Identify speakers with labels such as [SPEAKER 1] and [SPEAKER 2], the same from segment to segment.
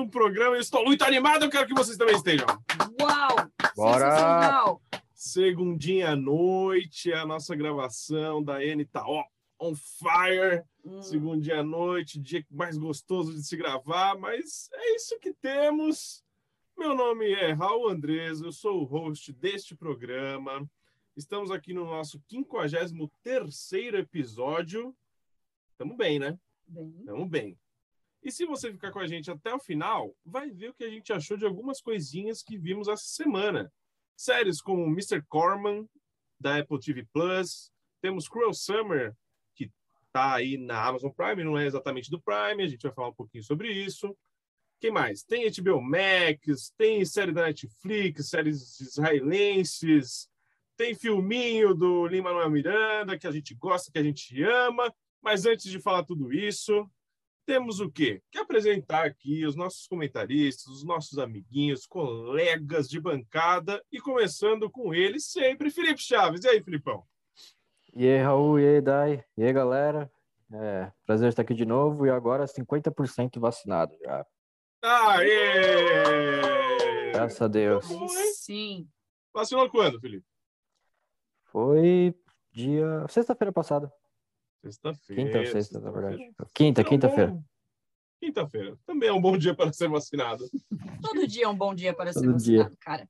[SPEAKER 1] um programa. Eu Estou muito animado. Eu quero que vocês também estejam.
[SPEAKER 2] Uau!
[SPEAKER 3] Bora!
[SPEAKER 1] Segundinha à noite, a nossa gravação da N tá ó, on fire.
[SPEAKER 2] Hum,
[SPEAKER 1] Segundinha à noite, dia mais gostoso de se gravar, mas é isso que temos. Meu nome é Raul Andres, eu sou o host deste programa. Estamos aqui no nosso 53 episódio. Tamo bem, né?
[SPEAKER 2] bem.
[SPEAKER 1] Tamo bem. E se você ficar com a gente até o final, vai ver o que a gente achou de algumas coisinhas que vimos essa semana. Séries como Mr. Corman, da Apple TV Plus, temos Cruel Summer, que tá aí na Amazon Prime, não é exatamente do Prime, a gente vai falar um pouquinho sobre isso. Quem mais? Tem HBO Max, tem série da Netflix, séries israelenses, tem filminho do Lin-Manuel Miranda, que a gente gosta, que a gente ama. Mas antes de falar tudo isso, temos o quê? Que apresentar aqui os nossos comentaristas, os nossos amiguinhos, colegas de bancada e começando com ele sempre, Felipe Chaves. E aí, Filipão?
[SPEAKER 3] E aí, Raul, e aí, Dai, e aí, galera. É, prazer estar aqui de novo e agora 50% vacinado já.
[SPEAKER 1] Aê!
[SPEAKER 3] Graças a Deus.
[SPEAKER 1] Bom, hein?
[SPEAKER 2] Sim.
[SPEAKER 1] Vacinou quando, Felipe?
[SPEAKER 3] Foi dia. sexta-feira passada.
[SPEAKER 1] Sexta-feira.
[SPEAKER 3] Quinta ou sexta, na
[SPEAKER 1] sexta-feira.
[SPEAKER 3] verdade. Quinta,
[SPEAKER 1] É um
[SPEAKER 3] quinta-feira.
[SPEAKER 1] Quinta-feira. Também é um bom dia para ser vacinado.
[SPEAKER 2] Todo dia é um bom dia para ser
[SPEAKER 3] Todo dia.
[SPEAKER 2] vacinado, cara.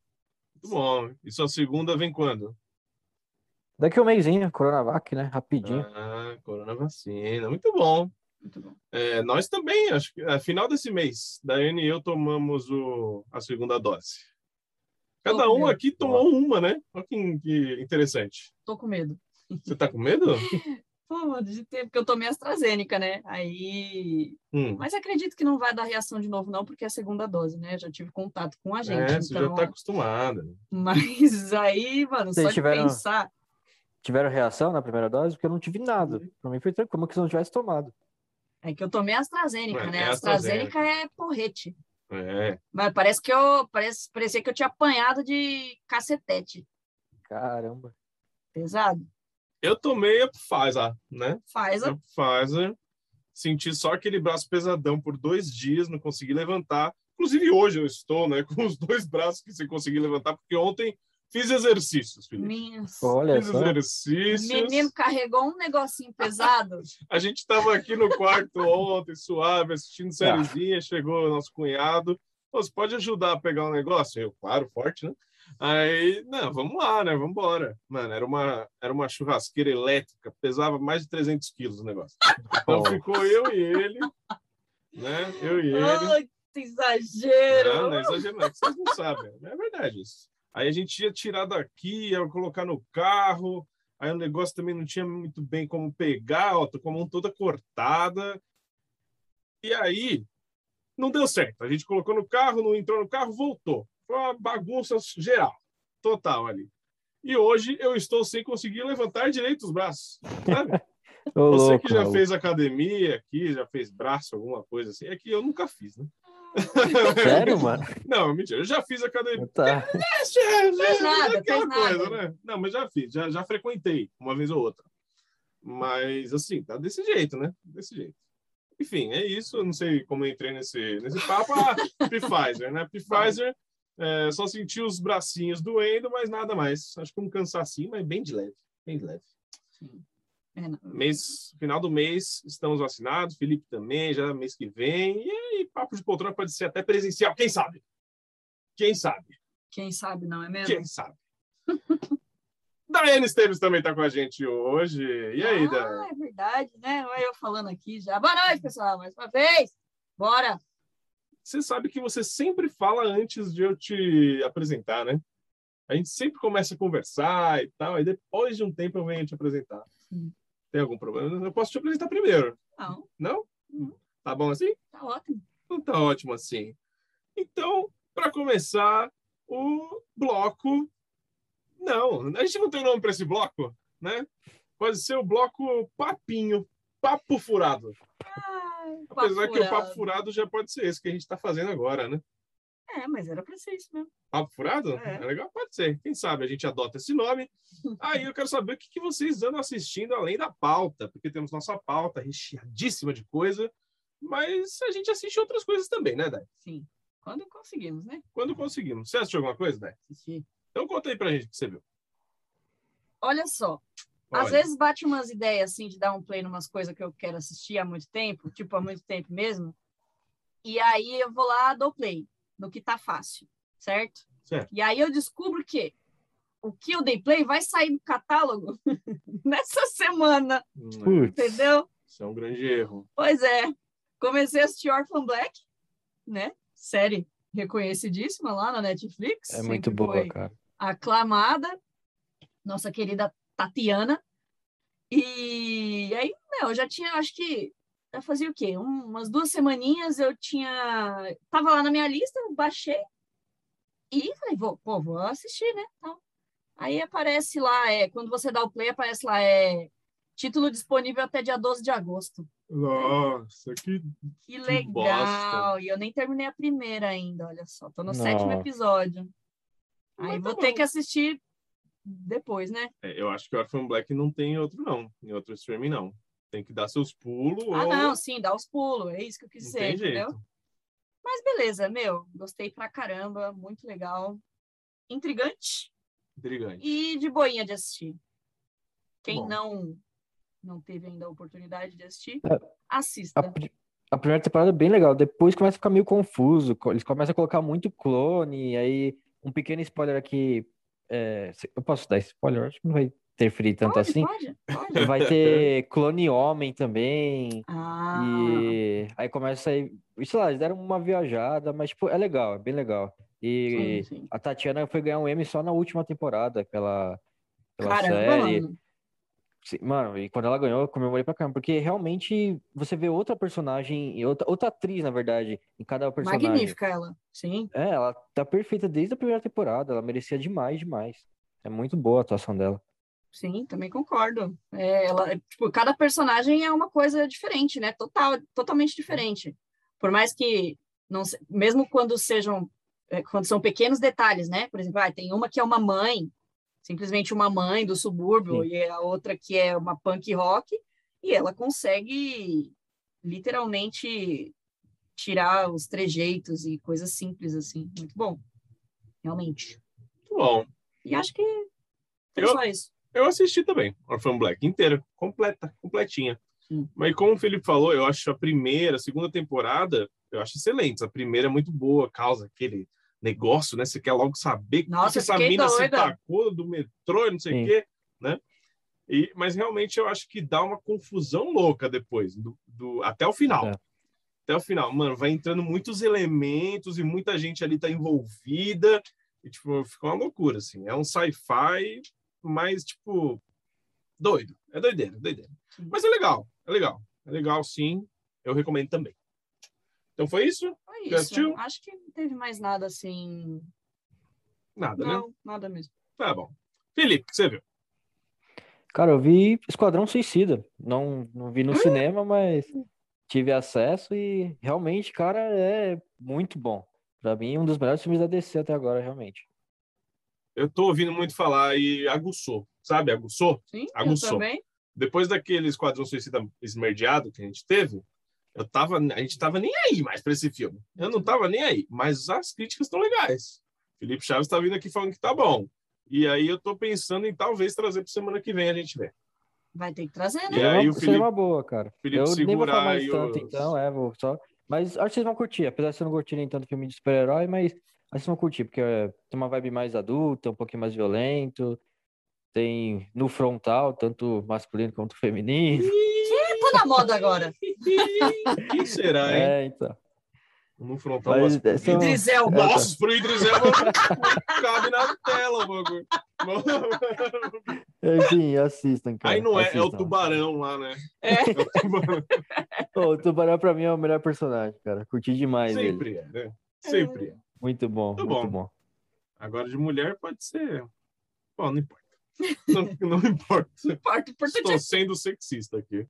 [SPEAKER 1] Muito bom. E sua segunda vem quando?
[SPEAKER 3] Daqui um mêsinho, Coronavac, né? Rapidinho.
[SPEAKER 1] Ah, Corona Vacina. Muito bom.
[SPEAKER 2] Muito bom.
[SPEAKER 1] É, nós também, acho que a final desse mês, Daiane e eu tomamos o, a segunda dose. Cada
[SPEAKER 2] Tô
[SPEAKER 1] um aqui tomou uma, né? Olha que, que interessante.
[SPEAKER 2] Tô com medo.
[SPEAKER 1] Você tá com medo?
[SPEAKER 2] Pô, de ter, porque eu tomei AstraZeneca, né? Aí.
[SPEAKER 1] Hum.
[SPEAKER 2] Mas acredito que não vai dar reação de novo, não, porque é a segunda dose, né? Já tive contato com a gente.
[SPEAKER 1] é, você já
[SPEAKER 2] então...
[SPEAKER 1] tá acostumada.
[SPEAKER 2] Mas aí, mano,
[SPEAKER 3] Vocês
[SPEAKER 2] só de
[SPEAKER 3] tiveram-
[SPEAKER 2] pensar.
[SPEAKER 3] Tiveram reação na primeira dose? Porque eu não tive nada. Pra mim foi tranquilo, como que se não tivesse tomado.
[SPEAKER 2] É que eu tomei AstraZeneca,
[SPEAKER 1] É,
[SPEAKER 2] né?
[SPEAKER 1] é
[SPEAKER 2] A AstraZeneca
[SPEAKER 1] AstraZeneca.
[SPEAKER 2] é porrete.
[SPEAKER 1] É.
[SPEAKER 2] Mas parece que eu. Parece, parecia que eu tinha apanhado de cacetete.
[SPEAKER 3] Caramba.
[SPEAKER 2] Pesado.
[SPEAKER 1] Eu tomei a Pfizer, né?
[SPEAKER 2] Faz a
[SPEAKER 1] Pfizer. Senti só aquele braço pesadão por dois dias, não consegui levantar. Inclusive hoje eu estou, né? Com os dois braços que sem conseguir levantar, porque ontem fiz exercícios, Felipe.
[SPEAKER 2] minhas.
[SPEAKER 3] Olha
[SPEAKER 1] Fiz
[SPEAKER 3] só.
[SPEAKER 1] exercícios.
[SPEAKER 2] Menino carregou um negocinho pesado.
[SPEAKER 1] A gente estava aqui no quarto ontem, suave, assistindo sériezinha, chegou o nosso cunhado. Você pode ajudar a pegar um negócio? Eu, claro, forte, né? Aí, não, vamos lá, né? Vamos embora. Mano, era uma, era uma churrasqueira elétrica, pesava mais de 300 quilos o negócio. Então
[SPEAKER 3] Oh.
[SPEAKER 1] ficou eu e ele, né? Eu e ele.
[SPEAKER 2] Ai, que exagero!
[SPEAKER 1] Não, não é exagero, não, é que vocês não sabem. É verdade isso. Aí a gente ia tirar daqui, ia colocar no carro, aí o negócio também não tinha muito bem como pegar, ó, tô com a mão toda cortada. E aí, não deu certo. A gente colocou no carro, não entrou no carro, voltou. Foi uma bagunça geral, total ali. E hoje eu estou sem conseguir levantar direito os braços. Sabe? Você
[SPEAKER 3] louco,
[SPEAKER 1] que já fez academia aqui, já fez braço, alguma coisa assim, é que eu nunca fiz, né?
[SPEAKER 3] Sério, mano?
[SPEAKER 1] Não, mentira, eu já fiz academia.
[SPEAKER 3] Tá.
[SPEAKER 1] É,
[SPEAKER 2] Fez nada,
[SPEAKER 1] aquela
[SPEAKER 2] fez nada.
[SPEAKER 1] coisa, né? Não, mas já fiz, já, já frequentei uma vez ou outra. Mas assim, tá desse jeito, né? Desse jeito. Enfim, é isso. Eu não sei como eu entrei nesse, nesse papo. Ah, Pfizer, né? Pfizer, é, só senti os bracinhos doendo, mas nada mais. Acho que um cansacinho, mas bem de leve. Bem de leve.
[SPEAKER 2] É, não.
[SPEAKER 1] Mês, final do mês, estamos vacinados. Felipe também, já mês que vem. E aí, papo de poltrona pode ser até presencial. Quem sabe? Quem sabe?
[SPEAKER 2] Quem sabe, não é mesmo?
[SPEAKER 1] Quem sabe? Daiane Esteves também está com a gente hoje. E aí,
[SPEAKER 2] ah,
[SPEAKER 1] Daiane?
[SPEAKER 2] é verdade, né? Olha eu falando aqui já. Boa noite, pessoal, mais uma vez. Bora!
[SPEAKER 1] Você sabe que você sempre fala antes de eu te apresentar, né? A gente sempre começa a conversar e tal, e depois de um tempo eu venho te apresentar.
[SPEAKER 2] Sim.
[SPEAKER 1] Tem algum problema? Eu posso te apresentar primeiro,
[SPEAKER 2] Não,
[SPEAKER 1] não? Tá bom assim?
[SPEAKER 2] tá ótimo.
[SPEAKER 1] Então tá ótimo assim. Então, para começar o bloco. Não, a gente não tem nome para esse bloco, né? Pode ser o bloco papinho, papo furado.
[SPEAKER 2] Ai,
[SPEAKER 1] Apesar
[SPEAKER 2] papo
[SPEAKER 1] que o papo
[SPEAKER 2] furado.
[SPEAKER 1] furado já pode ser esse que a gente está fazendo agora, né?
[SPEAKER 2] É, mas era pra ser isso mesmo.
[SPEAKER 1] Papo furado?
[SPEAKER 2] É.
[SPEAKER 1] É legal? Pode ser. Quem sabe a gente adota esse nome. Aí eu quero saber o que, que vocês andam assistindo além da pauta, porque temos nossa pauta recheadíssima de coisa, mas a gente assiste outras coisas também, né, Dai?
[SPEAKER 2] Sim. Quando conseguimos, né?
[SPEAKER 1] Quando conseguimos. Você assistiu alguma coisa, Dai?
[SPEAKER 2] Assistir.
[SPEAKER 1] Então conta aí pra gente o que você viu.
[SPEAKER 2] Olha só, às vezes bate umas ideias assim de dar um play numas coisas que eu quero assistir há muito tempo, tipo há muito tempo mesmo. E aí eu vou lá, dou play no que tá fácil, certo?
[SPEAKER 1] Certo.
[SPEAKER 2] E aí eu descubro que o que eu dei play vai sair no catálogo nessa semana,
[SPEAKER 1] hum,
[SPEAKER 3] Putz.
[SPEAKER 2] entendeu?
[SPEAKER 1] Isso é um grande erro.
[SPEAKER 2] Pois é. Comecei a assistir Orphan Black, né? Série reconhecidíssima lá na Netflix.
[SPEAKER 3] É muito boa, cara.
[SPEAKER 2] aclamada, nossa querida Tatiana. E aí, meu, eu já tinha, acho que já fazia o quê? Um- umas duas semaninhas eu tinha. Tava lá na minha lista, baixei e falei, vou, pô, vou assistir, né? Tal. Aí aparece lá, é, quando você dá o play, aparece lá, é título disponível até dia 12 de agosto.
[SPEAKER 1] Nossa, que.
[SPEAKER 2] Que
[SPEAKER 1] Que
[SPEAKER 2] legal! E eu nem terminei a primeira ainda, olha só. Tô no sétimo
[SPEAKER 3] Nossa.
[SPEAKER 2] episódio. Aí
[SPEAKER 1] Mas tá
[SPEAKER 2] vou ter que assistir depois, né?
[SPEAKER 1] É, eu acho que o Orphan Black não tem outro, não. Em outro streaming, não. Tem que dar seus pulos.
[SPEAKER 2] Ah,
[SPEAKER 1] ou...
[SPEAKER 2] não, sim, dá os pulos, é isso que eu quis
[SPEAKER 1] Não
[SPEAKER 2] dizer,
[SPEAKER 1] tem
[SPEAKER 2] entendeu?
[SPEAKER 1] jeito.
[SPEAKER 2] Mas beleza, meu, gostei pra caramba, muito legal, intrigante
[SPEAKER 1] Intrigante.
[SPEAKER 2] e de boinha de assistir. Quem
[SPEAKER 1] Bom.
[SPEAKER 2] não não teve ainda a oportunidade de assistir,
[SPEAKER 3] É. A,
[SPEAKER 2] assista.
[SPEAKER 3] pri- a primeira temporada é bem legal, depois começa a ficar meio confuso. co- Eles começam a colocar muito clone, aí um pequeno spoiler aqui. É, eu posso dar spoiler? Acho que não vai interferir tanto
[SPEAKER 2] Pode,
[SPEAKER 3] assim.
[SPEAKER 2] pode, pode.
[SPEAKER 3] Vai ter clone homem também.
[SPEAKER 2] Ah,
[SPEAKER 3] E aí começa aí. Sei lá, eles deram uma viajada, mas tipo, é legal, é bem legal. E
[SPEAKER 2] sim, sim.
[SPEAKER 3] a Tatiana foi ganhar um Emmy só na última temporada pela, pela
[SPEAKER 2] Caramba,
[SPEAKER 3] série.
[SPEAKER 2] mano.
[SPEAKER 3] Mano, e quando ela ganhou, eu comemorei pra caramba, porque realmente você vê outra personagem, outra, outra atriz, na verdade, em cada personagem.
[SPEAKER 2] Magnífica ela, sim.
[SPEAKER 3] É, ela tá perfeita desde a primeira temporada, ela merecia demais, demais. É muito boa a atuação dela.
[SPEAKER 2] Sim, também concordo. É, ela, tipo, cada personagem é uma coisa diferente, né? Total, totalmente diferente. Por mais que não, mesmo quando sejam, é, quando são pequenos detalhes, né? Por exemplo, ah, tem uma que é uma mãe, simplesmente uma mãe do subúrbio,
[SPEAKER 3] Sim.
[SPEAKER 2] e a outra que é uma punk rock, e ela consegue literalmente tirar os trejeitos e coisas simples assim. Muito bom. Realmente.
[SPEAKER 1] Muito bom.
[SPEAKER 2] E acho que foi
[SPEAKER 1] Eu-
[SPEAKER 2] só isso.
[SPEAKER 1] Eu assisti também, Orphan Black, inteira, completa, completinha. Mas como o Felipe falou, eu acho a primeira, a segunda temporada, eu acho excelente. A primeira é muito boa, causa aquele negócio, né? Você quer logo saber
[SPEAKER 2] Nossa,
[SPEAKER 1] que essa mina se
[SPEAKER 2] doida.
[SPEAKER 1] tacou do metrô não sei o quê, né? E, mas realmente eu acho que dá uma confusão louca depois, do, do- até o final.
[SPEAKER 3] É.
[SPEAKER 1] Até o final. Mano, vai entrando muitos elementos e muita gente ali tá envolvida. E, tipo, fica uma loucura, assim. É um sci-fi, mas, tipo, doido. É doideira, doideira. Mas é legal, é legal. É legal, sim. Eu recomendo também. Então foi isso?
[SPEAKER 2] Foi isso.
[SPEAKER 1] assistiu?
[SPEAKER 2] Acho que não teve mais nada assim.
[SPEAKER 1] Nada, né?
[SPEAKER 2] Não, nada mesmo.
[SPEAKER 1] Tá bom. Felipe, o que você viu?
[SPEAKER 3] Cara, eu vi Esquadrão Suicida. Não, não vi no cinema, mas tive acesso e realmente, cara, é muito bom. Pra mim, um dos melhores filmes da DC até agora, realmente.
[SPEAKER 1] Eu tô ouvindo muito falar e aguçou. Sabe, aguçou?
[SPEAKER 2] Sim,
[SPEAKER 1] Aguçou.
[SPEAKER 2] eu também.
[SPEAKER 1] Depois daquele Esquadrão Suicida esmerdeado que a gente teve, eu tava, a gente tava nem aí mais pra esse filme. Eu não tava nem aí, mas as críticas estão legais. Felipe Chaves tá vindo aqui falando que tá bom. E aí eu tô pensando em talvez trazer pra semana que vem a gente ver.
[SPEAKER 2] Vai ter que trazer, né?
[SPEAKER 1] E aí
[SPEAKER 3] uma,
[SPEAKER 1] o Felipe-
[SPEAKER 3] uma boa, cara.
[SPEAKER 1] Felipe
[SPEAKER 3] eu nem vou falar
[SPEAKER 1] segurar
[SPEAKER 3] mais tanto,
[SPEAKER 1] os-
[SPEAKER 3] então, é, vou só. Mas acho que vocês vão curtir, apesar de vocês não curtirem tanto filme de super-herói, mas acho que vocês vão curtir, porque é, tem uma vibe mais adulta, um pouquinho mais violento. Tem no frontal, tanto masculino quanto feminino.
[SPEAKER 2] Tá na moda agora.
[SPEAKER 1] Quem será, hein?
[SPEAKER 3] É, então.
[SPEAKER 1] No frontal
[SPEAKER 3] Mas,
[SPEAKER 1] masculino.
[SPEAKER 3] é, são-
[SPEAKER 2] Idris Elba.
[SPEAKER 1] Nossa, pro Idris Elba não cabe na tela, o bagulho.
[SPEAKER 3] Enfim, assistam, cara.
[SPEAKER 1] Aí não é, é o
[SPEAKER 3] assistam.
[SPEAKER 1] tubarão lá, né?
[SPEAKER 2] É.
[SPEAKER 1] É o tubarão.
[SPEAKER 3] Pô, o Tubarão pra mim é o melhor personagem, cara. Curti demais ele.
[SPEAKER 1] Sempre é, né? Sempre é.
[SPEAKER 3] Muito bom,
[SPEAKER 1] Muito
[SPEAKER 3] muito
[SPEAKER 1] bom.
[SPEAKER 3] bom.
[SPEAKER 1] Agora de mulher pode ser. Bom, não importa. Não, não importa.
[SPEAKER 2] Parte
[SPEAKER 1] Estou sendo sexista aqui.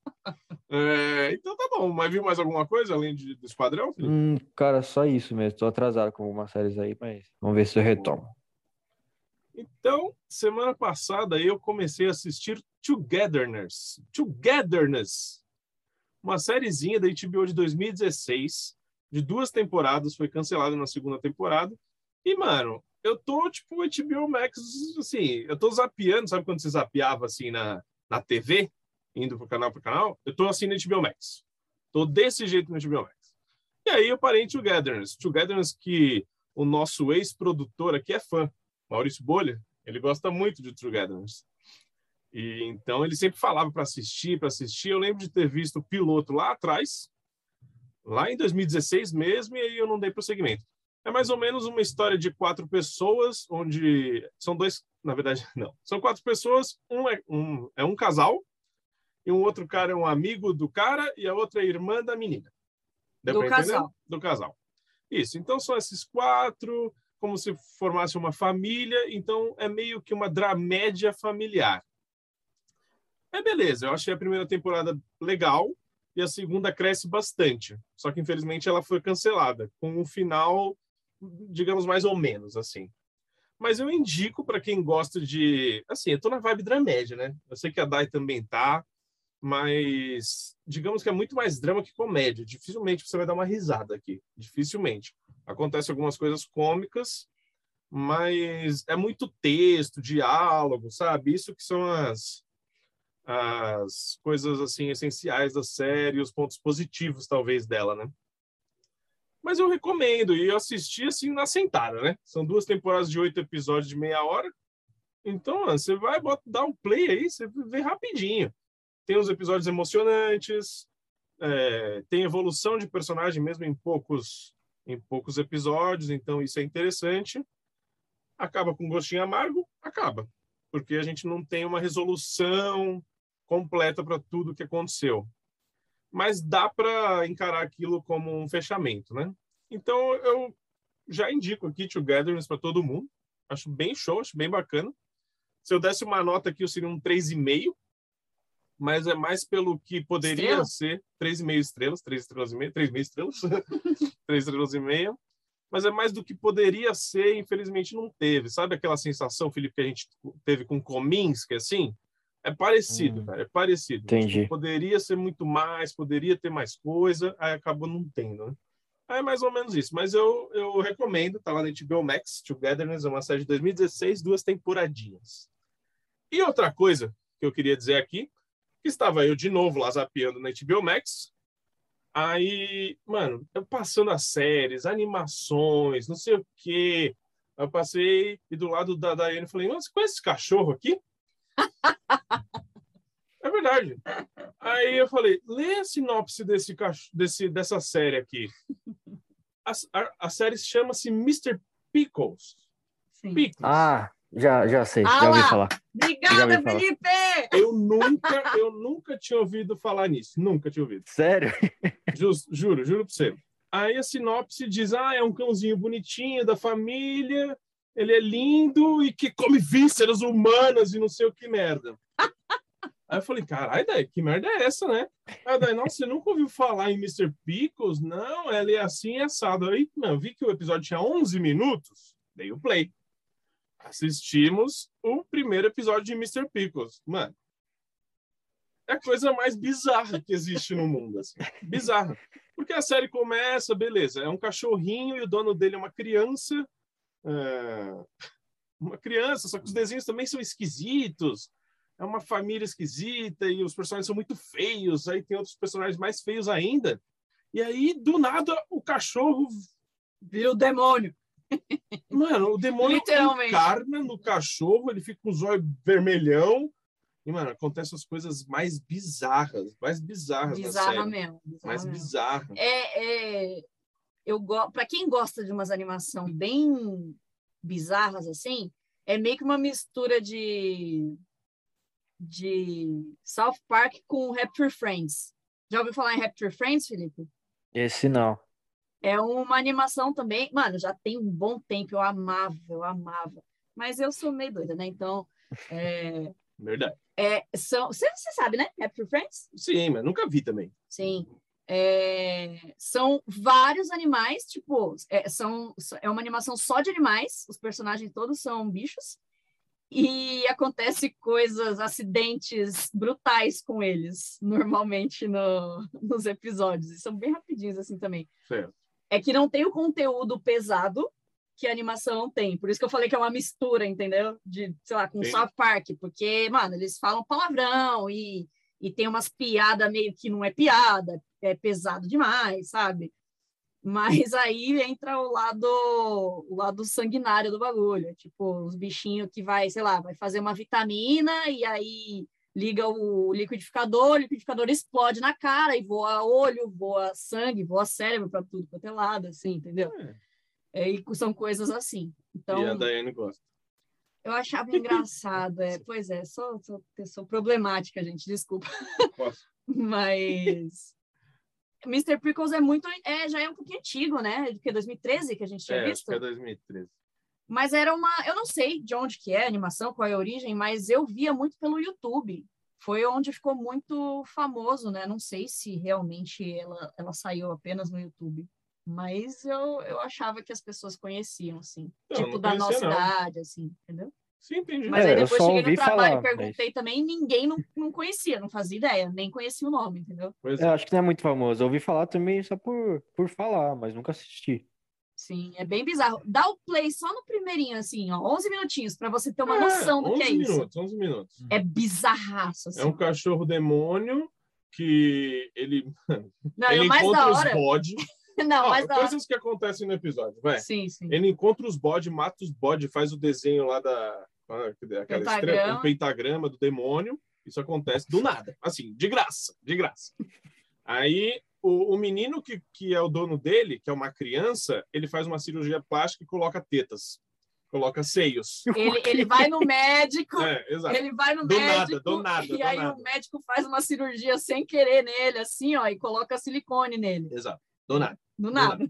[SPEAKER 1] É, então tá bom. Mas viu mais alguma coisa além de, do Esquadrão, Felipe?
[SPEAKER 3] Hum, cara, só isso mesmo. Tô atrasado com algumas séries aí, mas vamos ver se eu retomo.
[SPEAKER 1] Então, semana passada eu comecei a assistir Togetherness. Togetherness. Uma sériezinha da HBO de 2016, de duas temporadas, foi cancelada na segunda temporada. E, mano, eu tô, tipo, HBO Max, assim, eu tô zapeando, sabe quando você zapeava, assim, na, na TV, indo pro canal pro canal? Eu tô, assim, no HBO Max. Tô desse jeito no HBO Max. E aí eu parei em Togetherness. Togetherness que o nosso ex-produtor aqui é fã, Maurício Bolha, ele gosta muito de Togetherness. E então ele sempre falava para assistir, para assistir. Eu lembro de ter visto o piloto lá atrás, lá em 2016 mesmo, e aí eu não dei prosseguimento. É mais ou menos uma história de quatro pessoas, onde são dois, na verdade, não. São quatro pessoas, um é um, é um casal, e um outro cara é um amigo do cara, e a outra é irmã da menina. Deu
[SPEAKER 2] Do casal.
[SPEAKER 1] Do casal. Isso. Então são esses quatro, como se formasse uma família, então é meio que uma dramédia familiar. É beleza, eu achei a primeira temporada legal e a segunda cresce bastante. Só que infelizmente ela foi cancelada, com um final, digamos, mais ou menos assim. Mas eu indico para quem gosta de. Assim, eu tô na vibe dramédia, né? Eu sei que a Dai também tá, mas digamos que é muito mais drama que comédia. Dificilmente você vai dar uma risada aqui. Dificilmente. Acontecem algumas coisas cômicas, mas é muito texto, diálogo, sabe? Isso que são as as coisas assim essenciais da série, os pontos positivos talvez dela, né? Mas eu recomendo e eu assisti assim na sentada, né? São duas temporadas de oito episódios de meia hora. Então, ó, você vai bota, dar um play aí, você vê rapidinho. Tem uns episódios emocionantes, é, tem evolução de personagem mesmo em poucos em poucos episódios, então isso é interessante. Acaba com um gostinho amargo? Acaba, porque a gente não tem uma resolução completa para tudo que aconteceu. Mas dá para encarar aquilo como um fechamento, né? Então eu já indico aqui Togetherness para todo mundo. Acho bem show, acho bem bacana. Se eu desse uma nota aqui, eu seria um 3,5, mas é mais pelo que poderia
[SPEAKER 2] Estrela?
[SPEAKER 1] ser 3,5 estrelas, 3 estrelas e meia, 3,5 estrelas, 3 estrelas e meia. Mas é mais do que poderia ser, infelizmente não teve. Sabe aquela sensação, Felipe, que a gente teve com Kominsky, assim? É parecido,
[SPEAKER 3] Hum.
[SPEAKER 1] cara, é parecido.
[SPEAKER 3] Entendi.
[SPEAKER 1] Tipo, poderia ser muito mais, poderia ter mais coisa, aí acabou não tendo, né? É mais ou menos isso. Mas eu, eu recomendo, tá lá na HBO Max, Togetherness, é uma série de 2016, duas temporadinhas. E outra coisa que eu queria dizer aqui, que estava eu de novo lá zapeando na HBO Max, aí, mano, eu passando as séries, animações, não sei o quê, eu passei e do lado da Daiane falei, nossa, conhece esse cachorro aqui? É verdade. Aí eu falei, lê a sinopse desse, desse dessa série aqui. A, a, a série chama-se Mr. Pickles.
[SPEAKER 2] Sim.
[SPEAKER 1] Pickles.
[SPEAKER 3] Ah, já, já sei,
[SPEAKER 2] Ah
[SPEAKER 3] já ouvi falar.
[SPEAKER 2] Obrigada,
[SPEAKER 3] ouvi falar.
[SPEAKER 2] Felipe!
[SPEAKER 1] Eu nunca, eu nunca tinha ouvido falar nisso. Nunca tinha ouvido.
[SPEAKER 3] Sério?
[SPEAKER 1] Jus- juro, juro pra você. Aí a sinopse diz: ah, é um cãozinho bonitinho da família, ele é lindo e que come vísceras humanas e não sei o que merda. Aí eu falei, caralho, daí, que merda é essa, né? Aí daí, nossa, você nunca ouviu falar em Mr. Pickles? Não, ela é assim e assado. Aí, não, vi que o episódio tinha 11 minutos, dei o play. Assistimos o primeiro episódio de Mr. Pickles. Mano, é a coisa mais bizarra que existe no mundo, assim. Bizarra. Porque a série começa, beleza, é um cachorrinho e o dono dele é uma criança. É, Uma criança, só que os desenhos também são esquisitos. É uma família esquisita e os personagens são muito feios. Aí tem outros personagens mais feios ainda. E aí, do nada, o cachorro.
[SPEAKER 2] Vira o demônio.
[SPEAKER 1] Mano, o demônio encarna no cachorro, ele fica com os olhos vermelhão. E, mano, acontecem as coisas mais bizarras, mais bizarras
[SPEAKER 2] Bizarra
[SPEAKER 1] série.
[SPEAKER 2] mesmo. bizarra
[SPEAKER 1] Mais
[SPEAKER 2] mesmo.
[SPEAKER 1] bizarra.
[SPEAKER 2] É, é, eu. Para quem gosta de umas animação bem bizarras assim, é meio que uma mistura de de South Park com Rapture Friends. Já ouviu falar em Rapture Friends, Felipe?
[SPEAKER 3] Esse não.
[SPEAKER 2] É uma animação também. Mano, já tem um bom tempo. Eu amava, eu amava. Mas eu sou meio doida, né? Então, É,
[SPEAKER 1] Verdade.
[SPEAKER 2] é, são, você, você sabe, né? Happy Friends?
[SPEAKER 1] Sim, mas nunca vi também.
[SPEAKER 2] Sim. É, são vários animais, tipo, é, são, é uma animação só de animais, os personagens todos são bichos, e acontece coisas, acidentes brutais com eles, normalmente no, nos episódios, e são bem rapidinhos assim também.
[SPEAKER 1] Certo.
[SPEAKER 2] É que não tem o conteúdo pesado que a animação tem, por isso que eu falei que é uma mistura, entendeu? De, sei lá, com
[SPEAKER 1] Sim.
[SPEAKER 2] South Park, porque, mano, eles falam palavrão e e tem umas piadas meio que não é piada, é pesado demais, sabe? Mas aí entra o lado, o lado sanguinário do bagulho, é tipo os bichinhos que vai, sei lá, vai fazer uma vitamina e aí liga o liquidificador, o liquidificador explode na cara e voa olho, voa sangue, voa cérebro para tudo quanto é lado, assim, entendeu? É, e são coisas assim. Então,
[SPEAKER 1] E a Daiane gosta.
[SPEAKER 2] Eu achava engraçado, é, pois é, sou, sou pessoa problemática, gente, desculpa.
[SPEAKER 1] Posso?
[SPEAKER 2] Mas Mr. Pickles é muito, é, já é um pouquinho antigo, né? Do que 2013 que a gente tinha
[SPEAKER 1] É, acho
[SPEAKER 2] visto.
[SPEAKER 1] que é 2013.
[SPEAKER 2] Mas era uma, eu não sei de onde que é a animação, qual é a origem, mas eu via muito pelo YouTube. Foi onde ficou muito famoso, né? Não sei se realmente ela, ela saiu apenas no YouTube. Mas eu, eu achava que as pessoas conheciam, assim.
[SPEAKER 1] Não,
[SPEAKER 2] tipo,
[SPEAKER 1] não
[SPEAKER 2] da nossa
[SPEAKER 1] não.
[SPEAKER 2] idade, assim, entendeu?
[SPEAKER 1] Sim, entendi.
[SPEAKER 2] Mas
[SPEAKER 3] É,
[SPEAKER 2] aí
[SPEAKER 3] eu
[SPEAKER 2] depois cheguei no trabalho
[SPEAKER 3] falar,
[SPEAKER 2] e perguntei também, ninguém não, não conhecia, não fazia ideia, nem conhecia o nome, entendeu?
[SPEAKER 1] Pois
[SPEAKER 3] Eu
[SPEAKER 1] é.
[SPEAKER 3] acho que não é muito famoso. Eu ouvi falar também só por, por falar, mas nunca assisti.
[SPEAKER 2] Sim, é bem bizarro. Dá o play só no primeirinho, assim, ó, 11 minutinhos, para você ter uma
[SPEAKER 1] É,
[SPEAKER 2] noção do que
[SPEAKER 1] 11
[SPEAKER 2] é isso.
[SPEAKER 1] minutos, 11 minutos.
[SPEAKER 2] É bizarraço, assim.
[SPEAKER 1] É um cachorro demônio que ele,
[SPEAKER 2] Não,
[SPEAKER 1] ele encontra
[SPEAKER 2] da
[SPEAKER 1] os
[SPEAKER 2] hora.
[SPEAKER 1] bodes.
[SPEAKER 2] Não,
[SPEAKER 1] Ó,
[SPEAKER 2] hora.
[SPEAKER 1] coisas que acontecem no episódio, vai.
[SPEAKER 2] Sim, sim.
[SPEAKER 1] Ele encontra os bodes, mata os bodes, faz o desenho lá da aquela
[SPEAKER 2] Pentagrama.
[SPEAKER 1] estrela, um pentagrama do demônio. Isso acontece do nada, assim, de graça, de graça. Aí o, o menino que, que é o dono dele, que é uma criança, ele faz uma cirurgia plástica e coloca tetas, coloca seios.
[SPEAKER 2] Ele, ele vai no médico,
[SPEAKER 1] É, exato.
[SPEAKER 2] ele vai no
[SPEAKER 1] Do nada,
[SPEAKER 2] médico,
[SPEAKER 1] do nada,
[SPEAKER 2] e
[SPEAKER 1] do
[SPEAKER 2] aí
[SPEAKER 1] nada.
[SPEAKER 2] o médico faz uma cirurgia sem querer nele, assim, ó, e coloca silicone nele.
[SPEAKER 1] Exato. Do nada.
[SPEAKER 2] Do
[SPEAKER 1] do
[SPEAKER 2] nada.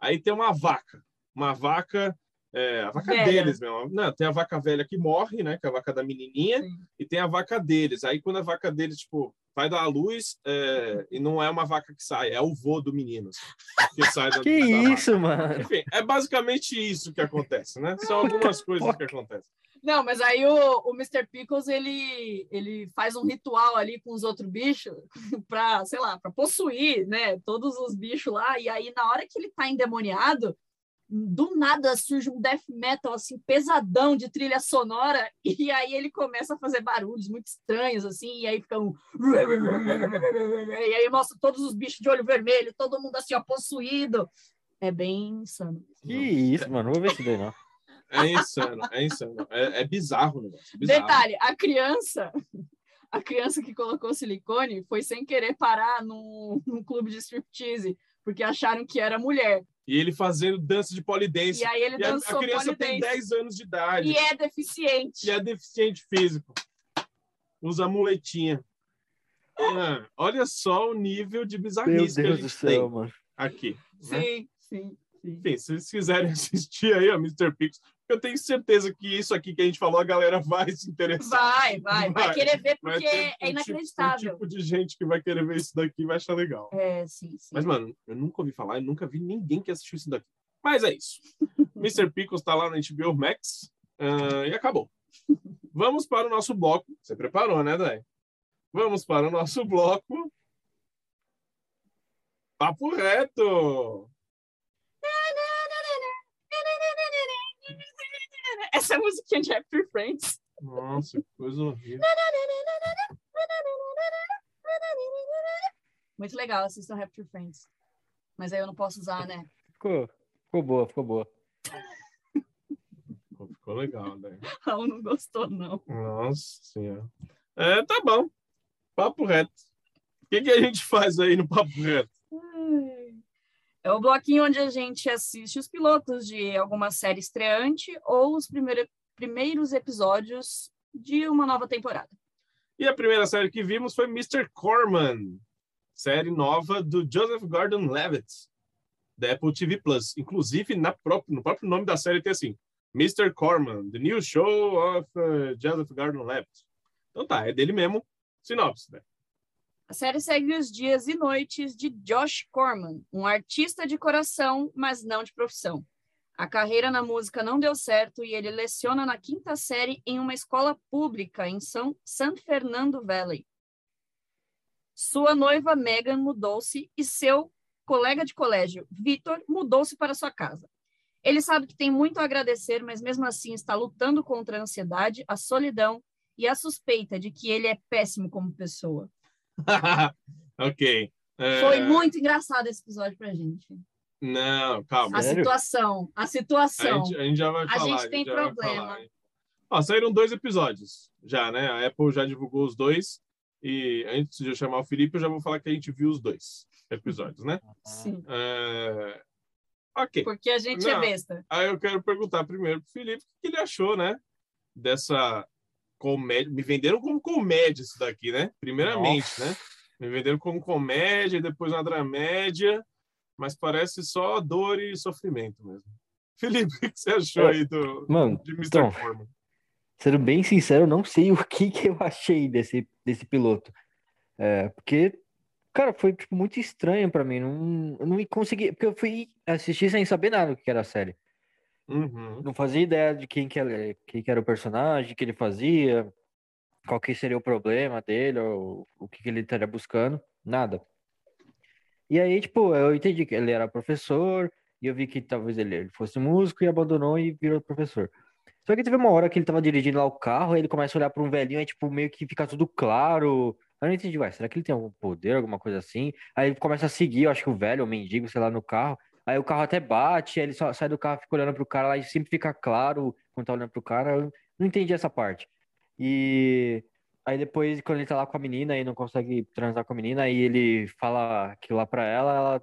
[SPEAKER 1] Aí tem uma vaca, uma vaca, é, a vaca
[SPEAKER 2] Velha.
[SPEAKER 1] deles mesmo. Não, tem a vaca velha que morre, né? Que é a vaca da menininha,
[SPEAKER 2] Sim.
[SPEAKER 1] e tem a vaca deles. Aí quando a vaca deles, tipo, vai dar à luz, é, e não é uma vaca que sai, é o vô do menino assim, que sai da,
[SPEAKER 3] Que
[SPEAKER 1] da vaca.
[SPEAKER 3] isso, mano?
[SPEAKER 1] Enfim, é basicamente isso que acontece, né? São algumas coisas que acontecem.
[SPEAKER 2] Não, mas aí o, o Mr. Pickles, ele, ele faz um ritual ali com os outros bichos para, sei lá, para possuir, né, todos os bichos lá. E aí, na hora que ele tá endemoniado, do nada surge um death metal, assim, pesadão de trilha sonora. E aí ele começa a fazer barulhos muito estranhos, assim. E aí fica um... E aí mostra todos os bichos de olho vermelho, todo mundo assim, ó, possuído. É bem insano.
[SPEAKER 3] Que isso, mano? Vou ver isso daí, não.
[SPEAKER 1] É insano, é insano. É, é bizarro o negócio. é bizarro.
[SPEAKER 2] Detalhe, a criança, a criança que colocou silicone foi sem querer parar num, num clube de striptease, porque acharam que era mulher.
[SPEAKER 1] E ele fazendo dança de polidense.
[SPEAKER 2] E aí ele
[SPEAKER 1] E a,
[SPEAKER 2] dançou
[SPEAKER 1] a criança tem
[SPEAKER 2] polidense.
[SPEAKER 1] 10 anos de idade.
[SPEAKER 2] E é deficiente.
[SPEAKER 1] e é deficiente físico. Usa muletinha. Ah, olha só o nível de
[SPEAKER 3] Meu
[SPEAKER 1] bizarrice que a
[SPEAKER 3] Deus
[SPEAKER 1] gente
[SPEAKER 3] do céu,
[SPEAKER 1] tem
[SPEAKER 3] mano.
[SPEAKER 1] aqui. né?
[SPEAKER 2] Sim, sim, sim.
[SPEAKER 1] Enfim, se vocês quiserem assistir aí, ó, Mr. Pix, eu tenho certeza que isso aqui que a gente falou, a galera vai se interessar.
[SPEAKER 2] Vai, vai, vai
[SPEAKER 1] Vai.
[SPEAKER 2] querer ver porque
[SPEAKER 1] ter
[SPEAKER 2] é
[SPEAKER 1] tipo-
[SPEAKER 2] inacreditável.
[SPEAKER 1] um tipo de gente que vai querer ver isso daqui vai achar legal.
[SPEAKER 2] É, sim, sim.
[SPEAKER 1] Mas, mano, eu nunca ouvi falar, eu nunca vi ninguém que assistiu isso daqui. Mas é isso. Mr. Pickles tá lá no HBO Max ah, e acabou. Vamos para o nosso bloco. Você preparou, né, Dai? Vamos para o nosso bloco. Papo reto!
[SPEAKER 2] Essa musiquinha de Happy Friends.
[SPEAKER 1] Nossa, que coisa horrível.
[SPEAKER 2] Muito legal, assistam Happy Friends. Mas aí eu não posso usar, né?
[SPEAKER 3] Ficou, ficou boa, ficou boa.
[SPEAKER 1] Pô, Ficou legal, Dai.
[SPEAKER 2] Raul não gostou, não.
[SPEAKER 1] Nossa senhora. É, tá bom. Papo reto. O que, que a gente faz aí no Papo Reto?
[SPEAKER 2] É o bloquinho onde a gente assiste os pilotos de alguma série estreante ou os primeiro- primeiros episódios de uma nova temporada.
[SPEAKER 1] E a primeira série que vimos foi Mr. Corman, série nova do Joseph Gordon-Levitt, da Apple TV Plus. Inclusive, na própria, no próprio nome da série tem assim, Mr. Corman, The New Show of uh, Joseph Gordon-Levitt. Então tá, é dele mesmo. Sinopse, né?
[SPEAKER 2] A série segue os dias e noites de Josh Corman, um artista de coração, mas não de profissão. A carreira na música não deu certo e ele leciona na quinta série em uma escola pública em São San Fernando Valley. Sua noiva Megan mudou-se e seu colega de colégio, Victor, mudou-se para sua casa. Ele sabe que tem muito a agradecer, mas mesmo assim está lutando contra a ansiedade, a solidão e a suspeita de que ele é péssimo como pessoa.
[SPEAKER 1] ok. É,
[SPEAKER 2] Foi muito engraçado esse episódio pra gente.
[SPEAKER 1] Não, calma.
[SPEAKER 2] A
[SPEAKER 3] Sério?
[SPEAKER 2] situação, a
[SPEAKER 1] A
[SPEAKER 2] situação.
[SPEAKER 1] gente, a gente já vai
[SPEAKER 2] A
[SPEAKER 1] falar.
[SPEAKER 2] gente tem
[SPEAKER 1] já vai
[SPEAKER 2] problema.
[SPEAKER 1] falar. Ó, saíram dois episódios já, né? A Apple já divulgou os dois. E antes de eu chamar o Felipe, eu já vou falar que a gente viu os dois episódios, né?
[SPEAKER 2] Sim,
[SPEAKER 1] É, Ok.
[SPEAKER 2] porque a gente é
[SPEAKER 1] Não.
[SPEAKER 2] besta.
[SPEAKER 1] Aí eu quero perguntar primeiro pro Felipe o que ele achou, né? Dessa comédia. Me venderam como comédia isso daqui, né? Primeiramente, né? Me venderam como comédia, depois uma dramédia, mas parece só dor e sofrimento mesmo. Felipe, o que você achou
[SPEAKER 3] É,
[SPEAKER 1] aí do,
[SPEAKER 3] Mano,
[SPEAKER 1] de Mr.
[SPEAKER 3] então, sendo bem sincero, eu não sei o que que eu achei desse, desse piloto. É, porque, cara, foi tipo, muito estranho pra mim. Não, eu não consegui. Porque eu fui assistir sem saber nada do que era a série.
[SPEAKER 1] Uhum.
[SPEAKER 3] Não fazia ideia de quem que, era, quem que era o personagem, o que ele fazia, qual que seria o problema dele, ou o que, que ele estaria buscando, nada. E aí, tipo, eu entendi que ele era professor, e eu vi que talvez ele, fosse músico e abandonou e virou professor. Só que teve uma hora que ele tava dirigindo lá o carro, aí ele começa a olhar para um velhinho, aí, tipo, meio que fica tudo claro. Eu não entendi, ué, será que ele tem algum poder, alguma coisa assim? Aí ele começa a seguir, eu acho que o velho, o mendigo, sei lá, no carro. Aí o carro até bate, aí ele só sai do carro, fica olhando pro cara lá e sempre fica claro quando tá olhando pro cara. Eu não entendi essa parte. E aí depois, quando ele tá lá com a menina e não consegue transar com a menina, aí ele fala aquilo lá pra ela, ela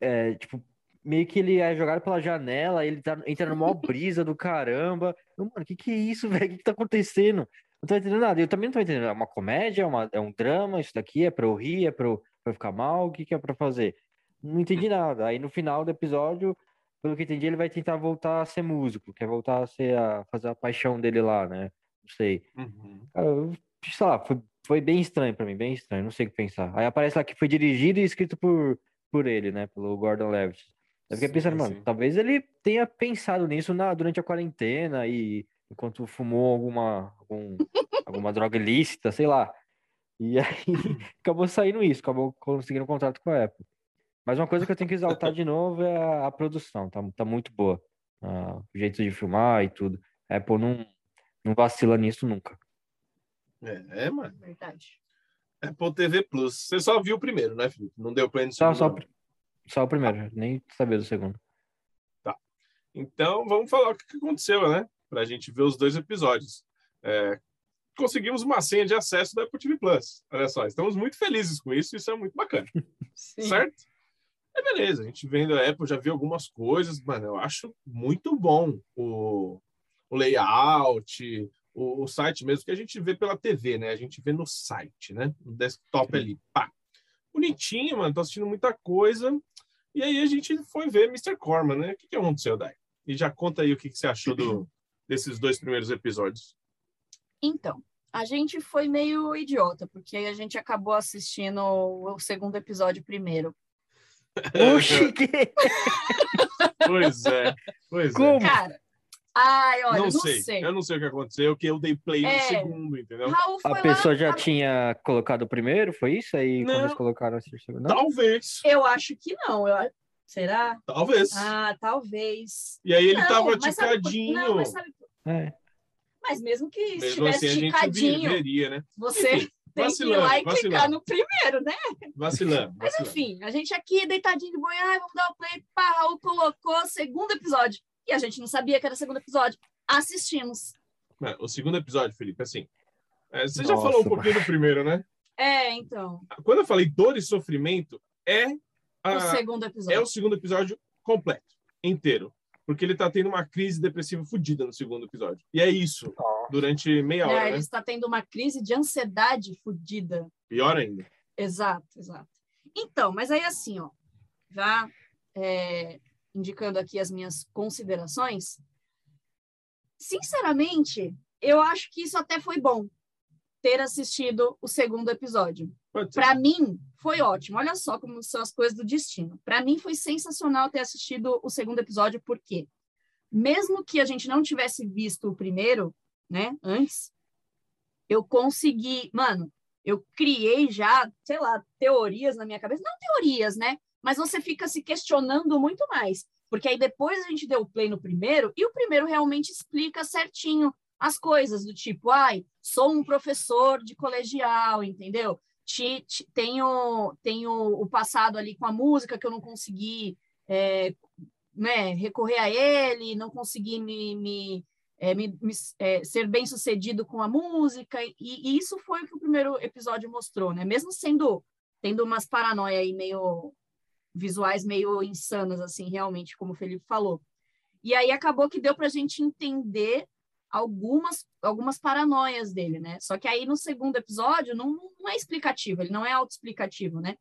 [SPEAKER 3] é, tipo, meio que ele é jogado pela janela, ele tá, entra numa brisa do caramba. Eu, mano, que que é isso, velho? O que que tá acontecendo? Não tô entendendo nada. Eu também não tô entendendo. É uma comédia, é, uma, é um drama, isso daqui é pra eu rir, é pra eu, pra eu ficar mal, o que que é pra fazer? Não entendi nada. Aí no final do episódio, pelo que entendi, ele vai tentar voltar a ser músico, quer voltar a ser a fazer a paixão dele lá, né? Não sei.
[SPEAKER 1] Uhum.
[SPEAKER 3] Cara, eu, sei lá, foi, foi bem estranho pra mim, bem estranho, não sei o que pensar. Aí aparece lá que foi dirigido e escrito por, por ele, né? Pelo Gordon Levitt. Eu fiquei
[SPEAKER 1] Sim,
[SPEAKER 3] pensando, mano,
[SPEAKER 1] sim.
[SPEAKER 3] talvez ele tenha pensado nisso na, durante a quarentena e enquanto fumou alguma, algum, alguma droga ilícita, sei lá. E aí acabou saindo isso, acabou conseguindo um contrato com a Apple. Mas uma coisa que eu tenho que exaltar de novo é a, a produção, tá, tá muito boa. Ah, o jeito de filmar e tudo. A Apple não, não vacila nisso nunca.
[SPEAKER 1] É, é, mano.
[SPEAKER 2] Verdade.
[SPEAKER 1] Apple TV Plus. Você só viu o primeiro, né, Felipe? Não deu play no
[SPEAKER 3] Só,
[SPEAKER 1] segundo.
[SPEAKER 3] só, pri- só o primeiro, nem sabia do segundo.
[SPEAKER 1] Então, vamos falar o que aconteceu, né? Para a gente ver os dois episódios. É, conseguimos uma senha de acesso da Apple TV Plus. Olha só, estamos muito felizes com isso, isso é muito bacana,
[SPEAKER 2] Sim.
[SPEAKER 1] certo? É beleza, a gente vendo a Apple, já viu algumas coisas, mano, eu acho muito bom o, o layout, o, o site mesmo, que a gente vê pela TV, né? A gente vê no site, né? No desktop ali, pá. Bonitinho, mano, tô assistindo muita coisa. E aí a gente foi ver Mr. Corman, né? O que, que aconteceu, Dai? E já conta aí o que, que você achou do, desses dois primeiros episódios.
[SPEAKER 2] Então, a gente foi meio idiota, porque a gente acabou assistindo o segundo episódio primeiro.
[SPEAKER 3] Oxi, que...
[SPEAKER 1] Pois é, pois
[SPEAKER 3] Como?
[SPEAKER 2] Cara, ai,
[SPEAKER 1] é.
[SPEAKER 2] olha,
[SPEAKER 1] Não,
[SPEAKER 2] não,
[SPEAKER 1] sei.
[SPEAKER 2] sei.
[SPEAKER 1] eu não sei o que aconteceu, que eu dei play no
[SPEAKER 2] É.
[SPEAKER 1] segundo, entendeu?
[SPEAKER 3] A
[SPEAKER 2] lá,
[SPEAKER 3] pessoa já
[SPEAKER 2] a-
[SPEAKER 3] tinha colocado o primeiro, foi isso? Aí quando
[SPEAKER 1] Não.
[SPEAKER 3] eles colocaram esse segundo. Não?
[SPEAKER 1] Talvez,
[SPEAKER 2] Eu acho que não. Eu... Será?
[SPEAKER 1] talvez.
[SPEAKER 2] Ah, talvez.
[SPEAKER 1] E aí ele
[SPEAKER 2] não,
[SPEAKER 1] tava
[SPEAKER 2] sabe
[SPEAKER 1] ticadinho.
[SPEAKER 2] Não, mas, sabe...
[SPEAKER 3] É.
[SPEAKER 2] mas mesmo que
[SPEAKER 1] Mesmo
[SPEAKER 2] estivesse
[SPEAKER 1] assim, veria, né?
[SPEAKER 2] você Tem que ir lá
[SPEAKER 1] vacilando,
[SPEAKER 2] e clicar
[SPEAKER 1] vacilando.
[SPEAKER 2] no primeiro, né?
[SPEAKER 1] Vacilando,
[SPEAKER 2] Mas
[SPEAKER 1] vacilando.
[SPEAKER 2] enfim, a gente aqui deitadinho de boi, ai, vamos dar o play. Pá, Raul colocou segundo episódio. E a gente não sabia que era segundo episódio. Assistimos.
[SPEAKER 1] Mas O segundo episódio, Felipe, assim. é, você já
[SPEAKER 3] Nossa,
[SPEAKER 1] falou um pouquinho do primeiro, né?
[SPEAKER 2] É, então,
[SPEAKER 1] Quando eu falei dor e sofrimento, é,
[SPEAKER 2] o
[SPEAKER 1] a,
[SPEAKER 2] segundo
[SPEAKER 1] é
[SPEAKER 2] episódio.
[SPEAKER 1] o segundo episódio completo, inteiro. Porque ele tá tendo uma crise depressiva fodida no segundo episódio. E é isso, durante meia
[SPEAKER 2] É,
[SPEAKER 1] hora,
[SPEAKER 2] ele
[SPEAKER 1] né?
[SPEAKER 2] está tendo uma crise de ansiedade fodida.
[SPEAKER 1] Pior ainda.
[SPEAKER 2] Exato, exato. Então, mas aí assim, ó, já é, indicando aqui as minhas considerações, sinceramente, eu acho que isso até foi bom ter assistido o segundo episódio. Para mim, foi ótimo. Olha só como são as coisas do destino. Para mim, foi sensacional ter assistido o segundo episódio, porque mesmo que a gente não tivesse visto o primeiro, né, antes, eu consegui, mano, eu criei já, sei lá, teorias na minha cabeça, não teorias, né? Mas você fica se questionando muito mais, porque aí depois a gente deu o play no primeiro e o primeiro realmente explica certinho as coisas do tipo, ai, sou um professor de colegial, entendeu? Te, te, tenho tenho o passado ali com a música que eu não consegui é, né, recorrer a ele, não consegui me, me, é, me, me é, ser bem sucedido com a música, e, e, isso foi o que o primeiro episódio mostrou, né? Mesmo sendo tendo umas paranoia aí meio visuais meio insanas, assim, realmente, como o Felipe falou. E aí acabou que deu para a gente entender algumas, algumas paranoias dele, né? Só que aí no segundo episódio não, não é explicativo, ele não é autoexplicativo, né?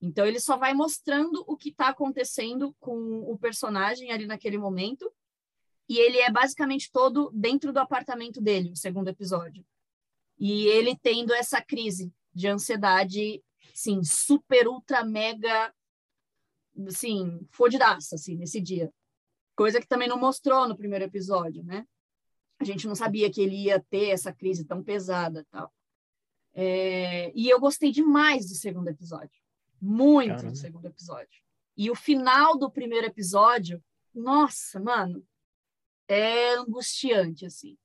[SPEAKER 2] Então ele só vai mostrando o que está acontecendo com o personagem ali naquele momento. E ele é basicamente todo dentro do apartamento dele, o segundo episódio. E ele tendo essa crise de ansiedade, sim, super, ultra, mega, assim, fodidaça, assim, nesse dia. Coisa que também não mostrou no primeiro episódio, né? A gente não sabia que ele ia ter essa crise tão pesada tal. É, e eu gostei demais do segundo episódio, muito Caramba. do segundo episódio. E o final do primeiro episódio, nossa, mano, é angustiante assim.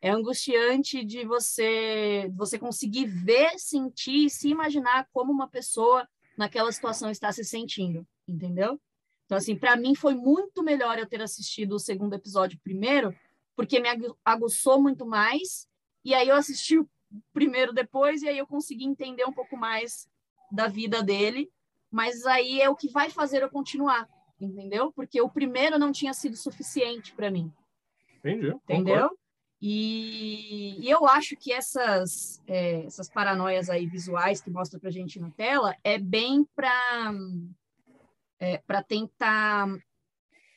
[SPEAKER 2] É angustiante de você você conseguir ver, sentir, se imaginar como uma pessoa naquela situação está se sentindo, entendeu? Então assim, para mim foi muito melhor eu ter assistido o segundo episódio primeiro, porque me aguçou muito mais. E aí eu assisti o primeiro depois, e aí eu consegui entender um pouco mais da vida dele. Mas aí é o que vai fazer eu continuar, entendeu? Porque o primeiro não tinha sido suficiente para mim.
[SPEAKER 1] Entendi.
[SPEAKER 2] Entendeu? E, e, eu acho que essas, é, essas paranoias aí visuais que mostra para gente na tela é bem para é, para tentar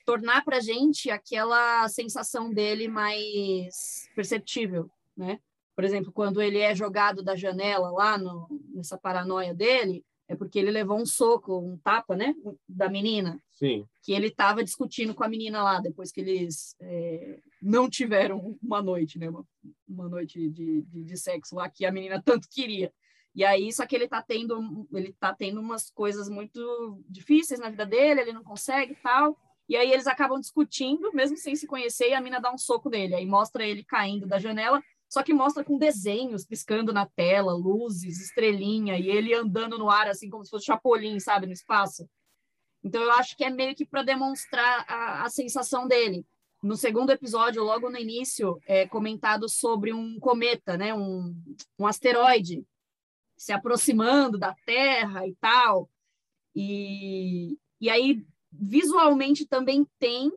[SPEAKER 2] tornar para a gente aquela sensação dele mais perceptível, né? Por exemplo, quando ele é jogado da janela lá no, nessa paranoia dele, é porque ele levou um soco, um tapa, né, da menina.
[SPEAKER 1] Sim.
[SPEAKER 2] Que ele estava discutindo com a menina lá depois que eles é, não tiveram uma noite, né, uma, uma noite de, de, de, sexo lá que a menina tanto queria. E aí, só que ele tá tendo, ele tá tendo umas coisas muito difíceis na vida dele, ele não consegue tal. E aí eles acabam discutindo, mesmo sem se conhecer, e a mina dá um soco nele. Aí mostra ele caindo da janela, só que mostra com desenhos piscando na tela, luzes, estrelinha, e ele andando no ar, assim, como se fosse Chapolin, sabe, no espaço. Então eu acho que é meio que para demonstrar a, a, sensação dele. No segundo episódio, logo no início, é comentado sobre um cometa, né, um, um asteroide se aproximando da Terra e tal. E, e aí visualmente também tem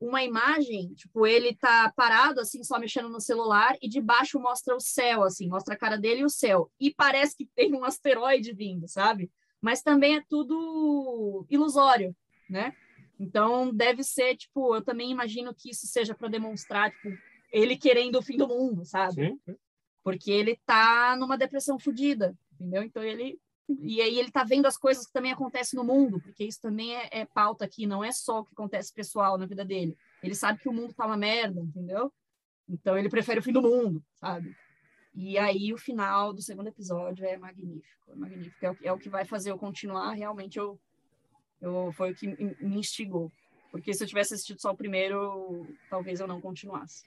[SPEAKER 2] uma imagem, tipo, ele tá parado, assim, só mexendo no celular, e de baixo mostra o céu, assim, mostra a cara dele e o céu. E parece que tem um asteroide vindo, sabe? Mas também é tudo ilusório, né? Então, deve ser, tipo, eu também imagino que isso seja para demonstrar, tipo, ele querendo o fim do mundo, sabe?
[SPEAKER 1] Sim.
[SPEAKER 2] Porque ele tá numa depressão fodida, entendeu? Então, ele e aí ele está vendo as coisas que também acontecem no mundo, porque isso também é, é, pauta aqui, não é só o que acontece pessoal na vida dele. Ele sabe que o mundo tá uma merda, entendeu? Então ele prefere o fim do mundo, sabe? E aí o final do segundo episódio é magnífico, é magnífico. É o, é o que vai fazer eu continuar. Realmente eu, eu foi o que me instigou, porque se eu tivesse assistido só o primeiro, talvez eu não continuasse.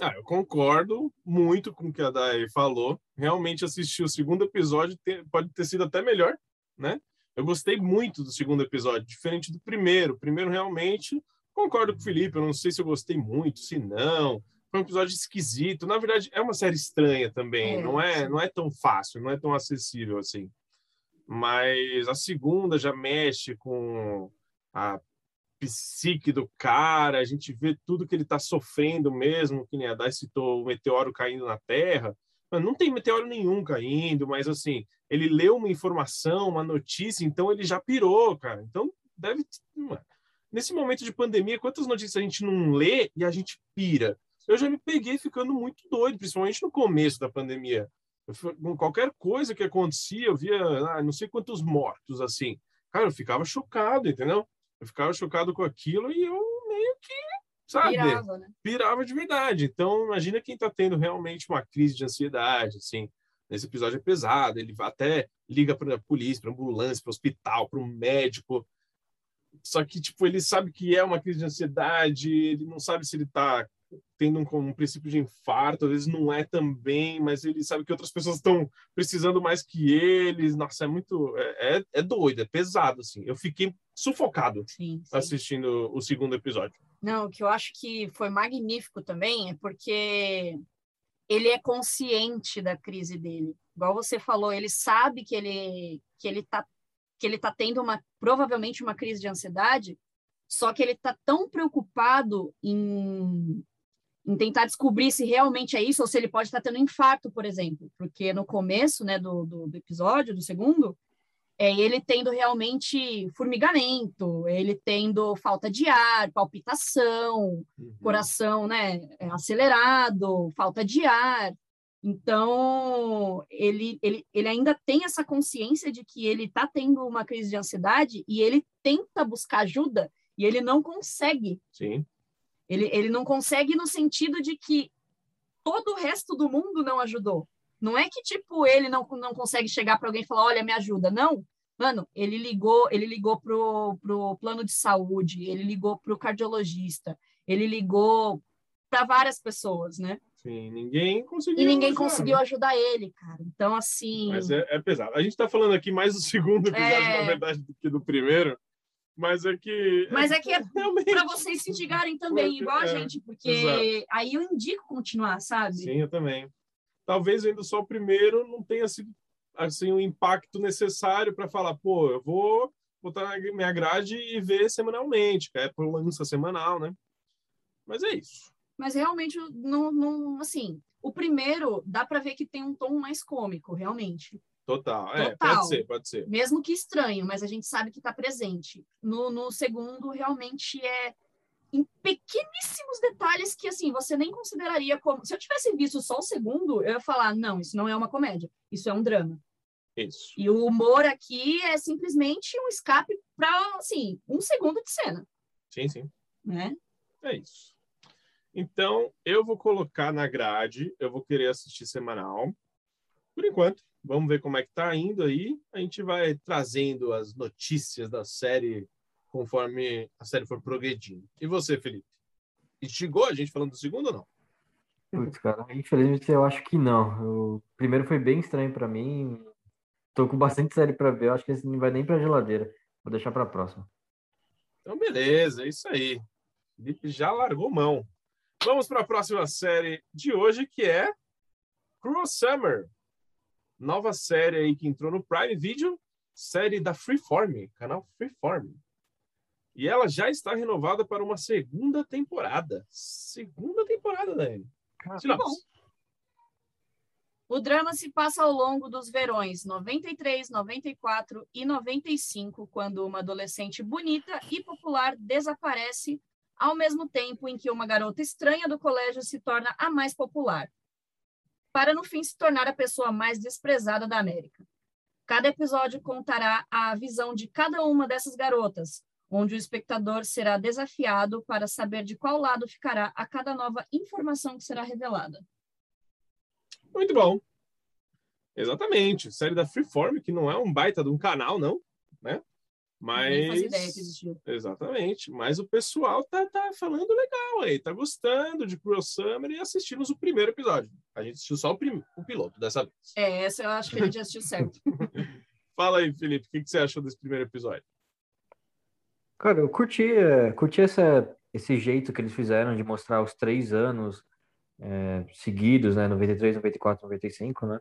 [SPEAKER 1] Ah, eu concordo muito com o que a Dai falou. Realmente assistir o segundo episódio pode ter sido até melhor, né? Eu gostei muito do segundo episódio, diferente do primeiro. O primeiro realmente concordo com o Felipe, eu não sei se eu gostei muito, se não. Foi um episódio esquisito. Na verdade, é uma série estranha também, é, não é, não é tão fácil, não é tão acessível assim. Mas a segunda já mexe com a psique do cara, a gente vê tudo que ele está sofrendo mesmo, que nem a Dai citou o meteoro caindo na Terra. Não tem meteoro nenhum caindo, mas assim, ele leu uma informação, uma notícia, então ele já pirou, cara. Então deve. Nesse momento de pandemia, quantas notícias a gente não lê e a gente pira? eu já me peguei ficando muito doido, principalmente no começo da pandemia. Com qualquer coisa que acontecia, eu via ah, não sei quantos mortos assim. Cara, eu ficava chocado, entendeu? Eu ficava chocado com aquilo e eu meio que, sabe,
[SPEAKER 2] Pirava, né?
[SPEAKER 1] pirava de verdade. Então, imagina quem está tendo realmente uma crise de ansiedade, assim. Nesse episódio é pesado, ele até liga para a polícia, para ambulância, para o hospital, para um médico. Só que, tipo, ele sabe que é uma crise de ansiedade, ele não sabe se ele está tendo um, um princípio de infarto, às vezes não é também, mas ele sabe que outras pessoas estão precisando mais que eles. Nossa, é muito. É, é, é doido, é pesado, assim. Eu fiquei sufocado
[SPEAKER 2] Sim, sim.
[SPEAKER 1] assistindo o segundo episódio.
[SPEAKER 2] Não, o que eu acho que foi magnífico também é porque ele é consciente da crise dele. Igual você falou, ele sabe que ele que ele tá que ele tá tendo uma provavelmente uma crise de ansiedade, só que ele tá tão preocupado em em tentar descobrir se realmente é isso ou se ele pode estar tendo um infarto, por exemplo, porque no começo, né, do, do, do episódio, do segundo, é ele tendo realmente formigamento, ele tendo falta de ar, palpitação, coração, né, é, acelerado, falta de ar. Então, ele, ele, ele ainda tem essa consciência de que ele está tendo uma crise de ansiedade e ele tenta buscar ajuda e ele não consegue.
[SPEAKER 1] Sim.
[SPEAKER 2] Ele, ele não consegue no sentido de que todo o resto do mundo não ajudou. Não é que, tipo, ele não, não consegue chegar para alguém e falar, olha, me ajuda. Não. Mano, ele ligou, ele ligou pro, pro plano de saúde, ele ligou pro cardiologista, ele ligou para várias pessoas, né?
[SPEAKER 1] Sim, ninguém conseguiu.
[SPEAKER 2] E ninguém
[SPEAKER 1] ajudar,
[SPEAKER 2] conseguiu
[SPEAKER 1] né?
[SPEAKER 2] ajudar ele, cara. Então, assim.
[SPEAKER 1] Mas é, é pesado. A gente tá falando aqui mais do segundo episódio,
[SPEAKER 2] É.
[SPEAKER 1] na verdade, do que do primeiro. Mas é que.
[SPEAKER 2] Mas é que é
[SPEAKER 1] realmente.
[SPEAKER 2] para vocês se instigarem também, igual a
[SPEAKER 1] é,
[SPEAKER 2] gente, porque
[SPEAKER 1] exato.
[SPEAKER 2] aí eu indico continuar, sabe?
[SPEAKER 1] Sim, eu também. Talvez vendo só o primeiro não tenha sido assim o impacto necessário para falar, pô, eu vou botar na minha grade e ver semanalmente, que é por lança semanal, né? Mas é isso.
[SPEAKER 2] Mas realmente não, não assim, o primeiro dá para ver que tem um tom mais cômico, realmente.
[SPEAKER 1] Total. É,
[SPEAKER 2] Total.
[SPEAKER 1] pode ser, pode ser.
[SPEAKER 2] Mesmo que estranho, mas a gente sabe que está presente. No, no segundo, realmente é em pequeníssimos detalhes que, assim, você nem consideraria como... Se eu tivesse visto só o segundo, eu ia falar, não, isso não é uma comédia, isso é um drama.
[SPEAKER 1] Isso.
[SPEAKER 2] E o humor aqui é simplesmente um escape para, assim, um segundo de cena,
[SPEAKER 1] Sim, sim.
[SPEAKER 2] né?
[SPEAKER 1] É isso. Então, eu vou colocar na grade, eu vou querer assistir semanal. Por enquanto, vamos ver como é que tá indo aí. A gente vai trazendo as notícias da série conforme a série for progredindo. E você, Felipe? Instigou a gente falando do segundo ou não?
[SPEAKER 3] Putz, cara, infelizmente eu acho que não. O primeiro foi bem estranho pra mim. Tô com bastante série pra ver. Eu acho que esse não vai nem pra geladeira. Vou deixar pra próxima.
[SPEAKER 1] Então, beleza, é isso aí. Felipe já largou mão. Vamos para a próxima série de hoje, que é Cruel Summer. Nova série aí que entrou no Prime Video, série da Freeform, canal Freeform. E ela já está renovada para uma segunda temporada. Segunda temporada, Dani. Sinopse.
[SPEAKER 2] O drama se passa ao longo dos verões 93, 94 e 95, quando uma adolescente bonita e popular desaparece, ao mesmo tempo em que uma garota estranha do colégio se torna a mais popular, para no fim se tornar a pessoa mais desprezada da América. Cada episódio contará a visão de cada uma dessas garotas, onde o espectador será desafiado para saber de qual lado ficará a cada nova informação que será revelada.
[SPEAKER 1] Muito bom. Exatamente. Série da Freeform, que não é um baita de um canal, não, né?
[SPEAKER 2] Nem fazia
[SPEAKER 1] Mas.
[SPEAKER 2] ideia que existia.
[SPEAKER 1] Exatamente. Mas o pessoal tá, tá falando legal aí, tá gostando de Cruel Summer e assistimos o primeiro episódio. A gente assistiu só o, prim... o piloto dessa vez.
[SPEAKER 2] É, essa eu acho que a gente assistiu certo.
[SPEAKER 1] Fala aí, Felipe, o que, que você achou desse primeiro episódio?
[SPEAKER 3] Cara, eu curti, é, curti essa, esse jeito que eles fizeram de mostrar os três anos é, seguidos, né? 93, 94, 95, né?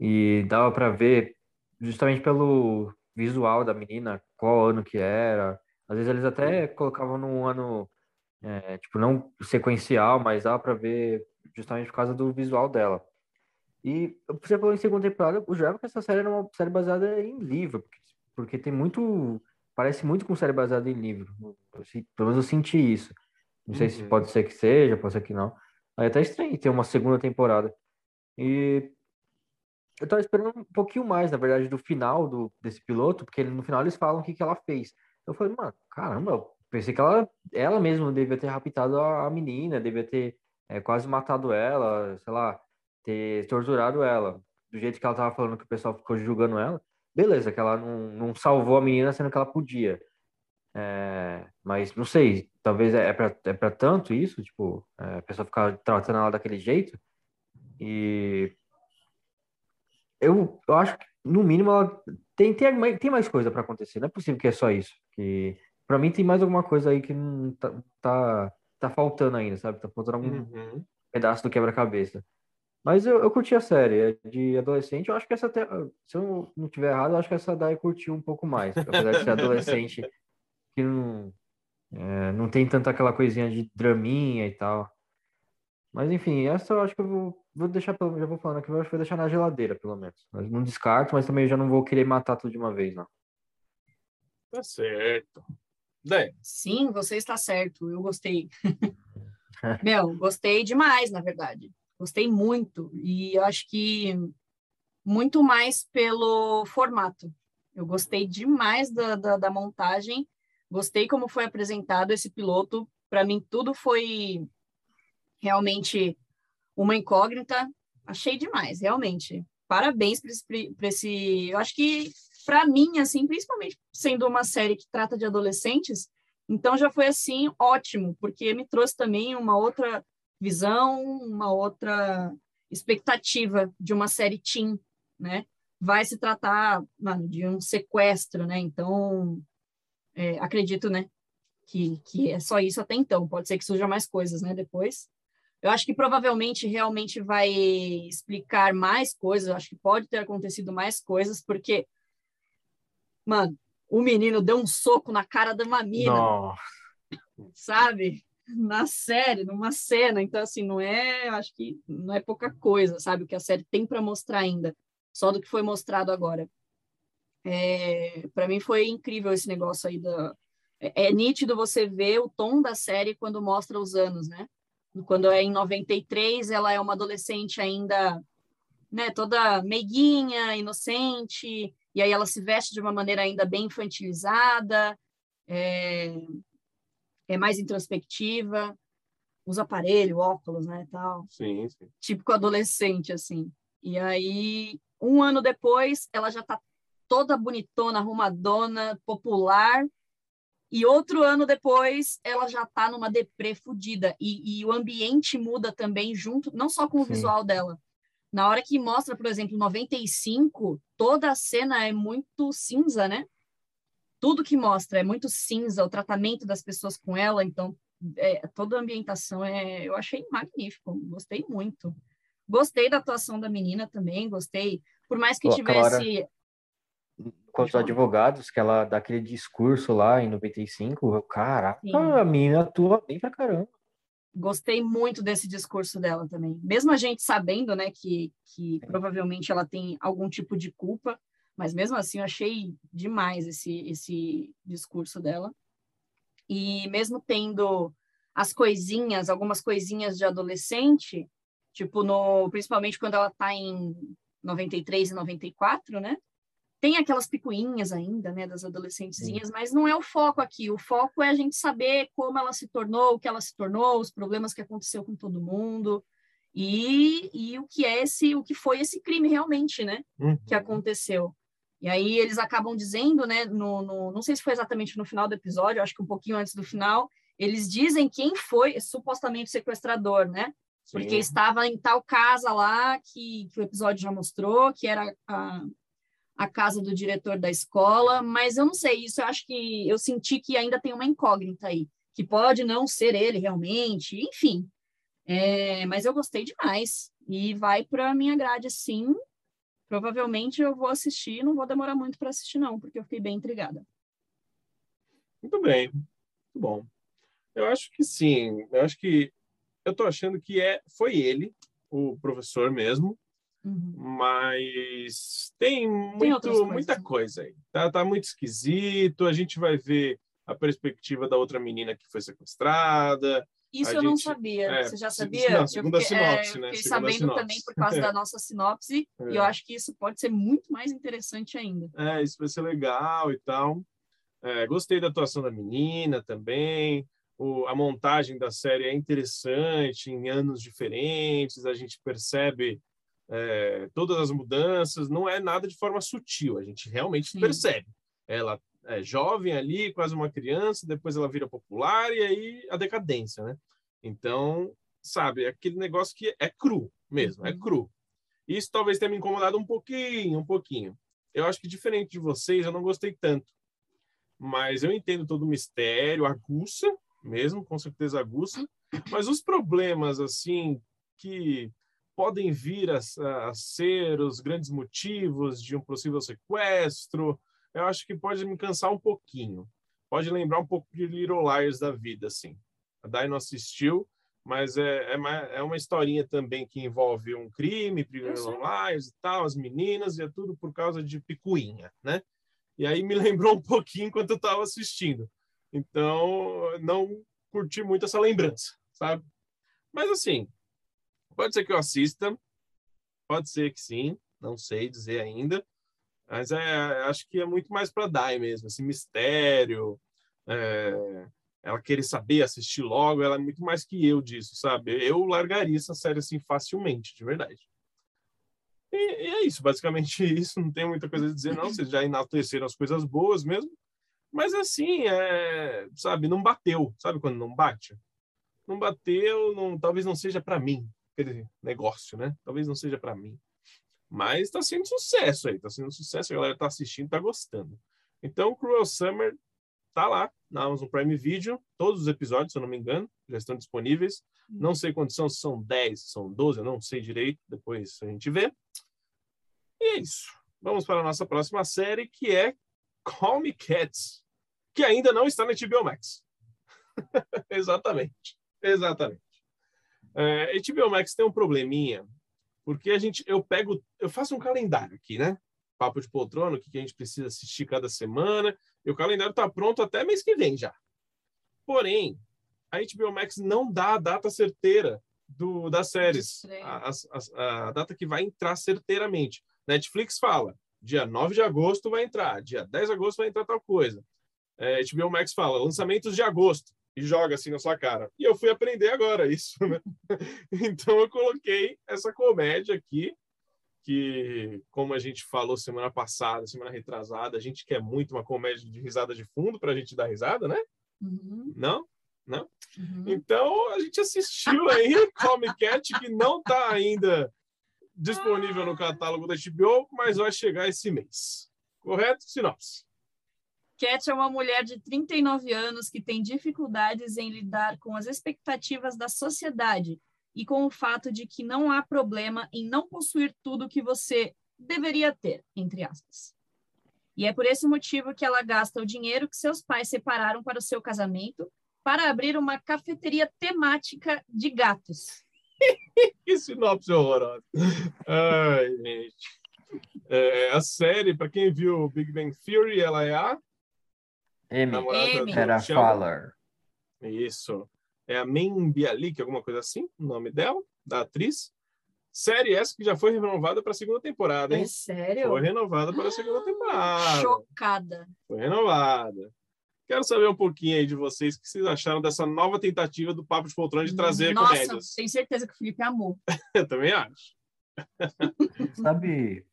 [SPEAKER 3] E dava pra ver, justamente pelo visual da menina, qual ano que era. Às vezes eles até colocavam num ano, é, tipo, não sequencial, mas dava pra ver justamente por causa do visual dela. E você falou em segunda temporada, eu jurava que essa série era uma série baseada em livro, porque, porque tem muito. Parece muito com série baseada em livro. Eu se- pelo menos eu senti isso. Não sei se
[SPEAKER 1] Uhum.
[SPEAKER 3] pode ser que seja, pode ser que não. Aí até estranho ter uma segunda temporada. E eu tava esperando um pouquinho mais, na verdade, do final do, desse piloto, porque no final eles falam o que, que ela fez. Eu falei, mano, caramba, eu pensei que ela, ela mesma devia ter raptado a, a menina, devia ter é, quase matado ela, sei lá, ter torturado ela. Do jeito que ela tava falando que o pessoal ficou julgando ela. Beleza, que ela não, não salvou a menina sendo que ela podia. É, mas não sei, talvez é, é para é pra tanto isso, tipo, é, a pessoa ficar tratando ela daquele jeito. E eu, eu acho que, no mínimo, ela tem, tem, mais, tem mais coisa para acontecer. Não é possível que é só isso. Que, para mim, tem mais alguma coisa aí que não tá, tá, tá faltando ainda, sabe? Tá faltando algum
[SPEAKER 1] Uhum.
[SPEAKER 3] pedaço do quebra-cabeça. Mas eu, eu curti a série. É De adolescente, eu acho que essa até. Se eu não tiver errado, eu acho que essa daí curtiu um pouco mais. Apesar de ser adolescente, que não, é, não tem tanta aquela coisinha de draminha e tal. Mas enfim, essa eu acho que eu vou, vou deixar, pelo- já vou falando aqui, vou deixar na geladeira, pelo menos. Mas não descarto, mas também já não vou querer matar tudo de uma vez, não.
[SPEAKER 1] Tá certo.
[SPEAKER 2] Sim, você está certo. Eu gostei. Meu, gostei demais, na verdade. Gostei muito. E eu acho que muito mais pelo formato. Eu gostei demais da, da, da montagem. Gostei como foi apresentado esse piloto. Para mim, tudo foi realmente uma incógnita. Achei demais, realmente. Parabéns para esse, esse. Eu acho que, para mim, assim, principalmente sendo uma série que trata de adolescentes, então já foi assim ótimo, porque me trouxe também uma outra visão, uma outra expectativa de uma série teen, né? Vai se tratar, mano, de um sequestro, né? Então, é, acredito, né, que, que é só isso até então. Pode ser que surja mais coisas, né, depois. Eu acho que provavelmente realmente vai explicar mais coisas. Eu acho que pode ter acontecido mais coisas, porque, mano, o menino deu um soco na cara da mamina
[SPEAKER 3] Nossa.
[SPEAKER 2] sabe? Na série, numa cena. Então, assim, não é, eu acho que não é pouca coisa, sabe? O que a série tem para mostrar ainda, só do que foi mostrado agora. É, para mim foi incrível esse negócio aí da. É, é nítido você ver o tom da série quando mostra os anos, né? Quando é em 93, ela é uma adolescente ainda, né, toda meiguinha, inocente, e aí ela se veste de uma maneira ainda bem infantilizada, é, é mais introspectiva, usa aparelho, óculos, né, tal,
[SPEAKER 1] sim, sim.
[SPEAKER 2] típico adolescente, assim. E aí, um ano depois, ela já tá toda bonitona, arrumadona, popular, e outro ano depois, ela já tá numa deprê fudida, e, e o ambiente muda também junto, não só com o
[SPEAKER 3] Sim.
[SPEAKER 2] visual dela. Na hora que mostra, por exemplo, 95, toda a cena é muito cinza, né? tudo que mostra é muito cinza, o tratamento das pessoas com ela, então é, toda a ambientação é, eu achei magnífico, gostei muito. Gostei da atuação da menina também, gostei, por mais que
[SPEAKER 3] Pô,
[SPEAKER 2] tivesse
[SPEAKER 3] Com os advogados, que ela dá aquele discurso lá em 95, eu, caraca,
[SPEAKER 2] Sim.
[SPEAKER 3] a menina atua bem pra caramba.
[SPEAKER 2] gostei muito desse discurso dela também. Mesmo a gente sabendo, né, que, que provavelmente ela tem algum tipo de culpa, mas mesmo assim eu achei demais esse, esse discurso dela. E mesmo tendo as coisinhas, algumas coisinhas de adolescente, tipo no, principalmente quando ela tá em 93 e 94, né? Tem aquelas picuinhas ainda, né, das adolescentezinhas, mas não é o foco aqui. O foco é a gente saber como ela se tornou, o que ela se tornou, os problemas que aconteceu com todo mundo e, e o que é esse, o que foi esse crime realmente, né?
[SPEAKER 1] Uhum.
[SPEAKER 2] que aconteceu. E aí eles acabam dizendo, né, no, no- não sei se foi exatamente no final do episódio, acho que um pouquinho antes do final, eles dizem quem foi supostamente o sequestrador, né? Porque
[SPEAKER 1] Sim.
[SPEAKER 2] estava em tal casa lá que, que o episódio já mostrou, que era a, a casa do diretor da escola, mas eu não sei, isso eu acho que eu senti que ainda tem uma incógnita aí, que pode não ser ele realmente, enfim. É, mas eu gostei demais e vai para minha grade, sim. Provavelmente eu vou assistir, não vou demorar muito para assistir, não, porque eu fiquei bem intrigada.
[SPEAKER 1] Muito bem. Muito bom. Eu acho que sim. Eu acho que eu tô achando que é foi ele, o professor mesmo,
[SPEAKER 2] Uhum.
[SPEAKER 1] mas tem muito
[SPEAKER 2] coisas,
[SPEAKER 1] muita coisa aí. Tá, tá muito esquisito. A gente vai ver a perspectiva da outra menina que foi sequestrada.
[SPEAKER 2] Isso
[SPEAKER 1] A
[SPEAKER 2] eu não
[SPEAKER 1] gente-
[SPEAKER 2] sabia.
[SPEAKER 1] é,
[SPEAKER 2] Você já sabia?
[SPEAKER 1] não,
[SPEAKER 2] Eu
[SPEAKER 1] segunda
[SPEAKER 2] fiquei-
[SPEAKER 1] sinopse,
[SPEAKER 2] eu
[SPEAKER 1] né?
[SPEAKER 2] Fiquei
[SPEAKER 1] Segunda
[SPEAKER 2] sabendo
[SPEAKER 1] sinopse.
[SPEAKER 2] também por causa da nossa sinopse.
[SPEAKER 1] É.
[SPEAKER 2] E eu acho que isso pode ser muito mais interessante ainda.
[SPEAKER 1] É, isso vai ser legal e tal. É, gostei da atuação da menina também. O, a montagem da série é interessante, em anos diferentes, a gente percebe é, todas as mudanças, não é nada de forma sutil, a gente realmente
[SPEAKER 2] Sim.
[SPEAKER 1] percebe. Ela é jovem ali, quase uma criança, depois ela vira popular e aí a decadência, né? Então, sabe, é aquele negócio que é cru mesmo, é
[SPEAKER 2] Uhum.
[SPEAKER 1] cru. Isso talvez tenha me incomodado um pouquinho, um pouquinho. Eu acho que diferente de vocês, eu não gostei tanto. Mas eu entendo todo o mistério, aguça mesmo, com certeza aguça. Mas os problemas, assim, que podem vir a, a ser os grandes motivos de um possível sequestro, eu acho que pode me cansar um pouquinho. Pode lembrar um pouco de Little Liars da vida, assim. A Dai não assistiu, mas é, é, uma, é uma historinha também que envolve um crime,
[SPEAKER 2] sei.
[SPEAKER 1] Little Liars e tal, as meninas, e é tudo por causa de picuinha, né? E aí me lembrou um pouquinho enquanto eu estava assistindo. Então, não curti muito essa lembrança, sabe? Mas assim, pode ser que eu assista, pode ser que sim, não sei dizer ainda. Mas é, acho que é muito mais para Dai mesmo, esse mistério, é, ela querer saber, assistir logo, ela é muito mais que eu disso, sabe? Eu largaria essa série assim facilmente, de verdade. E, e é isso, basicamente isso, não tem muita coisa a dizer, não. Vocês já enalteceram as coisas boas mesmo. Mas assim, é, sabe, não bateu, sabe quando não bate? Não bateu, não, talvez não seja para mim, aquele negócio, né? Talvez não seja para mim. Mas está sendo sucesso aí, está sendo sucesso, a galera está assistindo, está gostando. Então, Cruel Summer tá lá na Amazon Prime Video, todos os episódios, se eu não me engano, já estão disponíveis. Não sei quantos são, se são 10, se são 12, eu não sei direito, depois a gente vê. E é isso. Vamos para a nossa próxima série, que é Call Me Cats, que ainda não está na HBO Max. Exatamente. Exatamente. É, HBO Max tem um probleminha, porque a gente, eu pego, eu faço um calendário aqui, né? Papo de poltrona, o que que a gente precisa assistir cada semana, e o calendário está pronto até mês que vem já. Porém, a HBO Max não dá a data certeira do, das séries, a, a- a data que vai entrar certeiramente. Netflix fala, dia 9 de agosto vai entrar, dia 10 de agosto vai entrar tal coisa. É, HBO Max fala, lançamentos de agosto, e joga assim na sua cara. E eu fui aprender agora isso, né? Então eu coloquei essa comédia aqui, que, como a gente falou semana passada, semana retrasada, a gente quer muito uma comédia de risada de fundo para a gente dar risada, né?
[SPEAKER 2] Uhum,
[SPEAKER 1] Não?
[SPEAKER 2] uhum.
[SPEAKER 1] Então a gente assistiu aí Comic Cat, que não está ainda disponível no catálogo da HBO, mas vai chegar esse mês. Correto? Sinopse.
[SPEAKER 2] Cat é uma mulher de 39 anos que tem dificuldades em lidar com as expectativas da sociedade e com o fato de que não há problema em não possuir tudo que você deveria ter, entre aspas. E é por esse motivo que ela gasta o dinheiro que seus pais separaram para o seu casamento para abrir uma cafeteria temática de gatos.
[SPEAKER 1] Que sinopse horrorosa. Ai, gente. É, a série, para quem viu Big Bang Theory, ela é a
[SPEAKER 3] M. Fowler.
[SPEAKER 1] Isso. É a Men Bialik, alguma coisa assim, o nome dela, da atriz. Série essa que já foi renovada para a segunda temporada, hein?
[SPEAKER 2] É sério?
[SPEAKER 1] Foi renovada para a segunda temporada.
[SPEAKER 2] Chocada.
[SPEAKER 1] Foi renovada. Quero saber um pouquinho aí de vocês, o que vocês acharam dessa nova tentativa do Papo de Poltrona de trazer
[SPEAKER 2] Nossa,
[SPEAKER 1] comédias.
[SPEAKER 2] tenho certeza que o Felipe amou.
[SPEAKER 1] Eu também acho.
[SPEAKER 3] Sabe,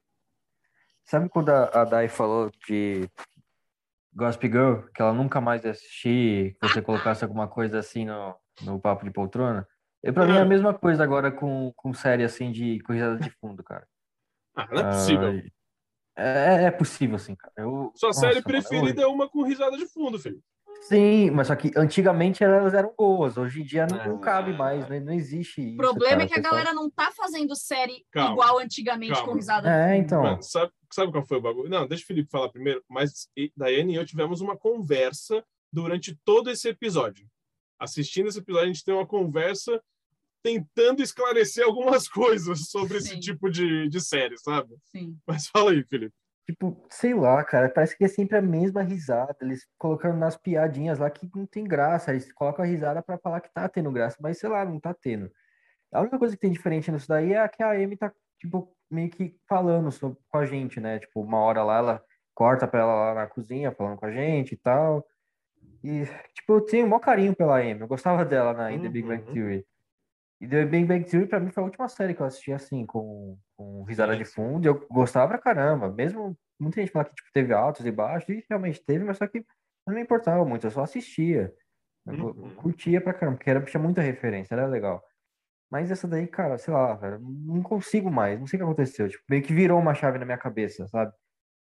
[SPEAKER 3] sabe quando a, a Dai falou de Gossip Girl, que ela nunca mais ia assistir, que você colocasse alguma coisa assim no, no papo de poltrona? E pra mim é a mesma coisa agora com, com série assim de corrida de fundo, cara.
[SPEAKER 1] Ah, não é possível.
[SPEAKER 3] Ai, É, é possível, sim, cara. Eu,
[SPEAKER 1] Sua
[SPEAKER 3] nossa,
[SPEAKER 1] série
[SPEAKER 3] mano,
[SPEAKER 1] preferida é uma com risada de fundo, filho.
[SPEAKER 3] Sim, mas só que antigamente elas eram boas, hoje em dia não, não
[SPEAKER 1] Ah.
[SPEAKER 3] cabe mais, né? não existe
[SPEAKER 2] O
[SPEAKER 3] isso.
[SPEAKER 2] problema
[SPEAKER 3] cara.
[SPEAKER 2] é que a
[SPEAKER 3] pessoal-
[SPEAKER 2] galera não tá fazendo série
[SPEAKER 1] Calma,
[SPEAKER 2] igual antigamente
[SPEAKER 1] calma.
[SPEAKER 2] com risada.
[SPEAKER 3] É, então.
[SPEAKER 1] Mano, sabe, sabe qual foi o bagulho? Não, deixa o Felipe falar primeiro, mas Daiane e eu tivemos uma conversa durante todo esse episódio. Assistindo esse episódio, a gente tem uma conversa tentando esclarecer algumas coisas sobre esse
[SPEAKER 2] Sim.
[SPEAKER 1] tipo de, de série, sabe?
[SPEAKER 2] Sim.
[SPEAKER 1] Mas fala aí, Felipe.
[SPEAKER 3] Tipo, sei lá, cara, parece que é sempre a mesma risada. Eles colocando nas piadinhas lá que não tem graça. Eles colocam a risada pra falar que tá tendo graça, mas sei lá, não tá tendo. A única coisa que tem diferente nisso daí é que a Amy tá, tipo, meio que falando sobre, com a gente, né? Tipo, uma hora lá, ela corta pra ela lá na cozinha, falando com a gente e tal. E, tipo, eu tenho o maior carinho pela Amy. Eu gostava dela na, em The Big Bang
[SPEAKER 1] Uhum.
[SPEAKER 3] Theory. E The Big Bang Theory, pra mim, foi a última série que eu assisti, assim, com, com risada de fundo. E eu gostava pra caramba. Mesmo, muita gente fala que, tipo, teve altos e baixos. E realmente teve, mas só que não me importava muito. Eu só assistia. Eu
[SPEAKER 1] Uhum.
[SPEAKER 3] curtia pra caramba, porque era, tinha muita referência, era legal. Mas essa daí, cara, sei lá, velho, não consigo mais. Não sei o que aconteceu. Tipo, meio que virou uma chave na minha cabeça, sabe?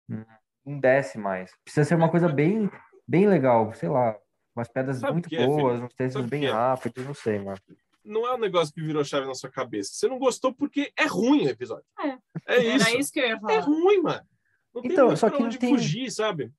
[SPEAKER 3] Não, desce mais. Precisa ser uma coisa bem, bem legal, sei lá. Umas pedras
[SPEAKER 1] Sabe
[SPEAKER 3] muito
[SPEAKER 1] é,
[SPEAKER 3] boas,
[SPEAKER 1] Felipe?
[SPEAKER 3] uns textos bem
[SPEAKER 1] é?
[SPEAKER 3] rápidos, não sei, mano.
[SPEAKER 1] Não é um negócio que virou chave na sua cabeça. Você não gostou porque é ruim o episódio.
[SPEAKER 2] É.
[SPEAKER 1] É isso.
[SPEAKER 2] Era isso que eu ia
[SPEAKER 1] É
[SPEAKER 2] falar.
[SPEAKER 1] ruim, mano. Não tem
[SPEAKER 3] Então,
[SPEAKER 1] muito
[SPEAKER 3] só que não tem-
[SPEAKER 1] fugir, sabe?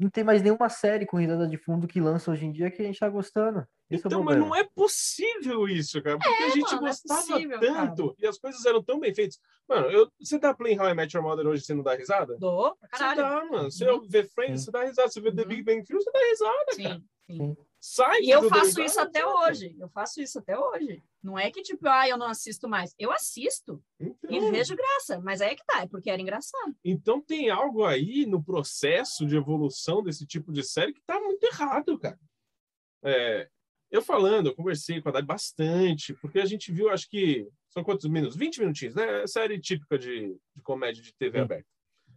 [SPEAKER 3] Não tem mais nenhuma série com risada de fundo que lança hoje em dia que a gente tá gostando. Esse é
[SPEAKER 1] Então, mas
[SPEAKER 3] problema.
[SPEAKER 1] não é possível isso, cara. Porque a gente
[SPEAKER 2] mano, é
[SPEAKER 1] gostava
[SPEAKER 2] possível,
[SPEAKER 1] tanto e as coisas eram tão bem feitas. Mano, eu, você tá playing How I Met Your Mother hoje e você não dá risada?
[SPEAKER 2] Dou pra
[SPEAKER 1] Você
[SPEAKER 2] caralho.
[SPEAKER 1] dá, mano. Você
[SPEAKER 2] Uhum.
[SPEAKER 1] vê Friends,
[SPEAKER 3] Sim.
[SPEAKER 1] você dá risada. Você vê The
[SPEAKER 2] Uhum.
[SPEAKER 1] Big Bang Theory, você dá risada, cara.
[SPEAKER 2] Sim, sim.
[SPEAKER 1] Sai
[SPEAKER 2] E eu faço isso até
[SPEAKER 1] sabe?
[SPEAKER 2] hoje. Eu faço isso até hoje. Não é que, tipo, ah, eu não assisto mais. Eu assisto
[SPEAKER 1] Então,
[SPEAKER 2] e vejo graça. Mas aí é que tá, é porque era engraçado.
[SPEAKER 1] então tem algo aí no processo de evolução desse tipo de série que tá muito errado, cara. É, eu falando, eu conversei com a Dai bastante, porque a gente viu, acho que são quantos minutos? 20 minutinhos, né? Série típica de, de comédia de TV
[SPEAKER 3] Sim.
[SPEAKER 1] aberta.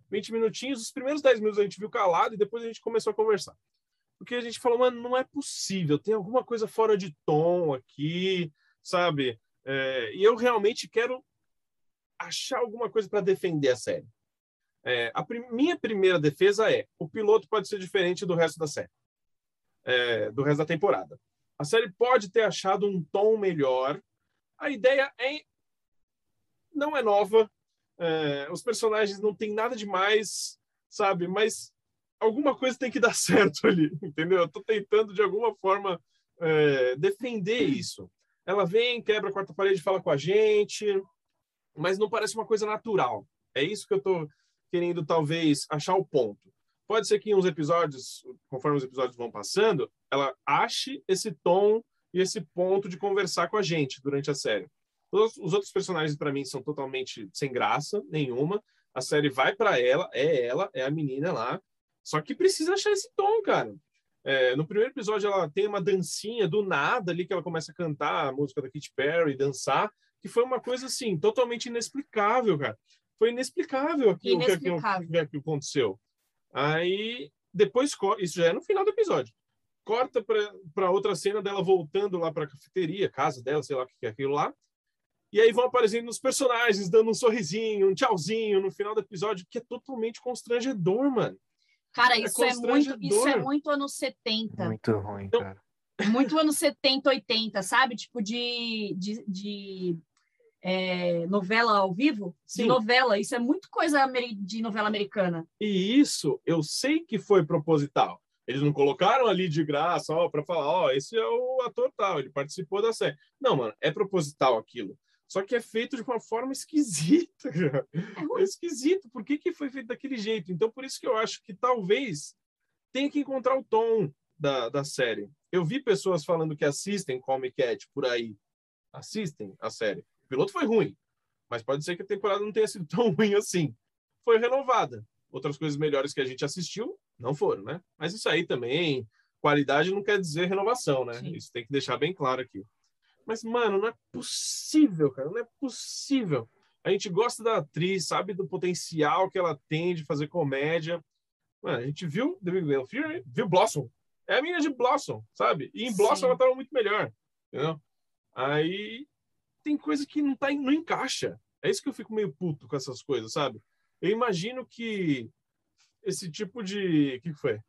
[SPEAKER 1] 20 minutinhos, os primeiros 10 minutos a gente viu calado e depois a gente começou a conversar. Porque a gente falou, mano, não é possível, tem alguma coisa fora de tom aqui, sabe? É, e eu realmente quero achar alguma coisa para defender a série. É, a prim- minha primeira defesa é: o piloto pode ser diferente do resto da série, é, do resto da temporada. A série pode ter achado um tom melhor. A ideia é não é nova. é, os personagens não têm nada demais, sabe? Mas alguma coisa tem que dar certo ali, entendeu? Eu tô tentando de alguma forma é, defender isso. Ela vem, quebra a quarta parede, fala com a gente, mas não parece uma coisa natural. É isso que eu tô querendo talvez achar o ponto. Pode ser que em uns episódios, conforme os episódios vão passando, ela ache esse tom e esse ponto de conversar com a gente durante a série. Os, os outros personagens para mim são totalmente sem graça nenhuma. A série vai para ela, é ela, é a menina lá. Só que precisa achar esse tom, cara. É, no primeiro episódio ela tem uma dancinha do nada ali que ela começa a cantar a música da Katy Perry, dançar, que foi uma coisa assim totalmente inexplicável, cara. Foi inexplicável aquilo que
[SPEAKER 2] Inexplicável.
[SPEAKER 1] que aquilo aconteceu. Aí depois isso já é no final do episódio. Corta para outra cena dela voltando lá para a cafeteria, casa dela, sei lá o que é aquilo lá. E aí vão aparecendo os personagens, dando um sorrisinho, um tchauzinho no final do episódio, que é totalmente constrangedor, mano.
[SPEAKER 2] Cara,
[SPEAKER 1] É
[SPEAKER 2] isso é, muito, isso é muito anos 70.
[SPEAKER 3] Muito ruim,
[SPEAKER 1] Então-
[SPEAKER 3] cara.
[SPEAKER 2] Muito anos 70, 80, sabe? Tipo de, de, de, é, novela ao vivo.
[SPEAKER 1] Sim.
[SPEAKER 2] De novela. Isso é muito coisa de novela americana.
[SPEAKER 1] E isso eu sei que foi proposital. Eles não colocaram ali de graça, ó, para falar, ó, esse é o ator tal, ele participou da série. Não, mano, é proposital aquilo. Só que é feito de uma forma esquisita, cara.
[SPEAKER 2] ruim.
[SPEAKER 1] É esquisito. Por que, que foi feito daquele jeito? Então, por isso que eu acho que talvez tenha que encontrar o tom da, da série. Eu vi pessoas falando que assistem Comic Cat por aí. Assistem a série. O piloto foi ruim, mas pode ser que a temporada não tenha sido tão ruim assim. Foi renovada. Outras coisas melhores que a gente assistiu não foram, né? Mas isso aí também, qualidade não quer dizer renovação, né?
[SPEAKER 2] Sim.
[SPEAKER 1] Isso tem que deixar bem claro aqui. Mas, mano, não é possível, cara. Não é possível. A gente gosta da atriz, sabe do potencial que ela tem de fazer comédia. Mano, a gente viu The Big Bang Theory, viu Blossom. É a menina de Blossom, sabe? E em Blossom
[SPEAKER 2] Sim.
[SPEAKER 1] ela tava muito melhor, entendeu? Aí tem coisa que não, tá, não encaixa. É isso que eu fico meio puto com essas coisas, sabe? Eu imagino que esse tipo de... O que foi?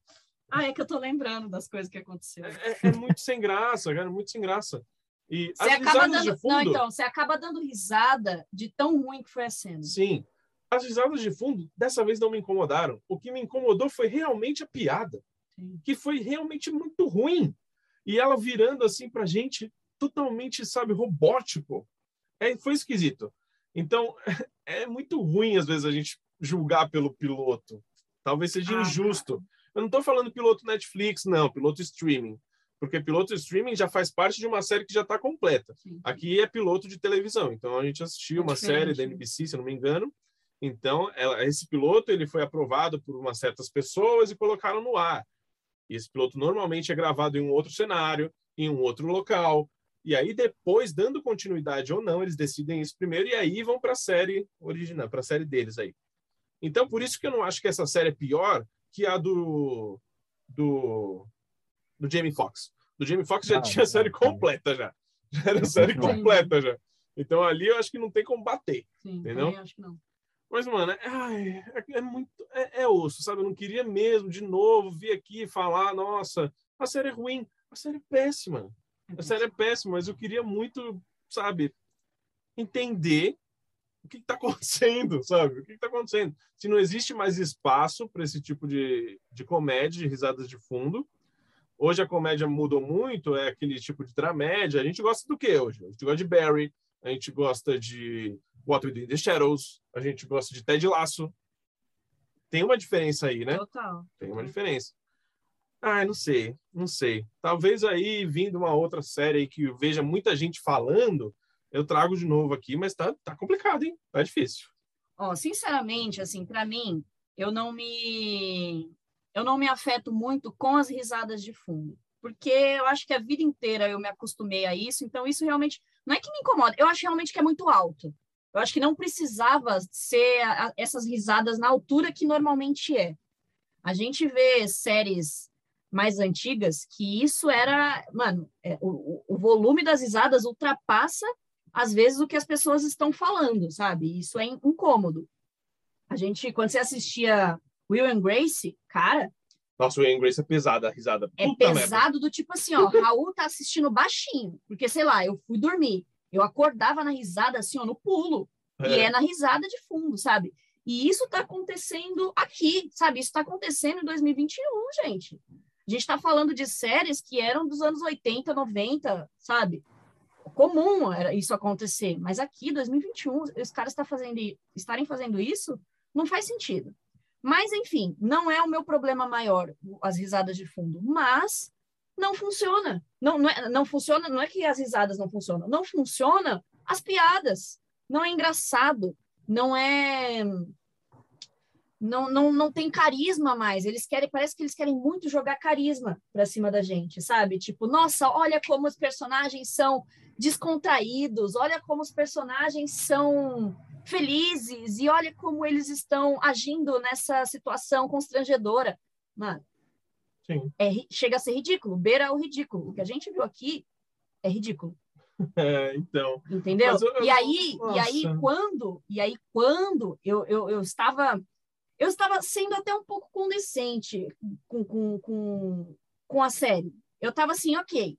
[SPEAKER 2] Ah, é que eu tô lembrando das coisas que aconteceram.
[SPEAKER 1] É, é- é muito sem graça, cara, muito sem graça. E
[SPEAKER 2] Você
[SPEAKER 1] as
[SPEAKER 2] acaba
[SPEAKER 1] risadas
[SPEAKER 2] dando.
[SPEAKER 1] de fundo...
[SPEAKER 2] Não, então, você acaba dando risada de tão ruim que foi a cena.
[SPEAKER 1] Sim. As risadas de fundo, dessa vez, não me incomodaram. O que me incomodou foi realmente a piada,
[SPEAKER 2] Sim.
[SPEAKER 1] que foi realmente muito ruim. E ela virando assim pra gente, totalmente, sabe, robótico. É, foi esquisito. Então, é muito ruim, às vezes, a gente julgar pelo piloto. Talvez seja
[SPEAKER 2] Ah,
[SPEAKER 1] injusto. Eu não estou falando piloto Netflix, não, piloto streaming. Porque piloto streaming já faz parte de uma série que já está completa.
[SPEAKER 2] Sim.
[SPEAKER 1] Aqui é piloto de televisão. Então a gente assistiu
[SPEAKER 2] É
[SPEAKER 1] uma série da
[SPEAKER 2] né?
[SPEAKER 1] NBC, se eu não me engano. Então ela- esse piloto ele foi aprovado por umas certas pessoas e colocaram no ar. E esse piloto normalmente é gravado em um outro cenário, em um outro local. E aí depois, dando continuidade ou não, eles decidem isso primeiro e aí vão para a série original, para a série deles aí. Então por isso que eu não acho que essa série é pior que a do do do Jamie Foxx. Do Jamie Foxx já
[SPEAKER 3] Ah,
[SPEAKER 1] tinha a série completa já. Já era a série
[SPEAKER 2] Sim.
[SPEAKER 1] completa já. Então ali eu acho que não tem como bater.
[SPEAKER 2] Sim,
[SPEAKER 1] Entendeu?
[SPEAKER 2] acho que não.
[SPEAKER 1] Mas, mano, é, ai, é, é muito. É, é osso, sabe? Eu não queria mesmo, de novo, vir aqui e falar, nossa, a série é ruim. A série é péssima. A série é péssima, mas eu queria muito, sabe, entender o que está acontecendo, sabe? O que está acontecendo? Se não existe mais espaço para esse tipo de, de comédia, de risadas de fundo. Hoje a comédia mudou muito, é aquele tipo de dramédia. A gente gosta do que hoje? A gente gosta de Barry, a gente gosta de What We Do in the Shadows, a gente gosta de Ted Lasso. Tem uma diferença aí, né?
[SPEAKER 2] Total.
[SPEAKER 1] Tem uma diferença. Ah, não sei, não sei. Talvez aí, vindo uma outra série aí que eu veja muita gente falando, eu trago de novo aqui, mas tá, tá complicado, hein? Tá difícil.
[SPEAKER 2] Ó, sinceramente, assim, para mim, eu não me eu não me afeto muito com as risadas de fundo, porque eu acho que a vida inteira eu me acostumei a isso, então isso realmente não é que me incomoda, eu acho realmente que é muito alto. Eu acho que não precisava ser a- essas risadas na altura que normalmente é. A gente vê séries mais antigas que isso era, mano, é, o, o- volume das risadas ultrapassa às vezes o que as pessoas estão falando, sabe? Isso é in- incômodo. A gente, quando você assistia Will and Grace, cara,
[SPEAKER 1] Nossa, o Ian Grace é pesada, a risada.
[SPEAKER 2] é
[SPEAKER 1] Puta merda.
[SPEAKER 2] pesado do tipo assim, ó, Raul tá assistindo baixinho, porque sei lá, eu fui dormir, eu acordava na risada assim, ó, no pulo, e
[SPEAKER 1] É.
[SPEAKER 2] é na risada de fundo, sabe? E isso tá acontecendo aqui, sabe? Isso tá acontecendo em 2021, gente. A gente tá falando de séries que eram dos anos 80, 90, sabe? Comum era isso acontecer, mas aqui, 2021, os caras tá fazendo, estarem fazendo isso, não faz sentido. Mas, enfim, não é o meu problema maior, as risadas de fundo, mas não funciona. Não, não, é, não funciona, não é que as risadas não funcionam, não funciona as piadas. Não é engraçado, não é não, não, não tem carisma mais. Eles querem, parece que eles querem muito jogar carisma para cima da gente, sabe? Tipo, nossa, olha como os personagens são descontraídos, olha como os personagens são felizes e olha como eles estão agindo nessa situação constrangedora. Mano,
[SPEAKER 1] Sim.
[SPEAKER 2] é, chega a ser ridículo, beira o ridículo. O que a gente viu aqui é ridículo.
[SPEAKER 1] É, então.
[SPEAKER 2] Entendeu?
[SPEAKER 1] Eu-
[SPEAKER 2] e aí, e aí quando, e aí quando eu, eu, eu estava eu estava sendo até um pouco condescente com, com, com, com a série. Eu estava assim, ok,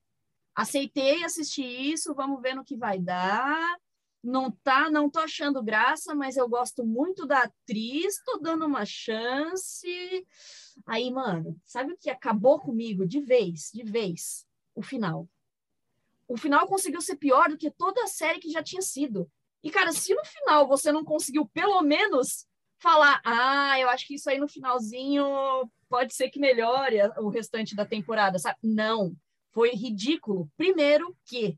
[SPEAKER 2] aceitei assistir isso, vamos ver no que vai dar. Não tá, não tô achando graça, mas eu gosto muito da atriz, tô dando uma chance. Aí, mano, sabe o que acabou comigo de vez, de vez? O final o final conseguiu ser pior do que toda a série que já tinha sido. E, cara, se no final você não conseguiu, pelo menos, falar, ah, eu acho que isso aí no finalzinho pode ser que melhore o restante da temporada, sabe? Não. Foi ridículo. Primeiro que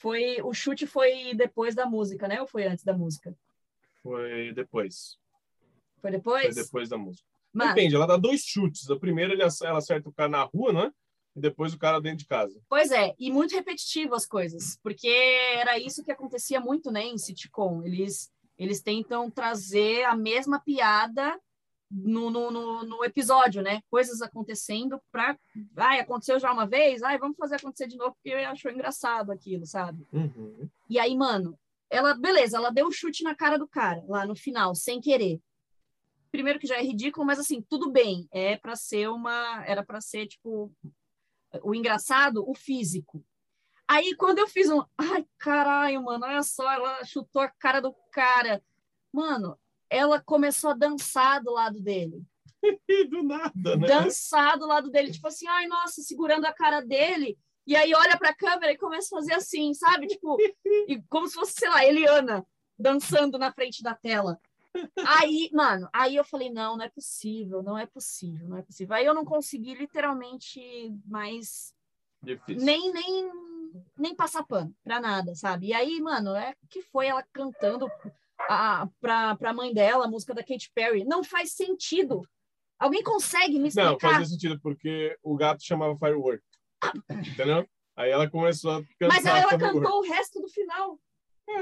[SPEAKER 2] foi o chute foi depois da música, né? Ou foi antes da música?
[SPEAKER 1] Foi depois.
[SPEAKER 2] Foi
[SPEAKER 1] Foi
[SPEAKER 2] depois?
[SPEAKER 1] depois da música.
[SPEAKER 2] Mano,
[SPEAKER 1] Depende, ela dá dois chutes. O primeiro ele ela acerta o cara na rua, não é? E depois o cara dentro de casa.
[SPEAKER 2] Pois é, e muito repetitivo as coisas, porque era isso que acontecia muito, né, em sitcom. Eles, eles tentam trazer a mesma piada no, no, no, no episódio, né? Coisas acontecendo para. Ai, aconteceu já uma vez, ai, vamos fazer acontecer de novo, porque achou engraçado aquilo, sabe?
[SPEAKER 1] Uhum.
[SPEAKER 2] E aí, mano, ela, beleza, ela deu um chute na cara do cara lá no final, sem querer. Primeiro que já é ridículo, mas assim, tudo bem, é para ser uma, era para ser tipo o engraçado, o físico. Aí quando eu fiz um, ai, caralho, mano, olha só, ela chutou a cara do cara. Mano, ela começou a dançar do lado dele
[SPEAKER 1] do nada, né?
[SPEAKER 2] dançar do lado dele, tipo assim, ai, nossa, segurando a cara dele, e aí olha pra câmera e começa a fazer assim, sabe? Tipo, e como se fosse, sei lá, Eliana dançando na frente da tela. Aí, mano, aí eu falei, não, não é possível, não é possível, não é possível. Aí eu não consegui literalmente mais
[SPEAKER 1] Difícil.
[SPEAKER 2] nem nem nem passar pano pra nada, sabe? E aí, mano, é que foi ela cantando a, pra, pra mãe dela a música da Katy Perry. Não faz sentido. Alguém consegue me
[SPEAKER 1] Não,
[SPEAKER 2] explicar?
[SPEAKER 1] fazia sentido, porque o gato chamava Firework. Entendeu? Aí ela começou a cantar
[SPEAKER 2] Mas aí ela
[SPEAKER 1] Firework.
[SPEAKER 2] cantou o resto do final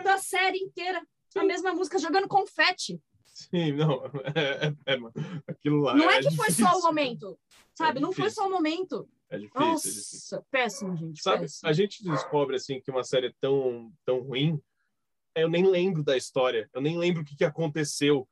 [SPEAKER 2] da série inteira. A mesma música, jogando confete.
[SPEAKER 1] Sim, não. É, é, é, aquilo lá.
[SPEAKER 2] Não é que foi só o
[SPEAKER 1] difícil.
[SPEAKER 2] momento, sabe? Não foi
[SPEAKER 1] difícil.
[SPEAKER 2] só o momento.
[SPEAKER 1] É difícil, é difícil.
[SPEAKER 2] Nossa, péssimo, gente.
[SPEAKER 1] Sabe,
[SPEAKER 2] péssimo.
[SPEAKER 1] a gente descobre assim que uma série é tão, tão ruim, eu nem lembro da história, eu nem lembro o que, que aconteceu,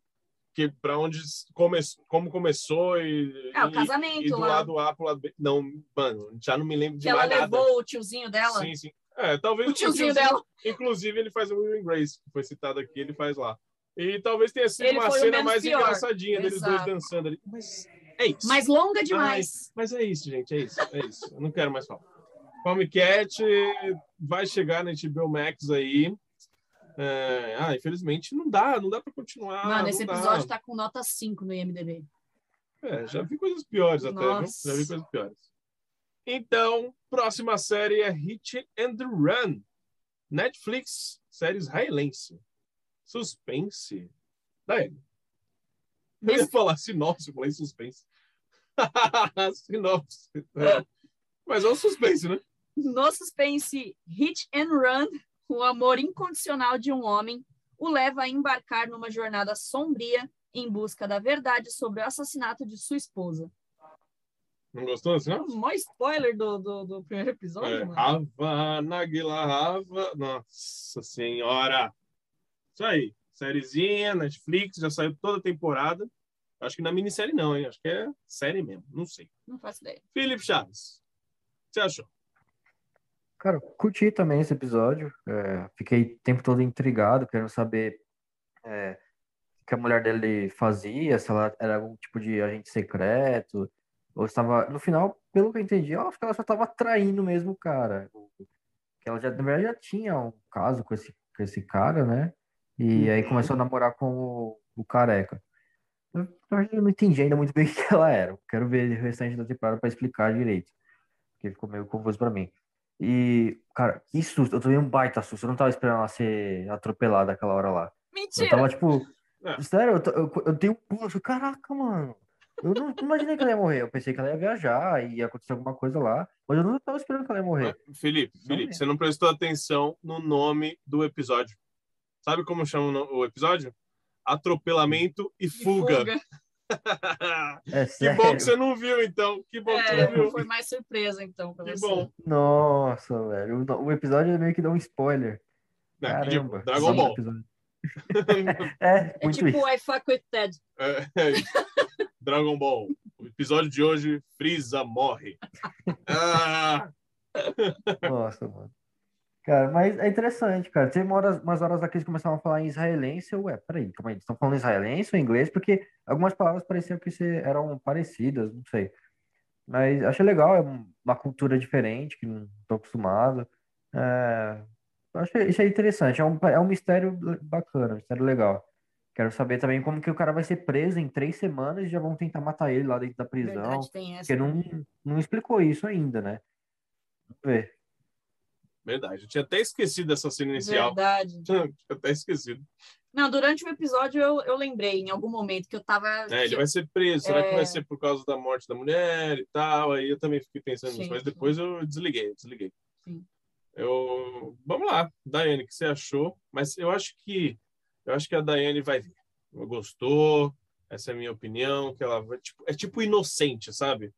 [SPEAKER 1] que para onde come, como começou e,
[SPEAKER 2] É, o
[SPEAKER 1] e-
[SPEAKER 2] casamento
[SPEAKER 1] e do
[SPEAKER 2] lá.
[SPEAKER 1] lado A pro lado B. Não, mano, já não me lembro de
[SPEAKER 2] Que ela
[SPEAKER 1] mais nada.
[SPEAKER 2] levou o tiozinho dela.
[SPEAKER 1] Sim, sim. É, talvez
[SPEAKER 2] O tiozinho dela.
[SPEAKER 1] Inclusive, ele faz o Will and Grace, que foi citado aqui, ele faz lá. E talvez tenha sido
[SPEAKER 2] Ele
[SPEAKER 1] uma
[SPEAKER 2] o
[SPEAKER 1] cena mais
[SPEAKER 2] pior.
[SPEAKER 1] engraçadinha deles dois
[SPEAKER 2] Exato.
[SPEAKER 1] dançando ali. Mas é isso.
[SPEAKER 2] Mas longa demais.
[SPEAKER 1] Mas é isso, gente, é isso, é isso. Eu não quero mais falar. Home Cat vai chegar na HBO Max aí. É, ah, infelizmente não dá, não dá para continuar.
[SPEAKER 2] Mano, esse episódio tá com nota 5 no IMDB.
[SPEAKER 1] É, já vi coisas piores até, viu? Já vi coisas piores. Então, próxima série é Hit and Run. Netflix, série israelense. Suspense. Daí. Eu ia falar sinopse, eu falei suspense. sinopse. É. Mas é um suspense, né?
[SPEAKER 2] No suspense Hit and Run, o amor incondicional de um homem o leva a embarcar numa jornada sombria em busca da verdade sobre o assassinato de sua esposa.
[SPEAKER 1] Não gostou da sinopse?
[SPEAKER 2] Mó spoiler do, do, do primeiro episódio,
[SPEAKER 1] É,
[SPEAKER 2] mano.
[SPEAKER 1] Rava, Nagila Rava. Nossa senhora. Isso aí. Sériezinha, Netflix, já saiu toda a temporada. Acho que na minissérie não, hein? Acho que é série mesmo. Não sei.
[SPEAKER 2] Não faço ideia.
[SPEAKER 1] Felipe Chaves. O que você achou?
[SPEAKER 3] Cara, curti também esse episódio. é, fiquei o tempo todo intrigado, querendo saber é, o que a mulher dele fazia, se ela era algum tipo de agente secreto, ou estava. No final, pelo que eu entendi, eu acho que ela só estava traindo mesmo o cara. Que ela já, na verdade, já tinha um caso com esse, com esse cara, né? E aí
[SPEAKER 1] Uhum.
[SPEAKER 3] começou a namorar com o, o careca. Eu, eu não entendi ainda muito bem o que ela era. Quero ver o restante da temporada para explicar direito. Porque ficou meio confuso para mim. E, cara, que susto. Eu tomei um baita susto. Eu não tava esperando ela ser atropelada aquela hora lá. Eu
[SPEAKER 2] Mentira!
[SPEAKER 3] tava, tipo,
[SPEAKER 1] É.
[SPEAKER 3] sério, eu, eu, eu dei um pulo. Eu falei, caraca, mano. Eu não, não imaginei que ela ia morrer. Eu pensei que ela ia viajar e ia acontecer alguma coisa lá. Mas eu não tava esperando que ela ia morrer.
[SPEAKER 1] Felipe,
[SPEAKER 3] Não
[SPEAKER 1] Felipe,
[SPEAKER 3] é.
[SPEAKER 1] você não prestou atenção no nome do episódio. Sabe como chama o episódio? Atropelamento e
[SPEAKER 2] E
[SPEAKER 1] fuga.
[SPEAKER 3] É
[SPEAKER 1] que
[SPEAKER 3] sério.
[SPEAKER 1] bom que você não viu, então. Que bom que você não
[SPEAKER 2] É,
[SPEAKER 1] viu.
[SPEAKER 2] foi mais surpresa, então, pra
[SPEAKER 1] Que
[SPEAKER 2] você.
[SPEAKER 1] bom.
[SPEAKER 3] Nossa, velho. O, o episódio meio que dá um spoiler.
[SPEAKER 1] É,
[SPEAKER 3] Caramba.
[SPEAKER 1] Dragon Ball.
[SPEAKER 3] episódio. É,
[SPEAKER 2] É tipo
[SPEAKER 3] isso.
[SPEAKER 2] I fuck with Ted.
[SPEAKER 1] É, é isso. Dragon Ball. O episódio de hoje, Freeza morre. Ah,
[SPEAKER 3] Nossa, mano. Cara, mas é interessante, cara. Tem uma hora- umas horas lá que eles começaram a falar em israelense. Eu, ué, peraí, calma aí. Eles estão falando israelense ou inglês? Porque algumas palavras pareciam que eram parecidas, não sei. Mas achei legal, é um- uma cultura diferente, que não estou acostumado. É, achei, isso é interessante. É um, é um mistério bacana, um mistério legal. Quero saber também como que o cara vai ser preso em três semanas e já vão tentar matar ele lá dentro da prisão.
[SPEAKER 2] Verdade, tem essa.
[SPEAKER 3] Porque não, não explicou isso ainda, né? Vamos ver.
[SPEAKER 1] Verdade. Eu tinha até esquecido dessa cena inicial.
[SPEAKER 2] Verdade.
[SPEAKER 1] Tinha até esquecido.
[SPEAKER 2] Não, durante o episódio eu, eu lembrei em algum momento que eu tava.
[SPEAKER 1] É, ele vai ser preso. Será que
[SPEAKER 2] É.
[SPEAKER 1] vai ser por causa da morte da mulher e tal? Aí eu também fiquei pensando nisso,
[SPEAKER 2] Sim,
[SPEAKER 1] mas
[SPEAKER 2] sim.
[SPEAKER 1] depois eu desliguei, desliguei.
[SPEAKER 2] Sim.
[SPEAKER 1] Eu... Vamos lá, Daiane, o que você achou? Mas eu acho que eu acho que a Daiane vai ver. Gostou, essa é a minha opinião, que ela tipo, é tipo inocente, sabe?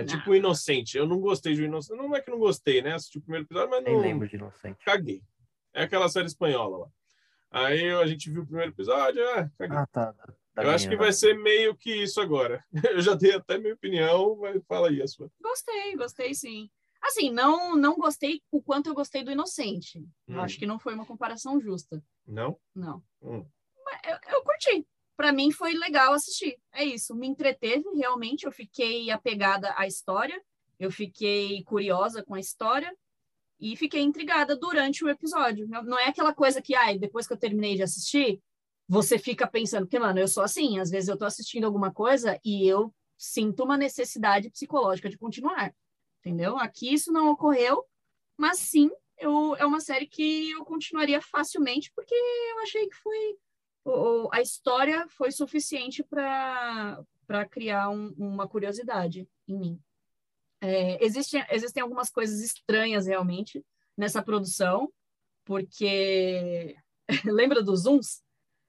[SPEAKER 1] É
[SPEAKER 2] Não.
[SPEAKER 1] tipo inocente. Eu não gostei de inocente. Não é que não gostei, né? Assisti o primeiro episódio, mas
[SPEAKER 3] Nem
[SPEAKER 1] não
[SPEAKER 3] lembro de Inocente.
[SPEAKER 1] caguei. É aquela série espanhola lá. Aí a gente viu o primeiro episódio, ah, caguei.
[SPEAKER 3] Ah, tá. da- da
[SPEAKER 1] Eu acho que vai ser meio que isso agora. Eu já dei até minha opinião, mas fala aí a sua.
[SPEAKER 2] Gostei, gostei sim. Assim, não não gostei o quanto eu gostei do Inocente. Eu
[SPEAKER 1] Hum.
[SPEAKER 2] acho que não foi uma comparação justa.
[SPEAKER 1] Não?
[SPEAKER 2] Não.
[SPEAKER 1] Hum.
[SPEAKER 2] Mas eu, eu curti. Pra mim foi legal assistir. É isso. Me entreteve realmente. Eu fiquei apegada à história. Eu fiquei curiosa com a história. E fiquei intrigada durante o episódio. Não é aquela coisa que, ai, depois que eu terminei de assistir, você fica pensando, porque, mano, eu sou assim, às vezes eu tô assistindo alguma coisa e eu sinto uma necessidade psicológica de continuar, entendeu? Aqui isso não ocorreu, mas sim, eu, é uma série que eu continuaria facilmente, porque eu achei que foi. O, a história foi suficiente para criar um, uma curiosidade em mim. É, existe, existem algumas coisas estranhas realmente nessa produção, porque lembra dos zooms?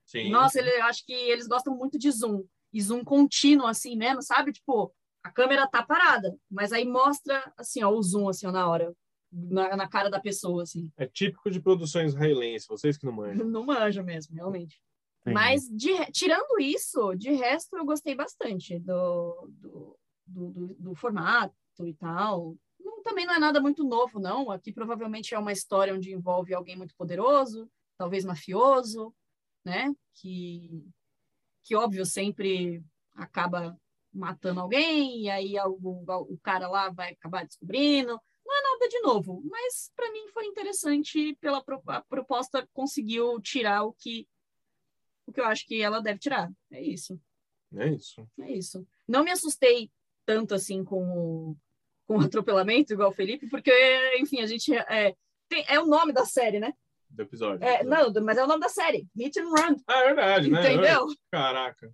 [SPEAKER 1] Sim.
[SPEAKER 2] Nossa, ele, eu acho que eles gostam muito de zoom. E zoom contínuo, assim mesmo, sabe? Tipo, a câmera tá parada, mas aí mostra, assim, ó, o zoom, assim, ó, na hora. Na, na cara da pessoa, assim.
[SPEAKER 1] É típico de produções israelenses, vocês que não manjam.
[SPEAKER 2] Não manjo mesmo, realmente.
[SPEAKER 3] Entendi.
[SPEAKER 2] Mas, de, tirando isso, de resto, eu gostei bastante do, do, do, do- do formato e tal. Não- também não é nada muito novo, não. Aqui provavelmente é uma história onde envolve alguém muito poderoso, talvez mafioso, né? Que, que óbvio, sempre acaba matando alguém, e aí o, o cara lá vai acabar descobrindo. Não é nada de novo, mas para mim foi interessante pela a proposta conseguiu tirar o que o que eu acho que ela deve tirar. É isso.
[SPEAKER 1] É isso.
[SPEAKER 2] É isso. Não me assustei tanto assim com o, com o atropelamento, igual o Felipe, porque, enfim, a gente. É, tem- é o nome da série, né?
[SPEAKER 1] Do episódio.
[SPEAKER 2] É, não, mas é o nome da série. Hit and Run.
[SPEAKER 1] Ah, é verdade, né?
[SPEAKER 2] Entendeu?
[SPEAKER 1] Caraca.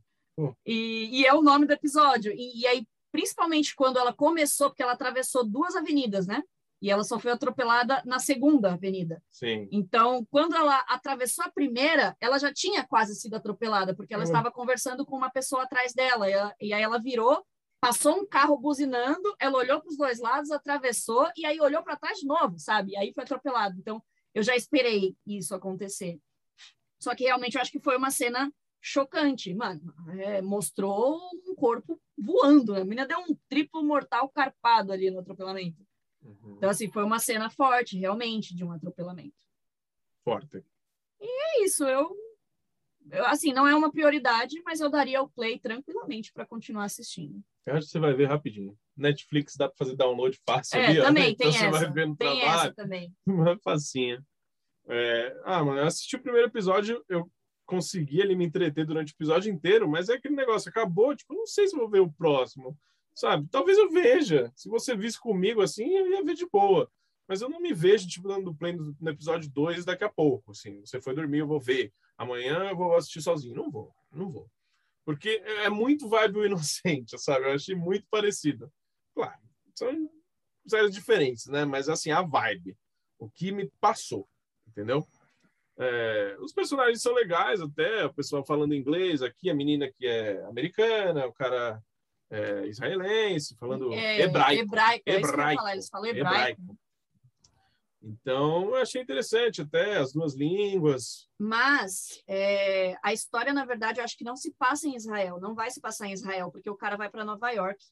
[SPEAKER 2] E, e é o nome do episódio. E, e aí, principalmente quando ela começou, porque ela atravessou duas avenidas, né? E ela só foi atropelada na segunda avenida.
[SPEAKER 1] Sim.
[SPEAKER 2] Então, quando ela atravessou a primeira, ela já tinha quase sido atropelada, porque ela
[SPEAKER 1] Uhum.
[SPEAKER 2] estava conversando com uma pessoa atrás dela. E, ela- e aí ela virou, passou um carro buzinando, ela olhou para os dois lados, atravessou, e aí olhou para trás de novo, sabe? E aí foi atropelada. Então, eu já esperei isso acontecer. Só que realmente eu acho que foi uma cena chocante, mano. É, mostrou um corpo voando. né? A menina deu um triplo mortal carpado ali no atropelamento.
[SPEAKER 1] Uhum.
[SPEAKER 2] Então, assim, foi uma cena forte, realmente, de um atropelamento.
[SPEAKER 1] Forte.
[SPEAKER 2] É isso, eu, eu, assim, não é uma prioridade, mas eu daria o play tranquilamente para continuar assistindo.
[SPEAKER 1] Eu acho que você vai ver rapidinho. Netflix dá para fazer download fácil
[SPEAKER 2] É,
[SPEAKER 1] ali, ó.
[SPEAKER 2] também
[SPEAKER 1] então
[SPEAKER 2] tem
[SPEAKER 1] você vai
[SPEAKER 2] essa.
[SPEAKER 1] ver no
[SPEAKER 2] Tem
[SPEAKER 1] trabalho.
[SPEAKER 2] essa também.
[SPEAKER 1] Uma facinha. É... Ah, mano, eu assisti o primeiro episódio, eu consegui ali me entreter durante o episódio inteiro, mas é aquele negócio, acabou, tipo, não sei se vou ver o próximo, sabe? Talvez eu veja. Se você visse comigo assim, eu ia ver de boa. Mas eu não me vejo, tipo, dando play no, no episódio 2 daqui a pouco, assim. Você foi dormir, eu vou ver. Amanhã eu vou assistir sozinho. Não vou, não vou. Porque é muito vibe o inocente, sabe? Eu achei muito parecido. Claro, são séries diferentes, né? Mas, assim, a vibe. O que me passou, entendeu? É, os personagens são legais até, o pessoal falando inglês aqui, a menina que é americana, o cara é israelense, falando
[SPEAKER 2] É,
[SPEAKER 1] hebraico.
[SPEAKER 2] Hebraico, é
[SPEAKER 1] Hebraico.
[SPEAKER 2] falar, eles falam hebraico.
[SPEAKER 1] Então, eu achei interessante até as duas línguas.
[SPEAKER 2] Mas é, a história, na verdade, eu acho que não se passa em Israel, não vai se passar em Israel, porque o cara vai para Nova York.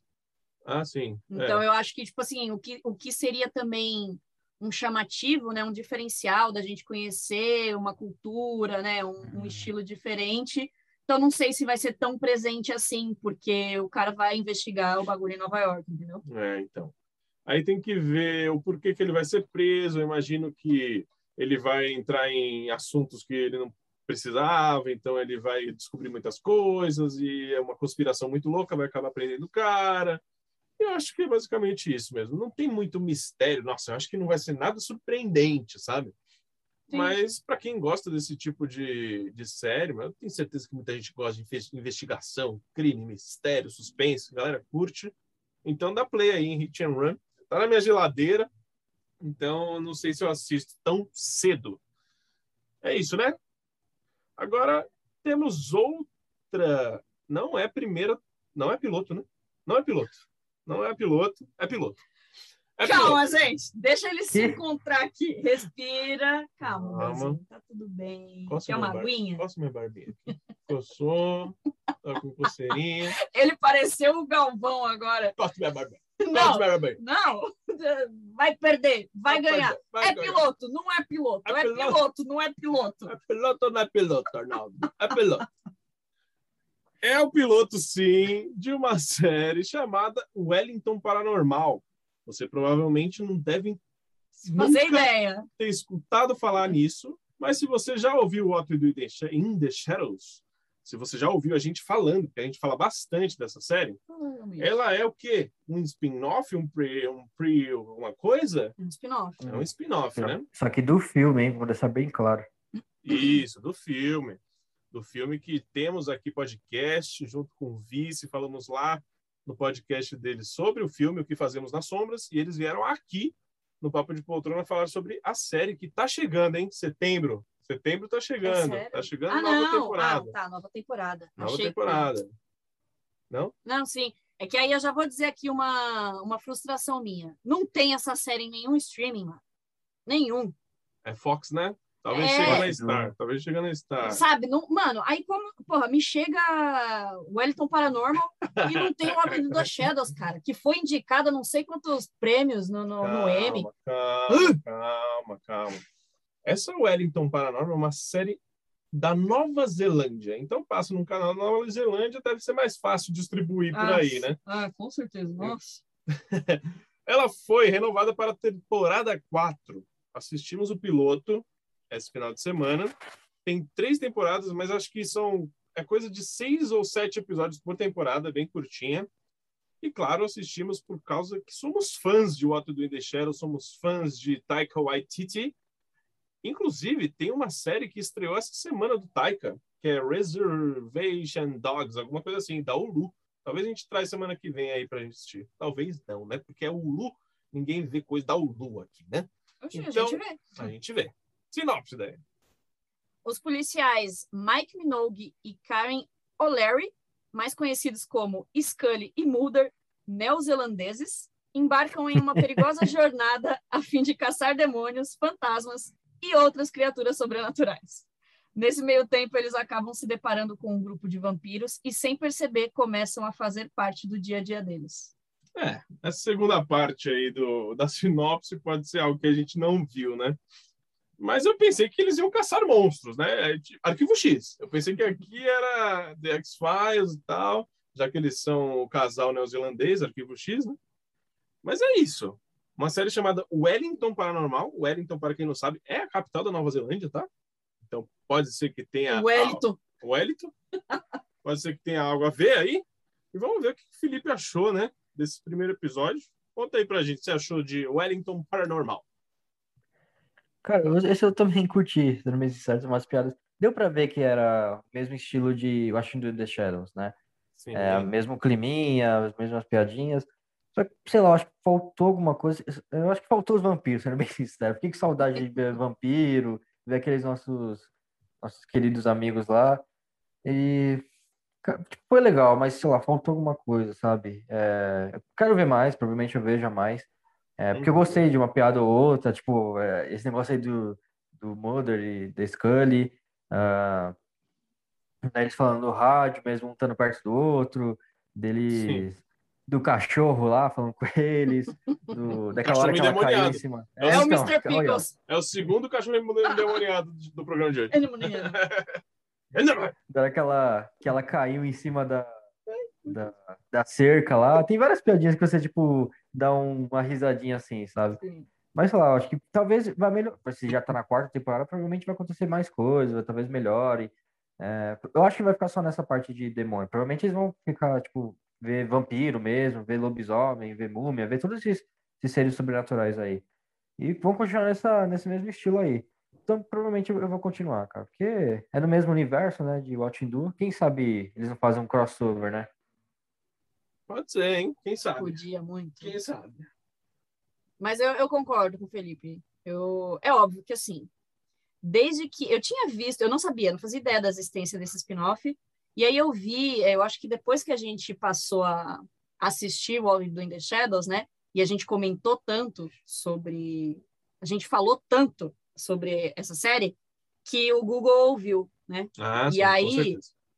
[SPEAKER 1] Ah, sim.
[SPEAKER 2] Então,
[SPEAKER 1] é.
[SPEAKER 2] eu acho que, tipo assim, o que, o que seria também um chamativo, né, um diferencial da gente conhecer uma cultura, né, um,
[SPEAKER 1] Uhum.
[SPEAKER 2] um estilo diferente. Então, não sei se vai ser tão presente assim, porque o cara vai investigar o bagulho em Nova York, entendeu?
[SPEAKER 1] É, então. Aí tem que ver o porquê que ele vai ser preso. Eu imagino que ele vai entrar em assuntos que ele não precisava, então ele vai descobrir muitas coisas e é uma conspiração muito louca, vai acabar prendendo o cara. Eu acho que é basicamente isso mesmo. Não tem muito mistério. Nossa, eu acho que não vai ser nada surpreendente, sabe? Mas para quem gosta desse tipo de, de série, eu tenho certeza que muita gente gosta de inve- investigação, crime, mistério, suspense, a galera curte. Então dá play aí em Hit and Run. Tá na minha geladeira. Então não sei se eu assisto tão cedo. É isso, né? Agora temos outra. Não é primeira. Não é piloto, né? Não é piloto. Não é piloto. É piloto. É.
[SPEAKER 2] Calma, gente. Deixa ele se encontrar aqui. Respira. Calma,
[SPEAKER 1] Calma.
[SPEAKER 2] Tá tudo bem.
[SPEAKER 1] Coça
[SPEAKER 2] Quer uma
[SPEAKER 1] bar-
[SPEAKER 2] aguinha?
[SPEAKER 1] Coça minha barbinha aqui. Coçou. Tá com coceirinha.
[SPEAKER 2] Ele pareceu o Galvão agora.
[SPEAKER 1] Coça minha barbinha.
[SPEAKER 2] Não, não. Vai perder. Vai ganhar.
[SPEAKER 1] Vai
[SPEAKER 2] É
[SPEAKER 1] ganhar.
[SPEAKER 2] piloto, não é piloto.
[SPEAKER 1] É
[SPEAKER 2] É
[SPEAKER 1] piloto.
[SPEAKER 2] piloto, não é piloto.
[SPEAKER 1] É piloto ou não é piloto, Arnaldo? É piloto. É o piloto, sim, de uma série chamada Wellington Paranormal. Você provavelmente não deve
[SPEAKER 2] Fazer ideia.
[SPEAKER 1] ter escutado falar nisso, Mas se você já ouviu What We Do in the Shadows, se você já ouviu a gente falando, que a gente fala bastante dessa série, ela é o quê? Um spin-off, um pre, um pre, uma coisa?
[SPEAKER 2] Um spin-off.
[SPEAKER 1] É um spin-off, né?
[SPEAKER 3] Só que do filme, hein? Vou deixar bem claro.
[SPEAKER 1] Isso, do filme. Do filme que temos aqui podcast, junto com o Vice, falamos lá no podcast deles sobre o filme, o que fazemos nas sombras, e eles vieram aqui no Papo de Poltrona falar sobre a série que tá chegando, hein? Setembro. Setembro tá chegando.
[SPEAKER 2] É
[SPEAKER 1] tá chegando
[SPEAKER 2] Ah,
[SPEAKER 1] nova
[SPEAKER 2] não.
[SPEAKER 1] temporada.
[SPEAKER 2] Ah, tá, nova temporada.
[SPEAKER 1] Nova
[SPEAKER 2] Achei que-
[SPEAKER 1] temporada. Não?
[SPEAKER 2] Não, sim. É que aí eu já vou dizer aqui uma, uma frustração minha. Não tem essa série em nenhum streaming, mano. Nenhum.
[SPEAKER 1] É Fox, né? Talvez
[SPEAKER 2] É.
[SPEAKER 1] chegue na Star. Talvez chegue na Star.
[SPEAKER 2] Sabe? Não, mano, aí como, porra, me chega o Wellington Paranormal e não tem o Avenida das Shadows, cara, que foi indicada não sei quantos prêmios no, no, no Emmy.
[SPEAKER 1] Calma, calma, calma. Essa Wellington Paranormal é uma série da Nova Zelândia. Então passa num canal da Nova Zelândia, deve ser mais fácil distribuir por
[SPEAKER 2] Ah,
[SPEAKER 1] aí, né?
[SPEAKER 2] Ah, com certeza. Nossa.
[SPEAKER 1] Ela foi renovada para a temporada 4. Assistimos o piloto esse final de semana. Tem três temporadas, mas acho que são é coisa de seis ou sete episódios por temporada, bem curtinha. E claro, assistimos por causa que somos fãs de What to Do in the Shadows, somos fãs de Taika Waititi. Inclusive, tem uma série que estreou essa semana do Taika, que é Reservation Dogs, alguma coisa assim, da Hulu. Talvez a gente traz semana que vem aí pra gente assistir. Talvez não, né? Porque é Hulu, ninguém vê coisa da Hulu aqui, né?
[SPEAKER 2] Oxe,
[SPEAKER 1] Então-
[SPEAKER 2] a gente vê.
[SPEAKER 1] A gente vê. Sinopse daí.
[SPEAKER 2] Os policiais Mike Minogue e Karen O'Leary, mais conhecidos como Scully e Mulder, neozelandeses, embarcam em uma perigosa jornada a fim de caçar demônios, fantasmas e outras criaturas sobrenaturais. Nesse meio tempo, eles acabam se deparando com um grupo de vampiros e, sem perceber, começam a fazer parte do dia a dia deles.
[SPEAKER 1] É, essa segunda parte aí do, da sinopse pode ser algo que a gente não viu, né? Mas eu pensei que eles iam caçar monstros, né? É tipo, Arquivo X. Eu pensei que aqui era The X-Files e tal, já que eles são o casal neozelandês, Arquivo X, né? Mas é isso. Uma série chamada Wellington Paranormal. Wellington, para quem não sabe, é a capital da Nova Zelândia, tá? Então pode ser que tenha.
[SPEAKER 2] Wellington,
[SPEAKER 1] Wellington. Pode ser que tenha algo a ver aí. E vamos ver o que o Felipe achou, né? Desse primeiro episódio. Conta aí pra gente o que você achou de Wellington Paranormal.
[SPEAKER 3] Cara, esse eu também curti, sendo bem sincero, umas piadas. Deu pra ver que era o mesmo estilo de Washington in the Shadows, né?
[SPEAKER 1] Sim.
[SPEAKER 3] É, mesmo climinha, as mesmas piadinhas. Só que, sei lá, acho que faltou alguma coisa. Eu acho que faltou os vampiros, sendo bem sincero. Fiquei com saudade de ver vampiro, ver aqueles nossos, nossos queridos amigos lá. E tipo, foi legal, mas sei lá, faltou alguma coisa, sabe? É, eu quero ver mais, provavelmente eu veja mais. É, porque eu
[SPEAKER 1] Uhum.
[SPEAKER 3] gostei de uma piada ou outra, tipo, é, esse negócio aí do, do Mulder e da Scully. ah, né, eles falando no rádio, mesmo um estando perto do outro, deles, do cachorro lá falando com eles, do, daquela hora que ela caiu em cima.
[SPEAKER 1] É
[SPEAKER 2] é o
[SPEAKER 3] então,
[SPEAKER 2] Mr.
[SPEAKER 3] olha,
[SPEAKER 2] Pickles.
[SPEAKER 1] É o segundo cachorro endemoniado do programa de hoje.
[SPEAKER 2] Ele morreu.
[SPEAKER 3] da hora que ela, que ela caiu em cima da, da, da cerca lá. Tem várias piadinhas que você, tipo, dá um- uma risadinha assim, sabe?
[SPEAKER 2] Sim.
[SPEAKER 3] Mas sei lá, acho que talvez vai melhorar. Se já tá na quarta temporada, provavelmente vai acontecer mais coisas, talvez melhore. É, eu acho que vai ficar só nessa parte de demônio. Provavelmente eles vão ficar, tipo, ver vampiro mesmo, ver lobisomem, ver múmia, ver todos esses, esses seres sobrenaturais aí. E vão continuar nessa, nesse mesmo estilo aí. Então, provavelmente eu eu vou continuar, cara. Porque é no mesmo universo, né, de Watching Do. Quem sabe eles não fazem um crossover, né?
[SPEAKER 1] Pode ser, hein? Quem sabe?
[SPEAKER 2] Podia muito.
[SPEAKER 1] Quem sabe?
[SPEAKER 2] Mas eu, eu concordo com o Felipe. Eu, é óbvio que, assim, desde que eu tinha visto, eu não sabia, não fazia ideia da existência desse spin-off, e aí eu vi, eu acho que depois que a gente passou a assistir o All in the Shadows, né, e a gente comentou tanto sobre, a gente falou tanto sobre essa série, que o Google ouviu, né,
[SPEAKER 1] Ah,
[SPEAKER 2] E
[SPEAKER 1] sim,
[SPEAKER 2] aí-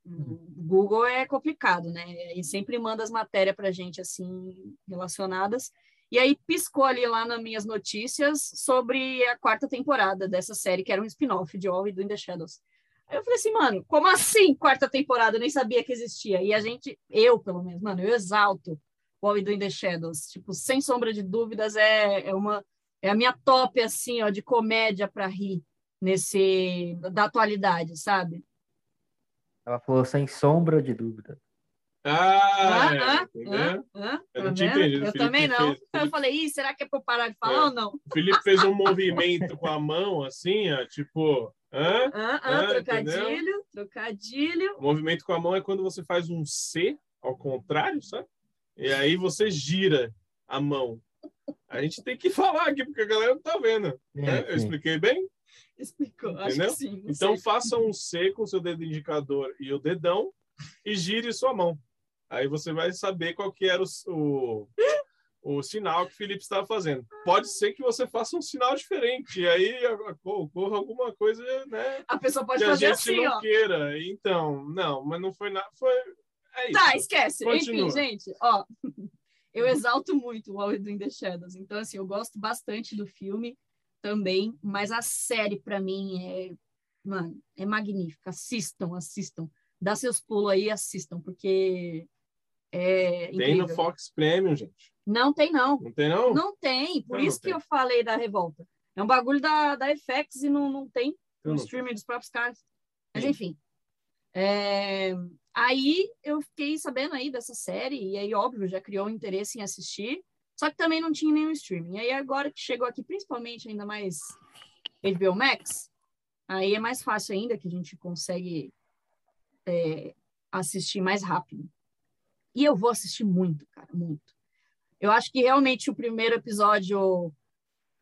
[SPEAKER 2] Google é complicado, né? E sempre manda as matérias para gente assim relacionadas. E aí piscou ali lá nas minhas notícias sobre a quarta temporada dessa série, que era um spin-off de All We Do the Shadows. Aí eu falei assim, mano, como assim quarta temporada? Eu nem sabia que existia. E a gente, eu pelo menos, mano, eu exalto o All We Do the Shadows. Tipo, sem sombra de dúvidas, é, é uma é a minha top, assim, ó, de comédia para rir. nesse da atualidade, sabe?
[SPEAKER 3] Ela falou sem sombra de dúvida.
[SPEAKER 1] Ah,
[SPEAKER 2] Hã?
[SPEAKER 1] é,
[SPEAKER 2] Hã?
[SPEAKER 1] entendeu?
[SPEAKER 2] Hã?
[SPEAKER 1] Eu
[SPEAKER 2] Tá
[SPEAKER 1] não tinha
[SPEAKER 2] vendo?
[SPEAKER 1] entendido.
[SPEAKER 2] Eu também não.
[SPEAKER 1] fez-
[SPEAKER 2] Eu falei, Ih, será que é eu parar de falar
[SPEAKER 1] É.
[SPEAKER 2] ou não?
[SPEAKER 1] O Felipe fez um movimento com a mão, assim, ó, tipo, hã?
[SPEAKER 2] Hã?
[SPEAKER 1] Ah,
[SPEAKER 2] Hã? Trocadilho, trocadilho.
[SPEAKER 1] O movimento com a mão é quando você faz um C ao contrário, sabe? E aí você gira a mão. A gente tem que falar aqui, porque a galera não tá vendo. né? Eu
[SPEAKER 3] sim.
[SPEAKER 1] expliquei bem?
[SPEAKER 2] Explicou, acho
[SPEAKER 1] Entendeu?
[SPEAKER 2] que sim.
[SPEAKER 1] Então
[SPEAKER 2] sei.
[SPEAKER 1] faça um C com seu dedo indicador e o dedão e gire sua mão. Aí você vai saber qual que era o, o, o sinal que o Felipe estava fazendo. Pode ser que você faça um sinal diferente, e aí ocorra alguma coisa, né?
[SPEAKER 2] a pessoa pode
[SPEAKER 1] que a
[SPEAKER 2] fazer
[SPEAKER 1] gente
[SPEAKER 2] assim,
[SPEAKER 1] não
[SPEAKER 2] ó.
[SPEAKER 1] queira. Então, não, mas não foi nada. Foi. É isso.
[SPEAKER 2] Tá, esquece.
[SPEAKER 1] Continua.
[SPEAKER 2] Enfim, gente, ó. Eu exalto muito o All in the Shadows. Então, assim, eu gosto bastante do filme também, mas a série, pra mim, é. Mano, é magnífica. Assistam, assistam. Dá seus pulos aí, assistam, porque. É
[SPEAKER 1] Tem no. Fox Premium, gente.
[SPEAKER 2] Não tem, não.
[SPEAKER 1] Não tem, não?
[SPEAKER 2] Não tem. Por
[SPEAKER 1] Então não
[SPEAKER 2] isso que
[SPEAKER 1] tem.
[SPEAKER 2] eu falei da revolta. É um bagulho da, da FX e não, não tem
[SPEAKER 1] Então
[SPEAKER 2] no
[SPEAKER 1] não
[SPEAKER 2] streaming dos próprios caras. Mas
[SPEAKER 1] Sim.
[SPEAKER 2] enfim. É, Aí eu fiquei sabendo aí dessa série, e aí, óbvio, já criou um interesse em assistir, só que também não tinha nenhum streaming. Aí agora que chegou aqui, principalmente ainda mais HBO Max, aí é mais fácil ainda que a gente consegue é, assistir mais rápido. E eu vou assistir muito, cara, muito. Eu acho que realmente o primeiro episódio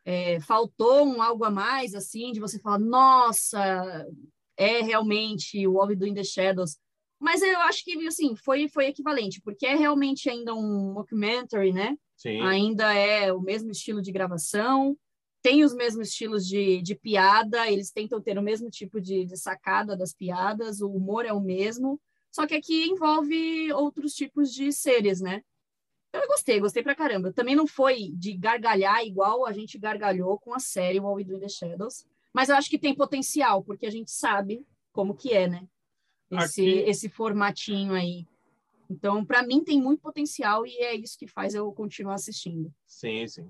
[SPEAKER 2] é, faltou um algo a mais, assim, de você falar, nossa, é realmente o We Do in the Shadows. Mas eu acho que, assim, foi, foi equivalente, porque é realmente ainda um mockumentary, né?
[SPEAKER 1] Sim.
[SPEAKER 2] Ainda é o mesmo estilo de gravação, tem os mesmos estilos de, de piada, eles tentam ter o mesmo tipo de, de sacada das piadas, o humor é o mesmo, só que aqui envolve outros tipos de seres, né? Então eu gostei, gostei pra caramba. Também não foi de gargalhar igual a gente gargalhou com a série What We Do in the Shadows, mas eu acho que tem potencial, porque a gente sabe como que é, né? Esse,
[SPEAKER 1] Aqui-
[SPEAKER 2] esse formatinho aí. Então, para mim, tem muito potencial e é isso que faz eu continuar assistindo.
[SPEAKER 1] Sim, sim.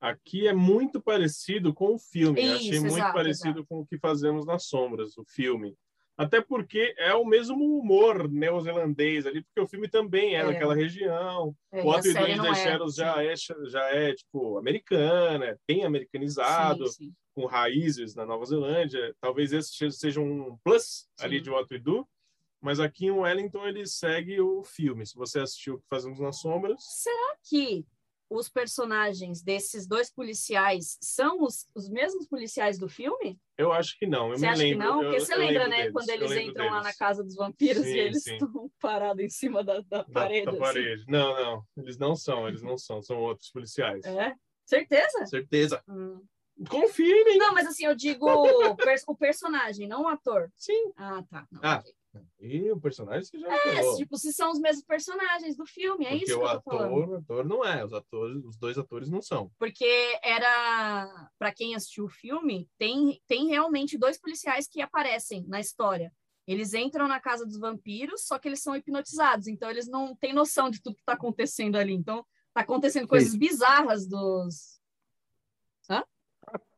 [SPEAKER 1] Aqui é muito parecido com o filme.
[SPEAKER 2] Isso,
[SPEAKER 1] Achei muito
[SPEAKER 2] exato,
[SPEAKER 1] parecido com o que fazemos nas sombras, o filme. Até porque é o mesmo humor neozelandês ali, porque o filme também é,
[SPEAKER 2] É.
[SPEAKER 1] daquela região.
[SPEAKER 2] É,
[SPEAKER 1] o
[SPEAKER 2] e a
[SPEAKER 1] What We Do
[SPEAKER 2] série
[SPEAKER 1] in
[SPEAKER 2] não
[SPEAKER 1] the
[SPEAKER 2] é,
[SPEAKER 1] Shadows já é, já é, tipo, americana, é bem americanizado,
[SPEAKER 2] Sim, sim.
[SPEAKER 1] com raízes na Nova Zelândia. Talvez esse seja um plus ali
[SPEAKER 2] Sim.
[SPEAKER 1] de What We Do. Mas aqui em Wellington ele segue o filme. Se você assistiu o que fazemos nas sombras,
[SPEAKER 2] Será que os personagens desses dois policiais são os, os mesmos policiais do filme?
[SPEAKER 1] eu acho que não. Eu
[SPEAKER 2] Você
[SPEAKER 1] me
[SPEAKER 2] acha
[SPEAKER 1] lembro.
[SPEAKER 2] que não? Porque
[SPEAKER 1] eu-
[SPEAKER 2] você
[SPEAKER 1] eu
[SPEAKER 2] lembra, né?
[SPEAKER 1] deles,
[SPEAKER 2] Quando eles entram lá na
[SPEAKER 1] deles.
[SPEAKER 2] casa dos vampiros
[SPEAKER 1] Sim,
[SPEAKER 2] e eles
[SPEAKER 1] sim.
[SPEAKER 2] estão parados em cima da, da
[SPEAKER 1] Da-
[SPEAKER 2] parede.
[SPEAKER 1] da
[SPEAKER 2] assim.
[SPEAKER 1] parede. Não, não. Eles não são, eles não são. São outros policiais.
[SPEAKER 2] É? Certeza?
[SPEAKER 1] Certeza.
[SPEAKER 2] Hum.
[SPEAKER 1] Confirmem.
[SPEAKER 2] Não, mas assim, eu digo o pers- o personagem, não o ator.
[SPEAKER 1] Sim.
[SPEAKER 2] Ah, tá. Não,
[SPEAKER 1] Ah,
[SPEAKER 2] ok.
[SPEAKER 1] E o personagem você já
[SPEAKER 2] É,
[SPEAKER 1] falou.
[SPEAKER 2] tipo, se são os mesmos personagens do filme, é
[SPEAKER 1] Porque
[SPEAKER 2] isso que
[SPEAKER 1] o
[SPEAKER 2] eu tô falando.
[SPEAKER 1] ator, o ator não é. Os atores, os dois atores não são.
[SPEAKER 2] Porque era, para quem assistiu o filme, tem, tem realmente dois policiais que aparecem na história. Eles entram na casa dos vampiros, só que eles são hipnotizados, então eles não têm noção de tudo que está acontecendo ali. Então, tá acontecendo coisas bizarras dos.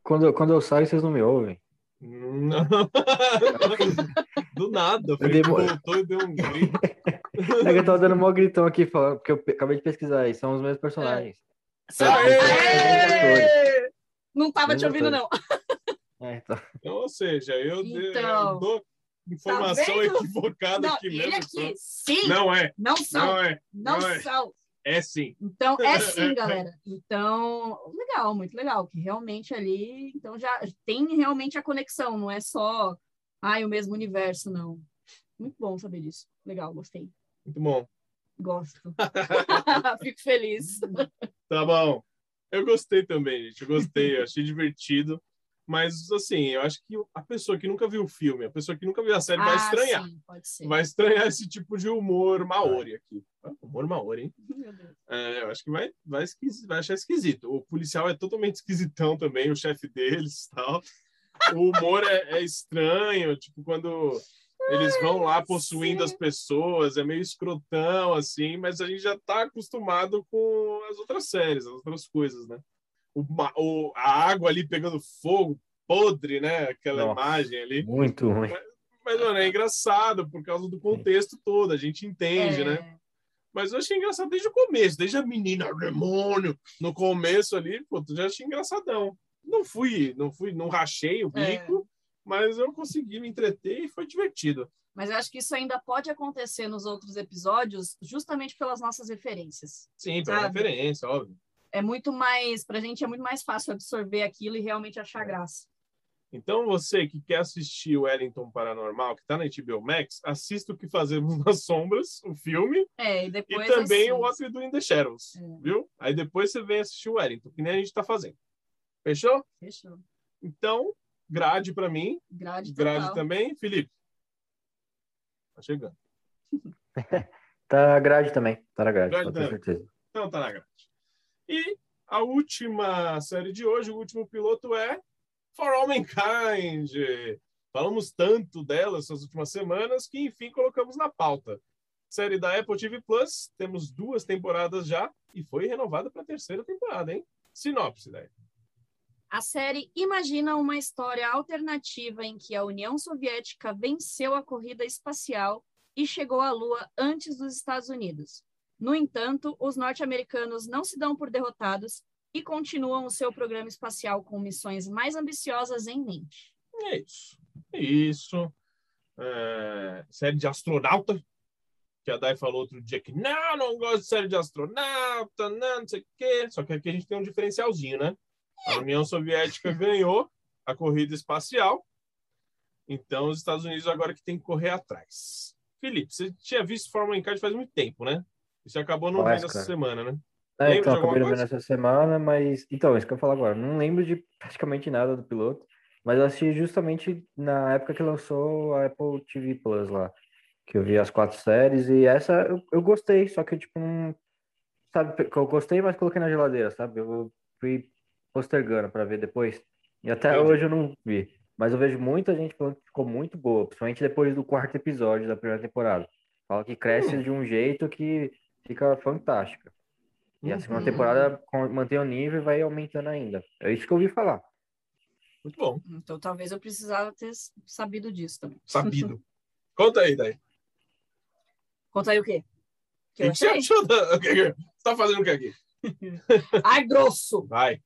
[SPEAKER 3] Quando, eu- quando eu saio, vocês não me ouvem.
[SPEAKER 1] Não. Do nada. Felipe
[SPEAKER 3] demo-
[SPEAKER 1] voltou e deu um grito.
[SPEAKER 3] É que eu tava dando um gritão aqui, falando, porque eu acabei de pesquisar aí, são os mesmos personagens.
[SPEAKER 2] São-
[SPEAKER 1] Aê!
[SPEAKER 2] Aê! Não tava te ouvindo, não.
[SPEAKER 3] É, então.
[SPEAKER 1] Então, ou seja, eu, de- eu
[SPEAKER 2] Então.
[SPEAKER 1] dou informação
[SPEAKER 2] vendo?
[SPEAKER 1] equivocada
[SPEAKER 2] Não,
[SPEAKER 1] aqui
[SPEAKER 2] ele
[SPEAKER 1] mesmo.
[SPEAKER 2] aqui, sim,
[SPEAKER 1] Não é.
[SPEAKER 2] não são,
[SPEAKER 1] Não é.
[SPEAKER 2] não,
[SPEAKER 1] não é.
[SPEAKER 2] são.
[SPEAKER 1] É sim.
[SPEAKER 2] Então, é sim, galera. Então, legal, muito legal, que realmente ali, então já tem realmente a conexão, não é só, ai, o mesmo universo, não. Muito bom saber disso. Legal, gostei.
[SPEAKER 1] Muito bom.
[SPEAKER 2] Gosto. Fico feliz.
[SPEAKER 1] Tá bom. Eu gostei também, gente. Eu gostei, eu achei divertido. Mas, assim, eu acho que a pessoa que nunca viu o filme, a pessoa que nunca viu a série, vai
[SPEAKER 2] Ah,
[SPEAKER 1] estranhar.
[SPEAKER 2] sim, pode ser.
[SPEAKER 1] Vai estranhar esse tipo de humor maori aqui. Ah, Humor maori, hein? É, eu acho que vai, vai, vai achar esquisito. O policial é totalmente esquisitão também, o chefe deles e tal. O humor é, é estranho, tipo, quando eles vão lá possuindo as pessoas, é meio escrotão, assim, mas a gente já tá acostumado com as outras séries, as outras coisas, né? O, a água ali pegando fogo, podre, né? Aquela
[SPEAKER 3] Nossa.
[SPEAKER 1] imagem ali.
[SPEAKER 3] Muito ruim.
[SPEAKER 1] Mas, mano, é engraçado por causa do contexto todo, a gente entende,
[SPEAKER 2] É,
[SPEAKER 1] né? Mas eu achei engraçado desde o começo, desde a menina demônio no começo ali, pô, tu já achei engraçadão. Não fui, não fui, não rachei o
[SPEAKER 2] É.
[SPEAKER 1] bico, mas eu consegui me entreter e foi divertido.
[SPEAKER 2] Mas eu acho que isso ainda pode acontecer nos outros episódios, justamente pelas nossas referências.
[SPEAKER 1] Sim, pela
[SPEAKER 2] Sabe?
[SPEAKER 1] referência, óbvio.
[SPEAKER 2] É muito mais, pra gente é muito mais fácil absorver aquilo e realmente
[SPEAKER 1] É.
[SPEAKER 2] achar graça.
[SPEAKER 1] Então, você que quer assistir o Wellington Paranormal, que tá na HBO Max, assista o que fazemos nas sombras, o filme,
[SPEAKER 2] É, e
[SPEAKER 1] e também
[SPEAKER 2] assim,
[SPEAKER 1] o What We Do in the Shadows,
[SPEAKER 2] É.
[SPEAKER 1] viu? Aí depois você vem assistir o Wellington, que nem a gente tá fazendo. Fechou?
[SPEAKER 2] Fechou.
[SPEAKER 1] Então, grade para mim,
[SPEAKER 2] Grade
[SPEAKER 1] grade
[SPEAKER 2] total.
[SPEAKER 1] também. Felipe. Tá chegando.
[SPEAKER 3] Tá na grade também. Tá na grade,
[SPEAKER 1] Grade
[SPEAKER 3] pode ter
[SPEAKER 1] também.
[SPEAKER 3] certeza.
[SPEAKER 1] Então tá na grade. E a última série de hoje, o último piloto é For All Mankind. Falamos tanto dela essas últimas semanas que, enfim, colocamos na pauta. Série da Apple TV Plus, temos duas temporadas já e foi renovada para a terceira temporada, hein? Sinopse, daí.
[SPEAKER 2] A série imagina uma história alternativa em que a União Soviética venceu a corrida espacial e chegou à Lua antes dos Estados Unidos. No entanto, os norte-americanos não se dão por derrotados e continuam o seu programa espacial com missões mais ambiciosas em mente.
[SPEAKER 1] É isso. É isso. É, série de astronauta. Que a Dai falou outro dia que não, não gosto de série de astronauta, não, não sei o quê. Só que aqui a gente tem um diferencialzinho, né? A União Soviética ganhou a corrida espacial. Então, os Estados Unidos agora que tem que correr atrás. Felipe, você tinha visto Fórmula Incar faz muito tempo, né? Você acabou não vendo essa semana, né?
[SPEAKER 3] É, então, acabei
[SPEAKER 1] coisa?
[SPEAKER 3] nessa semana, mas. Então, isso que eu ia falar agora. Não lembro de praticamente nada do piloto, mas eu assisti justamente na época que lançou a Apple TV Plus lá. Que eu vi as quatro séries e essa eu, eu gostei, só que, tipo, não. Sabe, eu gostei, mas coloquei na geladeira, sabe? Eu fui postergando pra ver depois. E até
[SPEAKER 1] Entendi.
[SPEAKER 3] hoje eu não vi. Mas eu vejo muita gente falando que ficou muito boa, principalmente depois do quarto episódio da primeira temporada. Fala que cresce
[SPEAKER 1] Hum.
[SPEAKER 3] de um jeito que fica fantástica. E a segunda
[SPEAKER 2] Uhum.
[SPEAKER 3] temporada mantém o nível e vai aumentando ainda. É isso que eu ouvi falar.
[SPEAKER 1] Muito bom.
[SPEAKER 2] Então, talvez eu precisava ter sabido disso também.
[SPEAKER 1] Sabido. Conta aí, Dai.
[SPEAKER 2] Conta aí o quê? Que
[SPEAKER 1] que
[SPEAKER 2] eu
[SPEAKER 1] você
[SPEAKER 2] achei?
[SPEAKER 1] Você tá fazendo o que aqui?
[SPEAKER 2] Ai, grosso!
[SPEAKER 1] Vai.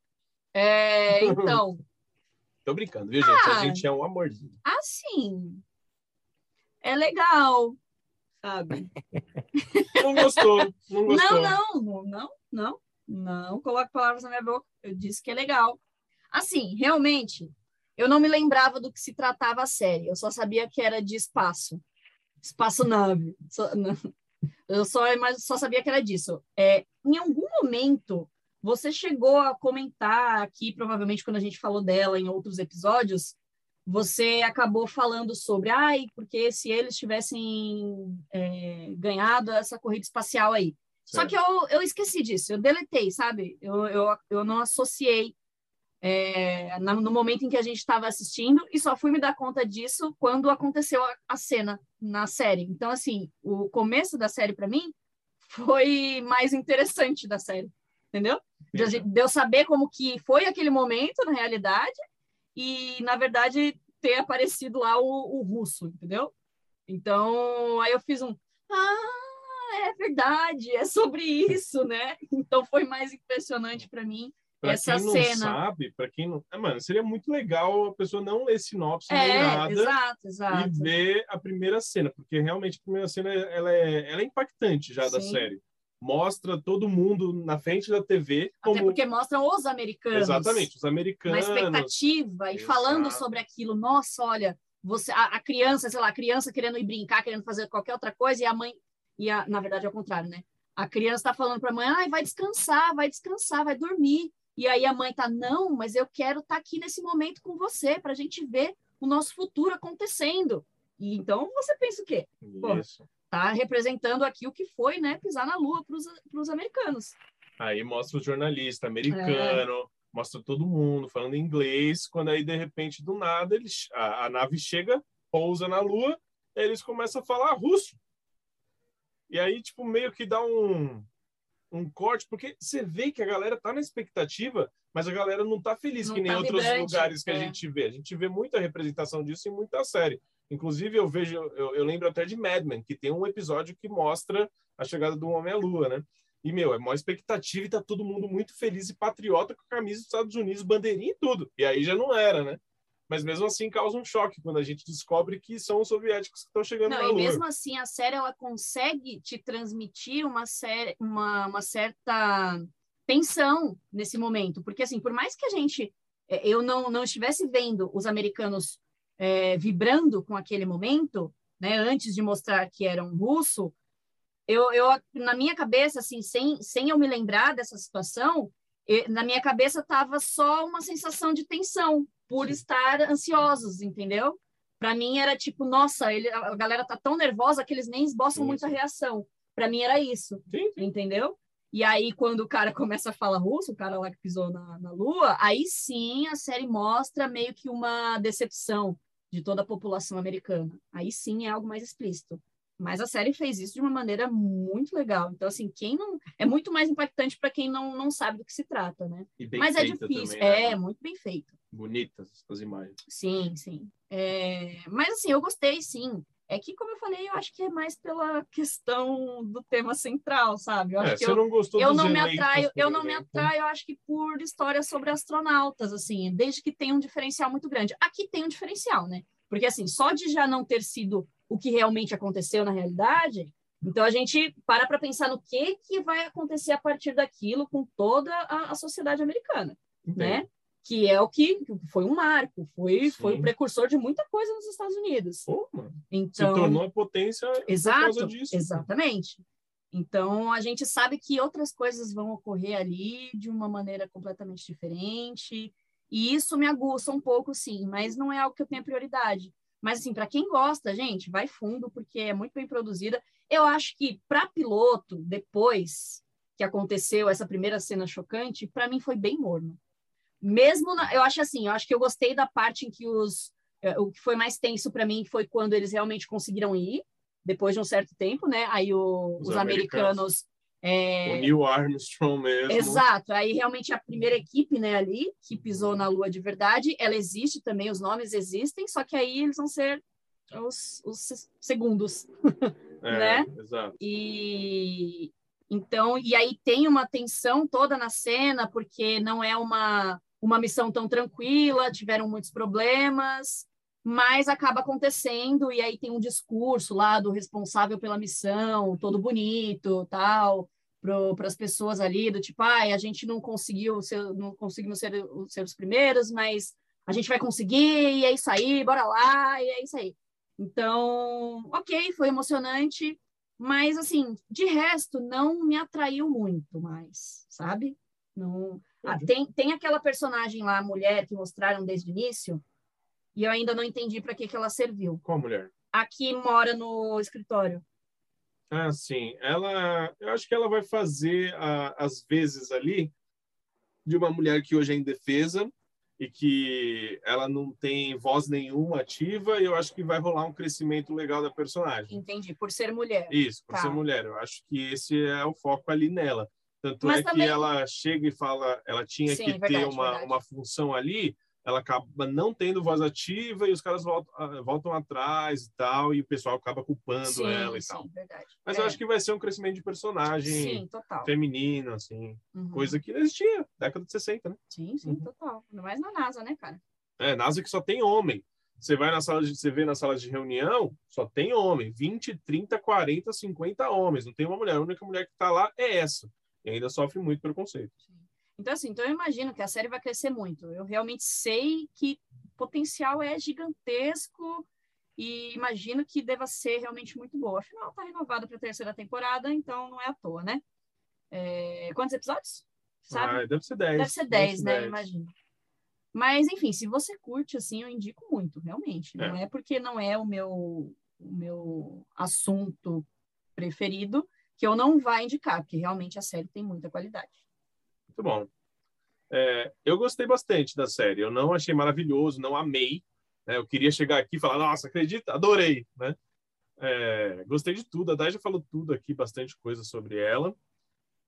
[SPEAKER 2] É, então,
[SPEAKER 1] Tô brincando, viu, gente? A
[SPEAKER 2] Ah.
[SPEAKER 1] gente é um amorzinho.
[SPEAKER 2] assim, é legal, sabe?
[SPEAKER 1] Não gostou, não gostou.
[SPEAKER 2] Não, não, não, não, não coloque palavras na minha boca. Eu disse que é legal. Assim, realmente, eu não me lembrava do que se tratava a série. Eu só sabia que era de espaço, espaço-nave. Só- não. Eu só, mas só sabia que era disso. É, em algum momento, você chegou a comentar aqui, provavelmente quando a gente falou dela em outros episódios, você acabou falando sobre, ai, porque se eles tivessem é, ganhado essa corrida espacial aí. Só
[SPEAKER 1] Certo.
[SPEAKER 2] que eu, eu esqueci disso, eu deletei, sabe? Eu, eu, eu não associei é, no momento em que a gente estava assistindo e só fui me dar conta disso quando aconteceu a, a cena na série. Então, assim, o começo da série, para mim, foi mais interessante da série, entendeu? De, de eu saber como que foi aquele momento, na realidade, e, na verdade, ter aparecido lá o, o russo, entendeu? Então, aí eu fiz um. Ah, é verdade, é sobre isso, né? Então foi mais impressionante para mim
[SPEAKER 1] Pra
[SPEAKER 2] essa
[SPEAKER 1] quem não
[SPEAKER 2] cena.
[SPEAKER 1] sabe, para quem não. É, mano, seria muito legal a pessoa não ler sinopse nem
[SPEAKER 2] É,
[SPEAKER 1] nada
[SPEAKER 2] exato,
[SPEAKER 1] e
[SPEAKER 2] exato.
[SPEAKER 1] ver a primeira cena, porque realmente a primeira cena ela é, ela é impactante já da
[SPEAKER 2] Sim.
[SPEAKER 1] série. Mostra todo mundo na frente da TV
[SPEAKER 2] Até
[SPEAKER 1] como
[SPEAKER 2] porque mostram os americanos
[SPEAKER 1] exatamente os
[SPEAKER 2] na
[SPEAKER 1] americanos.
[SPEAKER 2] expectativa e falando
[SPEAKER 1] Exato.
[SPEAKER 2] sobre aquilo. Nossa, olha, você, a, a criança, sei lá, a criança querendo ir brincar, querendo fazer qualquer outra coisa, e a mãe, e a, na verdade é o contrário, né? A criança está falando para a mãe, ai, vai descansar, vai descansar, vai dormir. E aí a mãe tá, não, mas eu quero estar aqui nesse momento com você, para a gente ver o nosso futuro acontecendo. E então você pensa o quê? Pô. Tá representando aqui o que foi, né, pisar na lua para os americanos.
[SPEAKER 1] Aí mostra o jornalista americano, mostra todo mundo falando inglês, quando aí de repente do nada eles, a, a nave chega, pousa na lua, eles começam a falar russo. E aí tipo meio que dá um um corte, porque você vê que a galera tá na expectativa mas a galera não tá feliz
[SPEAKER 2] Não
[SPEAKER 1] que nem
[SPEAKER 2] tá
[SPEAKER 1] outros
[SPEAKER 2] vibrante,
[SPEAKER 1] lugares que a
[SPEAKER 2] é.
[SPEAKER 1] gente vê. A gente vê muita representação disso em muita série. Inclusive, eu vejo, eu, eu lembro até de Mad Men, que tem um episódio que mostra a chegada do Homem à Lua, né? E, meu, é maior expectativa e tá todo mundo muito feliz e patriota com a camisa dos Estados Unidos, bandeirinha e tudo. E aí já não era, né? Mas mesmo assim causa um choque quando a gente descobre que são os soviéticos que estão chegando na
[SPEAKER 2] Não, e
[SPEAKER 1] Lua.
[SPEAKER 2] mesmo assim, a série ela consegue te transmitir uma, série, uma, uma certa tensão nesse momento. Porque, assim, por mais que a gente, eh, eu não, não estivesse vendo os americanos eh, vibrando com aquele momento, né, antes de mostrar que era um russo, eu, eu na minha cabeça, assim, sem, sem eu me lembrar dessa situação, eh, na minha cabeça estava só uma sensação de tensão por estar ansiosos, entendeu? Para mim era tipo, nossa, ele, a galera tá tão nervosa que eles nem esboçam
[SPEAKER 1] Sim,
[SPEAKER 2] muita
[SPEAKER 1] sim.
[SPEAKER 2] reação. Para mim era isso,
[SPEAKER 1] Sim,
[SPEAKER 2] entendeu? E aí, quando o cara começa a falar russo, o cara lá que pisou na, na Lua, aí sim a série mostra meio que uma decepção de toda a população americana. Aí sim é algo mais explícito. Mas a série fez isso de uma maneira muito legal. Então, assim, quem não. É muito mais impactante para quem não, não sabe do que se trata, né? Mas é difícil.
[SPEAKER 1] também, né?
[SPEAKER 2] É, muito bem feito.
[SPEAKER 1] Bonitas as imagens.
[SPEAKER 2] Sim, sim. É, Mas assim, eu gostei, sim. É que, como eu falei, eu acho que é mais pela questão do tema central, sabe? Eu acho
[SPEAKER 1] É,
[SPEAKER 2] que eu,
[SPEAKER 1] não gostou
[SPEAKER 2] eu não me atraio, eu não me atraio, eu acho que por histórias sobre astronautas, assim, desde que tem um diferencial muito grande. Aqui tem um diferencial, né? Porque assim, só de já não ter sido o que realmente aconteceu na realidade, então a gente para para pensar no que que vai acontecer a partir daquilo com toda a, a sociedade americana né? Que é o que foi um marco, foi, foi
[SPEAKER 1] Sim.
[SPEAKER 2] o precursor de muita coisa nos Estados Unidos.
[SPEAKER 1] Pô, mano, se
[SPEAKER 2] Então,
[SPEAKER 1] tornou a potência por causa
[SPEAKER 2] exato,
[SPEAKER 1] disso.
[SPEAKER 2] exatamente. Então a gente sabe que outras coisas vão ocorrer ali de uma maneira completamente diferente, e isso me aguça um pouco, sim, mas não é algo que eu tenha prioridade. Mas assim, para quem gosta, gente, vai fundo porque é muito bem produzida. Eu acho que para piloto, depois que aconteceu essa primeira cena chocante, para mim foi bem morno. Mesmo, na- eu acho assim, eu acho que eu gostei da parte em que os eh, o que foi mais tenso para mim foi quando eles realmente conseguiram ir depois de um certo tempo, né? Aí o-
[SPEAKER 1] Os
[SPEAKER 2] os, americanos, é,
[SPEAKER 1] O Neil Armstrong mesmo.
[SPEAKER 2] Exato. Aí realmente a primeira equipe, né, ali, que pisou na Lua de verdade, ela existe também, os nomes existem, só que aí eles vão ser os, os se- segundos.
[SPEAKER 1] É,
[SPEAKER 2] né?
[SPEAKER 1] Exato.
[SPEAKER 2] E então, e aí tem uma tensão toda na cena, porque não é uma, uma missão tão tranquila, tiveram muitos problemas, mas acaba acontecendo, e aí tem um discurso lá do responsável pela missão, todo bonito, tal, para as pessoas ali, do tipo, ai, a gente não conseguiu ser, não conseguimos ser, ser os primeiros, mas a gente vai conseguir, e é isso aí, bora lá, e é isso aí. Então, ok, foi emocionante, mas assim, de resto, não me atraiu muito mais, sabe? Não. Ah,
[SPEAKER 1] Entendi.
[SPEAKER 2] tem, tem aquela personagem lá, a mulher, que mostraram desde o início, e eu ainda não entendi para que, que ela serviu.
[SPEAKER 1] Qual mulher?
[SPEAKER 2] A que mora no escritório.
[SPEAKER 1] Ah, sim. Ela, eu acho que ela vai fazer a- as vezes ali de uma mulher que hoje é indefesa e que ela não tem voz nenhuma ativa e eu acho que vai rolar um crescimento legal da personagem.
[SPEAKER 2] Entendi, por ser mulher.
[SPEAKER 1] Isso, por
[SPEAKER 2] Tá.
[SPEAKER 1] ser mulher. Eu acho que esse é o foco ali nela. Tanto
[SPEAKER 2] Mas
[SPEAKER 1] é
[SPEAKER 2] também-
[SPEAKER 1] que ela chega e fala, ela tinha
[SPEAKER 2] Sim,
[SPEAKER 1] que
[SPEAKER 2] verdade,
[SPEAKER 1] ter uma,
[SPEAKER 2] verdade.
[SPEAKER 1] uma função ali, ela acaba não tendo voz ativa e os caras voltam, ah, voltam atrás e tal, e o pessoal acaba culpando
[SPEAKER 2] Sim,
[SPEAKER 1] ela e
[SPEAKER 2] sim,
[SPEAKER 1] tal.
[SPEAKER 2] verdade.
[SPEAKER 1] Mas
[SPEAKER 2] É,
[SPEAKER 1] eu acho que vai ser um crescimento de personagem
[SPEAKER 2] Sim,
[SPEAKER 1] feminino, assim,
[SPEAKER 2] Uhum.
[SPEAKER 1] coisa que não existia, década de 60, né?
[SPEAKER 2] Sim, sim,
[SPEAKER 1] Uhum.
[SPEAKER 2] total. Ainda mais na NASA, né, cara?
[SPEAKER 1] É, NASA que só tem homem. Você vai na sala de, você vê na sala de reunião, só tem homem, 20, 30, 40, 50 homens, não tem uma mulher. A única mulher que tá lá é essa. E ainda sofre muito preconceito.
[SPEAKER 2] Então, assim, então eu imagino que a série vai crescer muito. Eu realmente sei que o potencial é gigantesco e imagino que deva ser realmente muito boa. Afinal, tá renovada para a terceira temporada, então não é à toa, né? É, Quantos episódios? Sabe?
[SPEAKER 1] Ah, deve ser 10.
[SPEAKER 2] Deve ser 10, né? Imagino. Mas, enfim, se você curte, assim, eu indico muito, realmente. Não é porque não é o meu, o meu assunto preferido que eu não vá indicar, porque realmente a série tem muita qualidade.
[SPEAKER 1] Muito bom. É, eu gostei bastante da série. Eu não achei maravilhoso, não amei. né? Eu queria chegar aqui e falar, nossa, acredita? Adorei, né? É, gostei de tudo. A Dai já falou tudo aqui, bastante coisa sobre ela.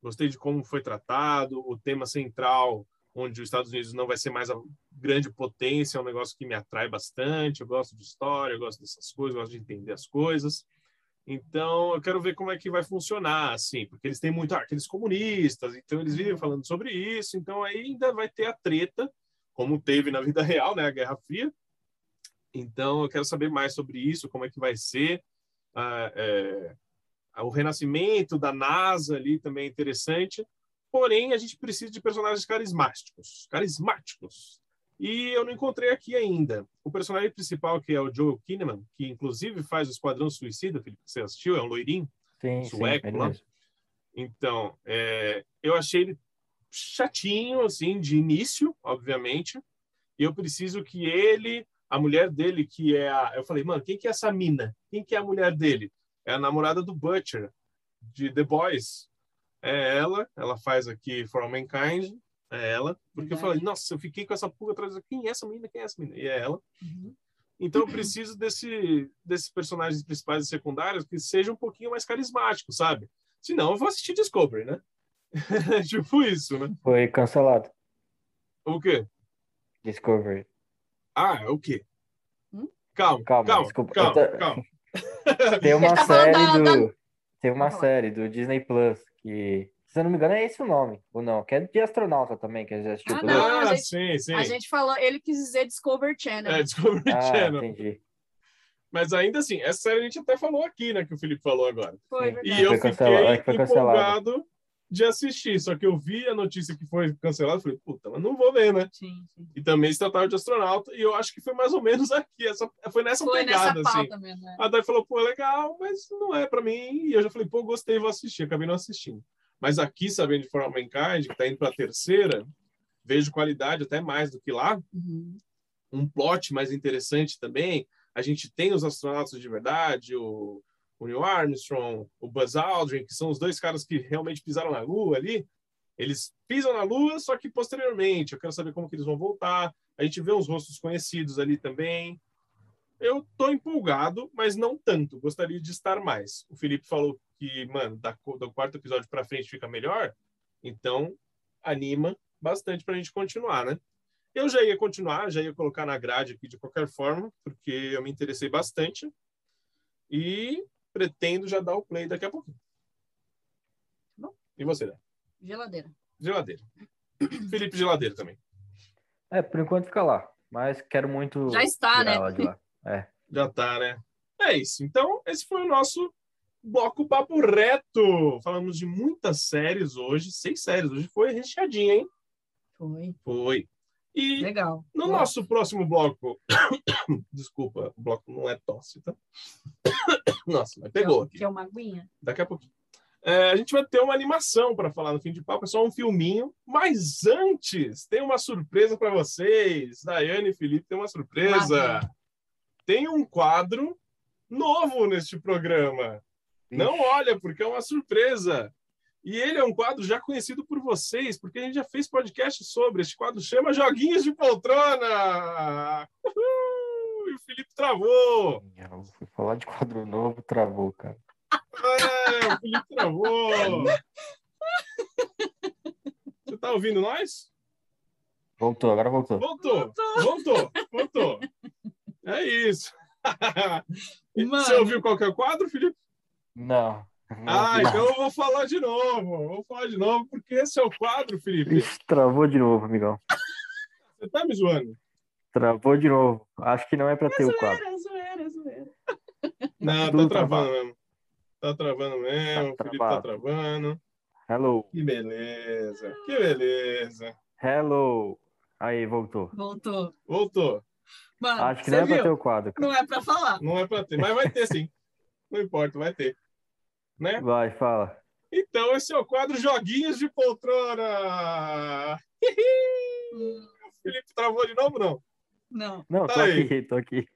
[SPEAKER 1] Gostei de como foi tratado, o tema central, onde os Estados Unidos não vai ser mais a grande potência, é um negócio que me atrai bastante. Eu gosto de história, eu gosto dessas coisas, gosto de entender as coisas. Então, eu quero ver como é que vai funcionar, assim, porque eles têm muito ah, aqueles comunistas, então eles vivem falando sobre isso, então ainda vai ter a treta, como teve na vida real, né, a Guerra Fria. Então, eu quero saber mais sobre isso, como é que vai ser. Ah, é, o renascimento da NASA ali também é interessante. Porém, a gente precisa de personagens carismáticos. Carismáticos. E eu não encontrei aqui ainda. O personagem principal, que é o Joel Kinnaman, que inclusive faz o Esquadrão Suicida, Felipe, você assistiu? É um loirinho,
[SPEAKER 3] Sim,
[SPEAKER 1] sueco
[SPEAKER 3] sim,
[SPEAKER 1] lá.
[SPEAKER 3] mesmo.
[SPEAKER 1] Então, é, eu achei ele chatinho, assim, de início, obviamente. E eu preciso que ele, a mulher dele, que é a... Eu falei, mano, quem que é essa mina? Quem que é a mulher dele? É a namorada do Butcher, de The Boys. É ela, ela faz aqui For All Mankind, é ela. Porque eu falei, nossa, eu fiquei com essa pulga atrás, quem é essa menina? Quem é essa menina? E é ela.
[SPEAKER 2] Uhum.
[SPEAKER 1] Então eu preciso desse, desses personagens principais e secundários que sejam um pouquinho mais carismáticos, sabe? Senão eu vou assistir Discovery, né? tipo isso, né?
[SPEAKER 3] Foi cancelado.
[SPEAKER 1] O quê?
[SPEAKER 3] Discovery.
[SPEAKER 1] Ah, o quê?
[SPEAKER 2] Hum?
[SPEAKER 1] Calma,
[SPEAKER 3] Calma,
[SPEAKER 1] calma,
[SPEAKER 3] desculpa.
[SPEAKER 1] calma,
[SPEAKER 3] tô-
[SPEAKER 1] calma.
[SPEAKER 3] Tem uma
[SPEAKER 2] tá
[SPEAKER 3] série do. Tem uma série do Disney Plus que, se eu não me engano, é esse o nome, ou não? Que é de astronauta também, que já assistiu
[SPEAKER 2] Ah, não. a
[SPEAKER 1] Ah,
[SPEAKER 2] gente-
[SPEAKER 1] sim, sim.
[SPEAKER 2] A gente falou, ele quis dizer Discover Channel.
[SPEAKER 1] É, Discovery
[SPEAKER 3] Ah,
[SPEAKER 1] Channel.
[SPEAKER 3] entendi.
[SPEAKER 1] Mas ainda assim, essa série a gente até falou aqui, né? Que o Felipe falou agora.
[SPEAKER 2] Foi verdade.
[SPEAKER 1] E eu
[SPEAKER 3] Foi
[SPEAKER 1] fiquei
[SPEAKER 3] cancelado, é cancelado.
[SPEAKER 1] empolgado de assistir. Só que eu vi a notícia que foi cancelado, falei, puta, mas não vou ver, né?
[SPEAKER 2] Sim, sim.
[SPEAKER 1] E também se tratava de astronauta, e eu acho que foi mais ou menos aqui. Essa, foi nessa
[SPEAKER 2] Foi
[SPEAKER 1] pegada,
[SPEAKER 2] nessa
[SPEAKER 1] assim.
[SPEAKER 2] mesmo. né?
[SPEAKER 1] A Dai falou, pô, legal, mas não é pra mim. E eu já falei, pô, gostei, vou assistir. Acabei não assistindo. Mas aqui, sabendo de For All Mankind, que tá indo pra terceira, vejo qualidade até mais do que lá.
[SPEAKER 2] Uhum.
[SPEAKER 1] Um plot mais interessante também. A gente tem os astronautas de verdade, o, o Neil Armstrong, o Buzz Aldrin, que são os dois caras que realmente pisaram na Lua ali. Eles pisam na Lua, só que posteriormente. Eu quero saber como que eles vão voltar. A gente vê uns rostos conhecidos ali também. Eu tô empolgado, mas não tanto. Gostaria de estar mais. O Felipe falou que, mano, da, do quarto episódio para frente fica melhor. Então, anima bastante pra gente continuar, né? Eu já ia continuar, já ia colocar na grade aqui de qualquer forma, porque eu me interessei bastante. E pretendo já dar o play daqui a pouquinho.
[SPEAKER 2] Bom.
[SPEAKER 1] E você, né?
[SPEAKER 2] Geladeira.
[SPEAKER 1] Geladeira. Felipe Geladeira também.
[SPEAKER 3] É, por enquanto fica lá. Mas quero muito
[SPEAKER 2] Já está,
[SPEAKER 3] tirar
[SPEAKER 2] né?
[SPEAKER 3] É.
[SPEAKER 1] Já tá, né? É isso. Então, esse foi o nosso bloco papo reto. Falamos de muitas séries hoje, seis séries. Hoje foi recheadinha, hein?
[SPEAKER 2] Foi.
[SPEAKER 1] Foi. E
[SPEAKER 2] Legal.
[SPEAKER 1] no nosso próximo bloco. Desculpa, o bloco não é tosse, tá? Nossa, mas pegou aqui.
[SPEAKER 2] Que é uma aguinha.
[SPEAKER 1] Daqui a pouquinho. É, a gente vai ter uma animação para falar no fim de papo, é só um filminho. Mas antes, tem uma surpresa para vocês. Daiane e Felipe tem uma surpresa.
[SPEAKER 2] Maravilha.
[SPEAKER 1] Tem um quadro novo neste programa. Não olha, porque é uma surpresa. E ele é um quadro já conhecido por vocês, porque a gente já fez podcast sobre. Este quadro chama Joguinhos de Poltrona. Uhul! E o Felipe travou.
[SPEAKER 3] Fui falar de quadro novo, travou, cara.
[SPEAKER 1] É, o Felipe travou. Você tá ouvindo nós?
[SPEAKER 3] Voltou, agora voltou.
[SPEAKER 1] Voltou, voltou, voltou. É isso.
[SPEAKER 2] Mano.
[SPEAKER 1] Você ouviu qual que é o quadro, Felipe?
[SPEAKER 3] Não.
[SPEAKER 1] Ah,
[SPEAKER 3] Não.
[SPEAKER 1] então eu vou falar de novo. Vou falar de novo, porque esse é o quadro, Felipe.
[SPEAKER 3] Ixi, travou de novo, amigão.
[SPEAKER 1] Você tá me zoando?
[SPEAKER 3] Travou de novo. Acho que não é pra ter o quadro.
[SPEAKER 2] Zoeira, zoeira, zoeira.
[SPEAKER 1] Não, tá
[SPEAKER 3] Tudo
[SPEAKER 1] travando mesmo. Tá travando mesmo,
[SPEAKER 3] Tá
[SPEAKER 1] o Felipe tá
[SPEAKER 3] travado.
[SPEAKER 1] travando.
[SPEAKER 3] Hello.
[SPEAKER 1] Que beleza, que beleza.
[SPEAKER 3] Hello. Aí, voltou.
[SPEAKER 2] Voltou.
[SPEAKER 1] Voltou.
[SPEAKER 2] Mano,
[SPEAKER 3] Acho que não é pra
[SPEAKER 2] viu?
[SPEAKER 3] ter o quadro. cara.
[SPEAKER 2] Não é pra falar.
[SPEAKER 1] Não é pra ter, mas vai ter sim. Não importa, vai ter. Né?
[SPEAKER 3] Vai, fala.
[SPEAKER 1] Então, esse é o quadro Joguinhos de Poltrona. O Felipe travou de novo, não?
[SPEAKER 2] Não.
[SPEAKER 3] Não, tô
[SPEAKER 1] Tá aí.
[SPEAKER 3] aqui, tô aqui.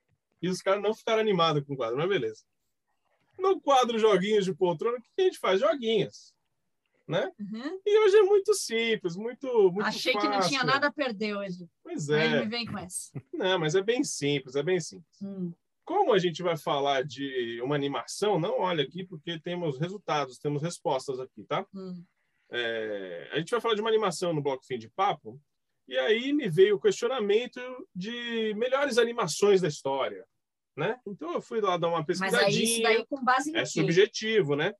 [SPEAKER 1] E os caras não ficaram animados com o quadro, mas beleza. No quadro Joguinhos de Poltrona, o que a gente faz? Joguinhos. Né?
[SPEAKER 2] Uhum.
[SPEAKER 1] E hoje é muito simples, muito, muito
[SPEAKER 2] Achei que não
[SPEAKER 1] fácil.
[SPEAKER 2] tinha nada a perder hoje.
[SPEAKER 1] Pois
[SPEAKER 2] Aí
[SPEAKER 1] é.
[SPEAKER 2] me vem com essa.
[SPEAKER 1] Não, mas é bem simples, é bem simples.
[SPEAKER 2] Hum.
[SPEAKER 1] Como a gente vai falar de uma animação, não olha aqui, porque temos resultados, temos respostas aqui, tá?
[SPEAKER 2] Hum.
[SPEAKER 1] É, a gente vai falar de uma animação no bloco fim de papo, E aí me veio o questionamento de melhores animações da história, né? Então eu fui lá dar uma
[SPEAKER 2] Mas
[SPEAKER 1] pesquisadinha.
[SPEAKER 2] aí isso daí com base em
[SPEAKER 1] É subjetivo, né?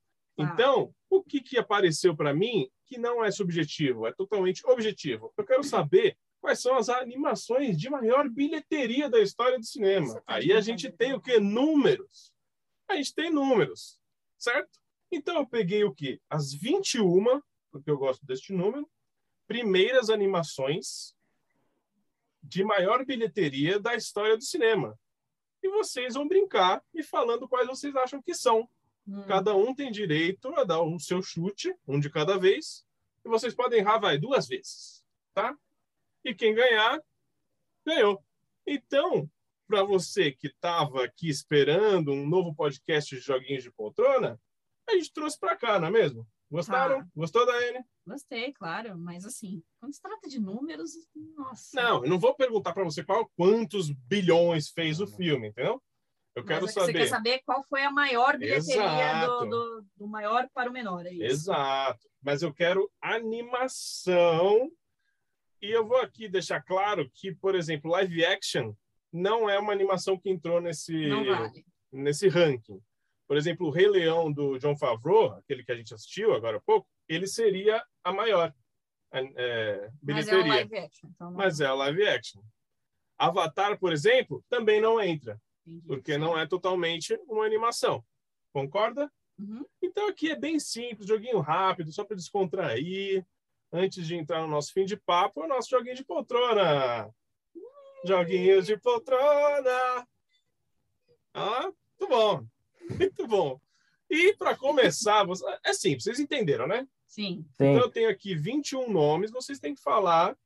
[SPEAKER 2] Tá.
[SPEAKER 1] Então, o que, que apareceu para mim que não é subjetivo, é totalmente objetivo? Eu quero saber quais são as animações de maior bilheteria da história do cinema.
[SPEAKER 2] Tá
[SPEAKER 1] Aí a gente
[SPEAKER 2] brincadeira.
[SPEAKER 1] tem o quê? Números. A gente tem números, certo? Então eu peguei o quê? As 21, porque eu gosto deste número, primeiras animações de maior bilheteria da história do cinema. E vocês vão brincar e falando quais vocês acham que são.
[SPEAKER 2] Hum,
[SPEAKER 1] Cada um tem direito a dar um seu chute, um de cada vez. E vocês podem errar, vai, duas vezes, tá? E quem ganhar, ganhou. Então, para você que estava aqui esperando um novo podcast de joguinhos de poltrona, a gente trouxe para cá, não é mesmo? Gostaram?
[SPEAKER 2] Tá.
[SPEAKER 1] Gostou da N?
[SPEAKER 2] Gostei, claro, mas assim, quando se trata de números, nossa.
[SPEAKER 1] Não, eu não vou perguntar para você qual, quantos bilhões fez o filme, entendeu? Eu
[SPEAKER 2] Mas
[SPEAKER 1] quero
[SPEAKER 2] é Você
[SPEAKER 1] saber.
[SPEAKER 2] quer saber qual foi a maior bilheteria do, do, do maior para o menor, é isso?
[SPEAKER 1] Exato. Mas eu quero animação. E eu vou aqui deixar claro que, por exemplo, live action não é uma animação que entrou nesse,
[SPEAKER 2] vale.
[SPEAKER 1] nesse ranking. Por exemplo, o Rei Leão do John Favreau, aquele que a gente assistiu agora há pouco, ele seria a maior é,
[SPEAKER 2] Mas é
[SPEAKER 1] bilheteria.
[SPEAKER 2] live action. Então não
[SPEAKER 1] Mas é a live action. Avatar, por exemplo, também não entra,
[SPEAKER 2] entendi.
[SPEAKER 1] porque não é totalmente uma animação. Concorda?
[SPEAKER 2] Uhum.
[SPEAKER 1] Então aqui é bem simples, joguinho rápido, só para descontrair. Antes de entrar no nosso fim de papo, é o nosso joguinho de poltrona. Joguinhos de poltrona. Ah, muito bom. Muito bom. E para começar, você- é simples, vocês entenderam, né?
[SPEAKER 2] Sim.
[SPEAKER 3] Sim.
[SPEAKER 1] Então eu tenho aqui 21 nomes, vocês têm que falar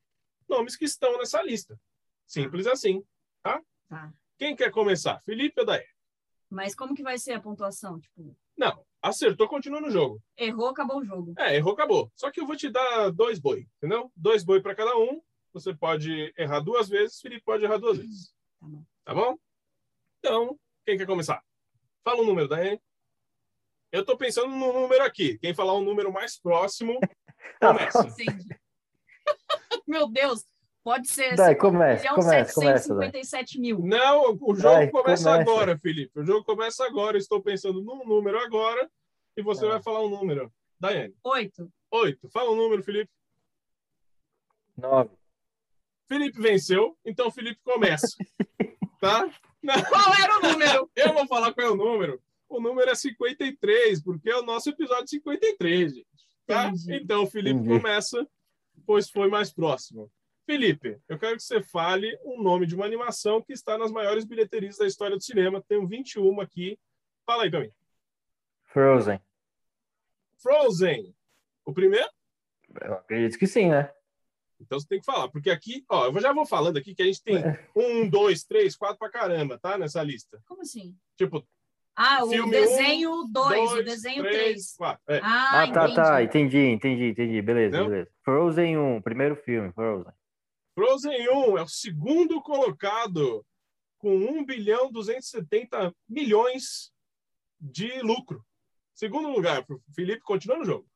[SPEAKER 1] nomes que estão nessa lista. Simples assim.
[SPEAKER 2] Tá.
[SPEAKER 1] Quem quer começar? Felipe ou Daí?
[SPEAKER 2] Mas como que vai ser a pontuação? Tipo,
[SPEAKER 1] Não, acertou, continua no jogo.
[SPEAKER 2] errou, acabou o jogo.
[SPEAKER 1] É, errou, acabou. Só que eu vou te dar dois boi, entendeu? Dois boi para cada um. Você pode errar duas vezes, Felipe pode errar duas vezes.
[SPEAKER 2] Tá bom.
[SPEAKER 1] Tá bom? Então, quem quer começar? Fala um número, Daiane. Eu tô pensando no número aqui. Quem falar um número mais próximo, começa.
[SPEAKER 2] Entendi. Meu Deus, pode ser
[SPEAKER 3] Vai,
[SPEAKER 2] 5
[SPEAKER 3] começa, começa, começa, vai.
[SPEAKER 2] 757 mil.
[SPEAKER 1] Não, o jogo
[SPEAKER 3] Vai,
[SPEAKER 1] começa,
[SPEAKER 3] começa.
[SPEAKER 1] agora, Felipe. O jogo começa agora. Estou pensando num número agora e você
[SPEAKER 3] É.
[SPEAKER 1] vai falar um número. Daiane.
[SPEAKER 2] Oito.
[SPEAKER 1] Oito. Fala um número, Felipe.
[SPEAKER 3] Nove.
[SPEAKER 1] Felipe venceu, então Felipe começa. tá?
[SPEAKER 2] Qual era o número?
[SPEAKER 1] Eu vou falar qual é o número. O número é 53, porque é o nosso episódio 53, gente. Tá?
[SPEAKER 2] Entendi.
[SPEAKER 1] Então o Felipe
[SPEAKER 3] Entendi.
[SPEAKER 1] começa, pois foi mais próximo. Felipe, eu quero que você fale um nome de uma animação que está nas maiores bilheterias da história do cinema. Tenho 21 aqui. Fala aí pra mim.
[SPEAKER 3] Frozen.
[SPEAKER 1] Frozen. O primeiro?
[SPEAKER 3] Eu acredito que sim, né?
[SPEAKER 1] Então você tem que falar, porque aqui, ó, eu já vou falando aqui que a gente tem um, dois, três, quatro pra caramba, tá? Nessa lista.
[SPEAKER 2] Como assim?
[SPEAKER 1] Tipo,
[SPEAKER 2] Ah, o desenho 2, o
[SPEAKER 1] dois,
[SPEAKER 2] desenho
[SPEAKER 1] três,
[SPEAKER 2] 3.
[SPEAKER 1] quatro. É.
[SPEAKER 2] Ah,
[SPEAKER 3] Ah, tá, tá. Entendi, entendi, entendi. Beleza,
[SPEAKER 1] Não?
[SPEAKER 3] beleza. Frozen 1, primeiro filme, Frozen.
[SPEAKER 1] Frozen 1 é o segundo colocado com 1 bilhão 270 milhões de lucro. Segundo lugar, Felipe continua no jogo.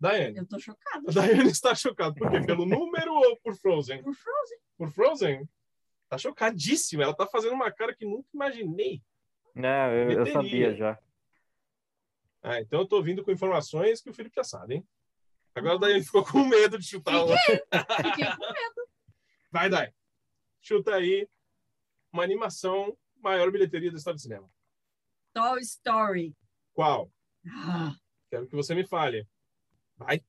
[SPEAKER 1] Daiane.
[SPEAKER 2] Eu tô chocada.
[SPEAKER 1] A Daiane está chocada. Por quê? Pelo número ou por Frozen?
[SPEAKER 2] Por Frozen.
[SPEAKER 1] Por Frozen? Tá chocadíssima. Ela tá fazendo uma cara que nunca imaginei.
[SPEAKER 3] Não, eu, eu sabia já.
[SPEAKER 1] Ah, então eu tô vindo com informações que o Felipe já sabe, hein? Agora a Daiane ficou com medo de chutar o
[SPEAKER 2] Fiquei com medo.
[SPEAKER 1] Vai, Dai. Chuta aí uma animação maior bilheteria da história do cinema.
[SPEAKER 2] Toy Story.
[SPEAKER 1] Qual?
[SPEAKER 2] Ah,
[SPEAKER 1] Quero que você me fale. Vai.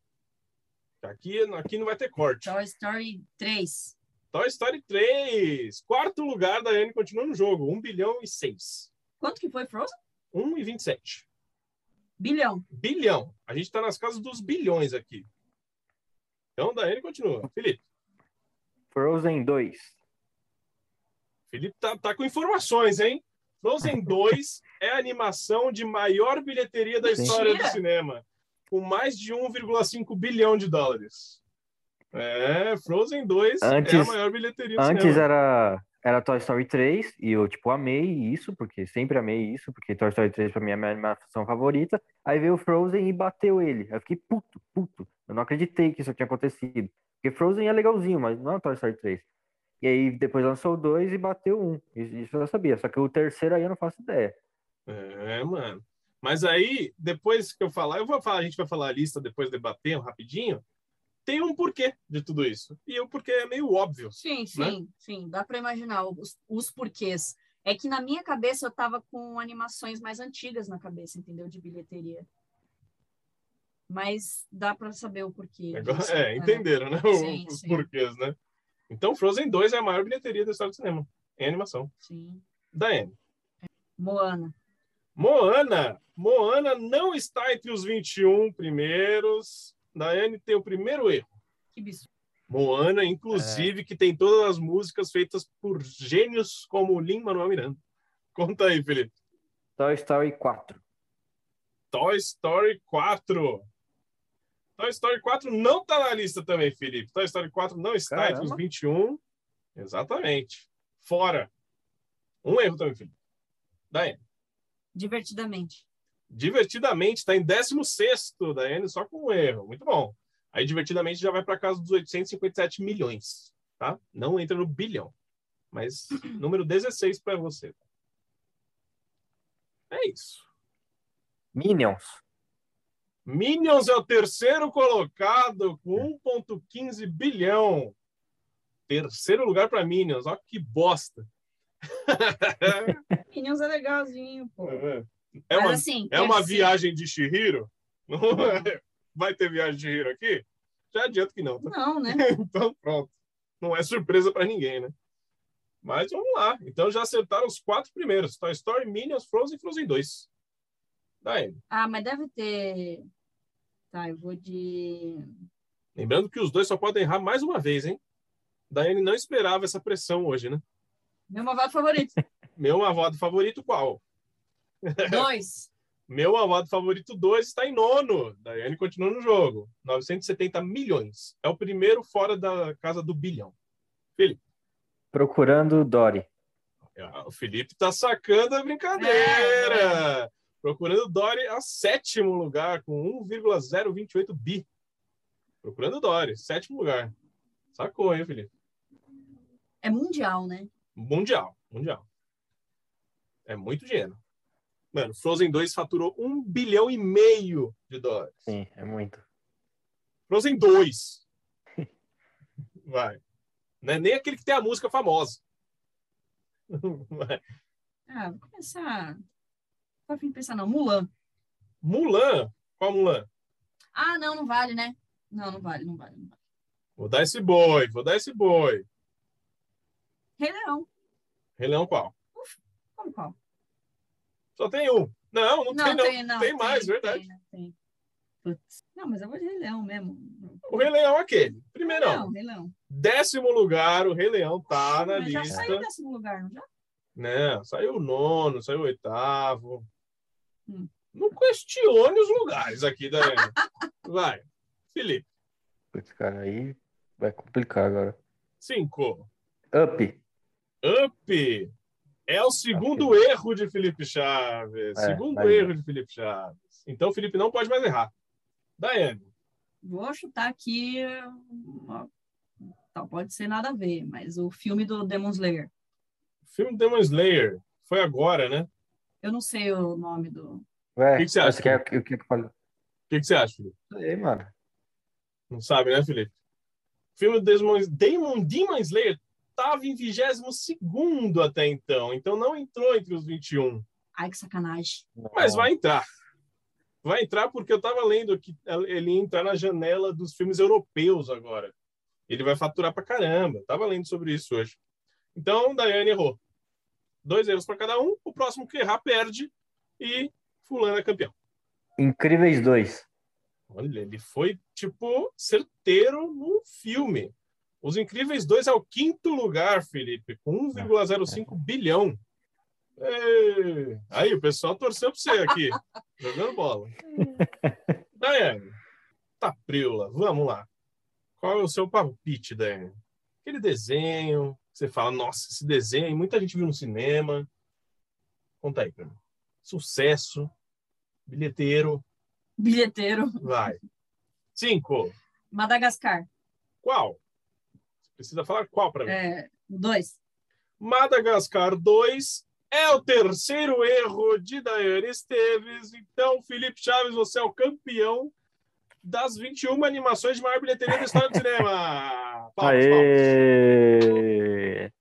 [SPEAKER 1] Aqui, aqui não vai ter corte.
[SPEAKER 2] Toy Story 3.
[SPEAKER 1] Toy Story 3. Quarto lugar da Anne continua no jogo. 1 bilhão e 6.
[SPEAKER 2] Quanto que foi Frozen?
[SPEAKER 1] 1 e 27.
[SPEAKER 2] Bilhão.
[SPEAKER 1] Bilhão. A gente está nas casas dos bilhões aqui. Então, da Anne continua. Felipe.
[SPEAKER 3] Frozen 2.
[SPEAKER 1] Felipe tá, tá com informações, hein? Frozen 2 é a animação de maior bilheteria da história do cinema, com mais de 1,5 bilhão de dólares. É, Frozen 2 é a
[SPEAKER 3] Antes-
[SPEAKER 1] maior bilheteria do
[SPEAKER 3] Antes
[SPEAKER 1] cinema.
[SPEAKER 3] era era Toy Story 3, e eu, tipo, amei isso, porque sempre amei isso, porque Toy Story 3 pra mim é a minha animação favorita. Aí veio Frozen e bateu ele. Eu fiquei puto, puto. Eu não acreditei que isso tinha acontecido. Porque Frozen é legalzinho, mas não é Toy Story 3. E aí depois lançou 2 e bateu um. Isso isso eu já sabia. Só que o terceiro aí eu não faço ideia.
[SPEAKER 1] É, mano. Mas aí, depois que eu falar, eu vou falar, a gente vai falar a lista depois debater rapidinho. Tem um porquê de tudo isso. E o porquê é meio óbvio.
[SPEAKER 2] Sim, sim, sim. Dá para imaginar os, os porquês. É que na minha cabeça eu tava com animações mais antigas na cabeça, entendeu? De bilheteria. Mas dá para saber o porquê.
[SPEAKER 1] Agora,
[SPEAKER 2] disso,
[SPEAKER 1] é,
[SPEAKER 2] né?
[SPEAKER 1] entenderam, né?
[SPEAKER 2] Sim,
[SPEAKER 1] os
[SPEAKER 2] sim.
[SPEAKER 1] porquês, né? Então, Frozen 2 é a maior bilheteria da história do cinema. Em animação.
[SPEAKER 2] Sim.
[SPEAKER 1] Daiane.
[SPEAKER 2] Moana.
[SPEAKER 1] Moana. Moana não está entre os 21 primeiros. Daiane tem o primeiro erro.
[SPEAKER 2] Que bicho.
[SPEAKER 1] Moana,
[SPEAKER 2] É.
[SPEAKER 1] inclusive, que tem todas as músicas feitas por gênios como o Lin-Manuel Miranda. Conta aí, Felipe.
[SPEAKER 3] Toy Story 4.
[SPEAKER 1] Toy Story 4. Toy Story 4 não está na lista também, Felipe. Toy Story 4 não está entre os
[SPEAKER 3] Caramba.
[SPEAKER 1] 21. Exatamente. Fora. Um erro também, Felipe. Daiane.
[SPEAKER 2] Divertidamente.
[SPEAKER 1] Divertidamente está em 16 Daiane, só com um erro. Muito bom. Aí, divertidamente, já vai para casa dos 857 milhões. Tá? Não entra no bilhão. Mas número 16 para você. É isso.
[SPEAKER 3] Minions.
[SPEAKER 1] Minions é o terceiro colocado com 1,15 bilhão. Terceiro lugar para Minions. Olha que bosta.
[SPEAKER 2] Minions é legalzinho, pô.
[SPEAKER 1] É,
[SPEAKER 2] Mas
[SPEAKER 1] uma,
[SPEAKER 2] assim,
[SPEAKER 1] é uma
[SPEAKER 2] terceiro-
[SPEAKER 1] viagem de Shihiro? Vai ter viagem de Shihiro aqui? Já adianto que não. tá?
[SPEAKER 2] Não, né?
[SPEAKER 1] Então, pronto. Não é surpresa para ninguém, né? Mas vamos lá. Então já acertaram os quatro primeiros: Toy Story, Minions, Frozen e Frozen 2. Daí.
[SPEAKER 2] Ah, mas deve ter. Tá, eu vou de.
[SPEAKER 1] Lembrando que os dois só podem errar mais uma vez, hein? Daiane não esperava essa pressão hoje, né?
[SPEAKER 2] Meu malvado favorito.
[SPEAKER 1] Meu malvado favorito, qual?
[SPEAKER 2] Dois.
[SPEAKER 1] Meu malvado favorito 2 está em nono. Daiane continua no jogo. 970 milhões. É o primeiro fora da casa do bilhão.
[SPEAKER 3] Procurando Dory.
[SPEAKER 1] Ah, O Felipe tá sacando a brincadeira. Procurando Dory a sétimo lugar, com 1,028 bi. Procurando Dory, sétimo lugar. Sacou, hein, Felipe?
[SPEAKER 2] É mundial, né?
[SPEAKER 1] Mundial, mundial. É muito dinheiro. Mano, Frozen 2 faturou um bilhão e meio de dólares.
[SPEAKER 3] Sim, é muito.
[SPEAKER 1] Frozen 2. Vai. Não é nem aquele que tem a música famosa. Vai.
[SPEAKER 2] Ah, vou começar. Fim de pensar, não? Mulan.
[SPEAKER 1] Mulan. Qual Mulan?
[SPEAKER 2] Ah, não, não vale, né? Não, não vale, não vale. Não vale.
[SPEAKER 1] Vou dar esse boi, vou dar esse boi.
[SPEAKER 2] Rei Leão.
[SPEAKER 1] Rei Leão qual?
[SPEAKER 2] Como qual?
[SPEAKER 1] Só tem um. Não, não, tem não.
[SPEAKER 2] tem, não.
[SPEAKER 1] Tem mais, verdade.
[SPEAKER 2] Tem, né? tem. Putz. Não, mas eu vou de Rei Leão mesmo.
[SPEAKER 1] O Rei Leão é aquele.
[SPEAKER 2] Rei
[SPEAKER 1] Primeirão.
[SPEAKER 2] Leão, Rei Leão.
[SPEAKER 1] Décimo lugar, o Rei Leão tá na
[SPEAKER 2] mas já
[SPEAKER 1] lista.
[SPEAKER 2] saiu décimo lugar, não já?
[SPEAKER 1] Né? Saiu o nono, saiu o oitavo.
[SPEAKER 2] Hum.
[SPEAKER 1] Não questione os lugares aqui, Daiane. Vai. Felipe.
[SPEAKER 3] Putz, cara, aí vai complicar agora.
[SPEAKER 1] Cinco.
[SPEAKER 3] Up.
[SPEAKER 1] Up. É o segundo erro de Felipe Chaves.
[SPEAKER 3] É,
[SPEAKER 1] segundo erro de Felipe Chaves. Então, o Felipe não pode mais errar. Daiane.
[SPEAKER 2] Vou chutar aqui. Tá, pode ser nada a ver, mas o filme do Demon Slayer.
[SPEAKER 1] Filme Demon Slayer. Foi agora, né?
[SPEAKER 2] Eu não sei o nome do.
[SPEAKER 3] Ué,
[SPEAKER 1] O que que você acha,
[SPEAKER 3] Você quer o que eu?
[SPEAKER 1] O que, que você acha, Felipe?
[SPEAKER 3] Aí, mano.
[SPEAKER 1] Não sabe, né, Felipe? O filme do Demon, Demon, Demon Slayer estava em 22 até então. Então, não entrou entre os 21.
[SPEAKER 2] Ai, que sacanagem.
[SPEAKER 1] Mas vai entrar. Vai entrar porque eu estava lendo que ele ia entrar na janela dos filmes europeus agora. Ele vai faturar pra caramba. Tava lendo sobre isso hoje. Então, Daiane errou. Dois erros para cada um. O próximo que errar perde. E fulano é campeão.
[SPEAKER 3] Incríveis 2.
[SPEAKER 1] Olha, ele foi, tipo, certeiro no filme. Os Incríveis 2 é o quinto lugar, Felipe, com 1,05 bilhão. Ê, Aí, o pessoal torceu para você aqui, jogando bola. Daiane, Taprila, vamos lá. Qual é o seu palpite, Daiane? Aquele desenho, Você fala, nossa, esse desenho, muita gente viu no cinema. Conta aí pra mim. Sucesso, bilheteiro,
[SPEAKER 2] Bilheteiro.
[SPEAKER 1] vai. Cinco.
[SPEAKER 2] Madagascar.
[SPEAKER 1] Qual? Precisa falar qual pra mim?
[SPEAKER 2] É, dois.
[SPEAKER 1] Madagascar 2 é o terceiro erro de Daiane Esteves. Então, Felipe Chaves, você é o campeão das 21 animações de maior bilheteria da história do cinema. Palmas, palmas.
[SPEAKER 3] Aê!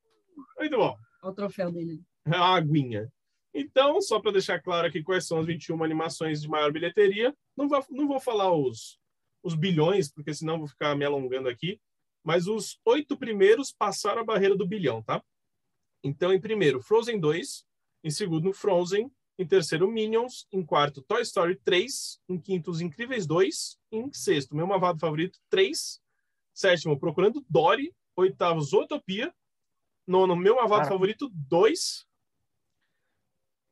[SPEAKER 1] Muito bom.
[SPEAKER 2] Olha o troféu dele.
[SPEAKER 1] Uma aguinha. Então, só para deixar claro aqui quais são as 21 animações de maior bilheteria, não vou, não vou falar os, os bilhões, porque senão vou ficar me alongando aqui, mas os oito primeiros passaram a barreira do bilhão, tá? Então, em primeiro, Frozen 2, em segundo, Frozen, em terceiro, Minions, em quarto, Toy Story 3, em quinto, Os Incríveis 2, em sexto, meu malvado favorito, 3, sétimo, Procurando Dory, oitavo, Zootopia, nono, meu malvado
[SPEAKER 3] Cara.
[SPEAKER 1] favorito, 2,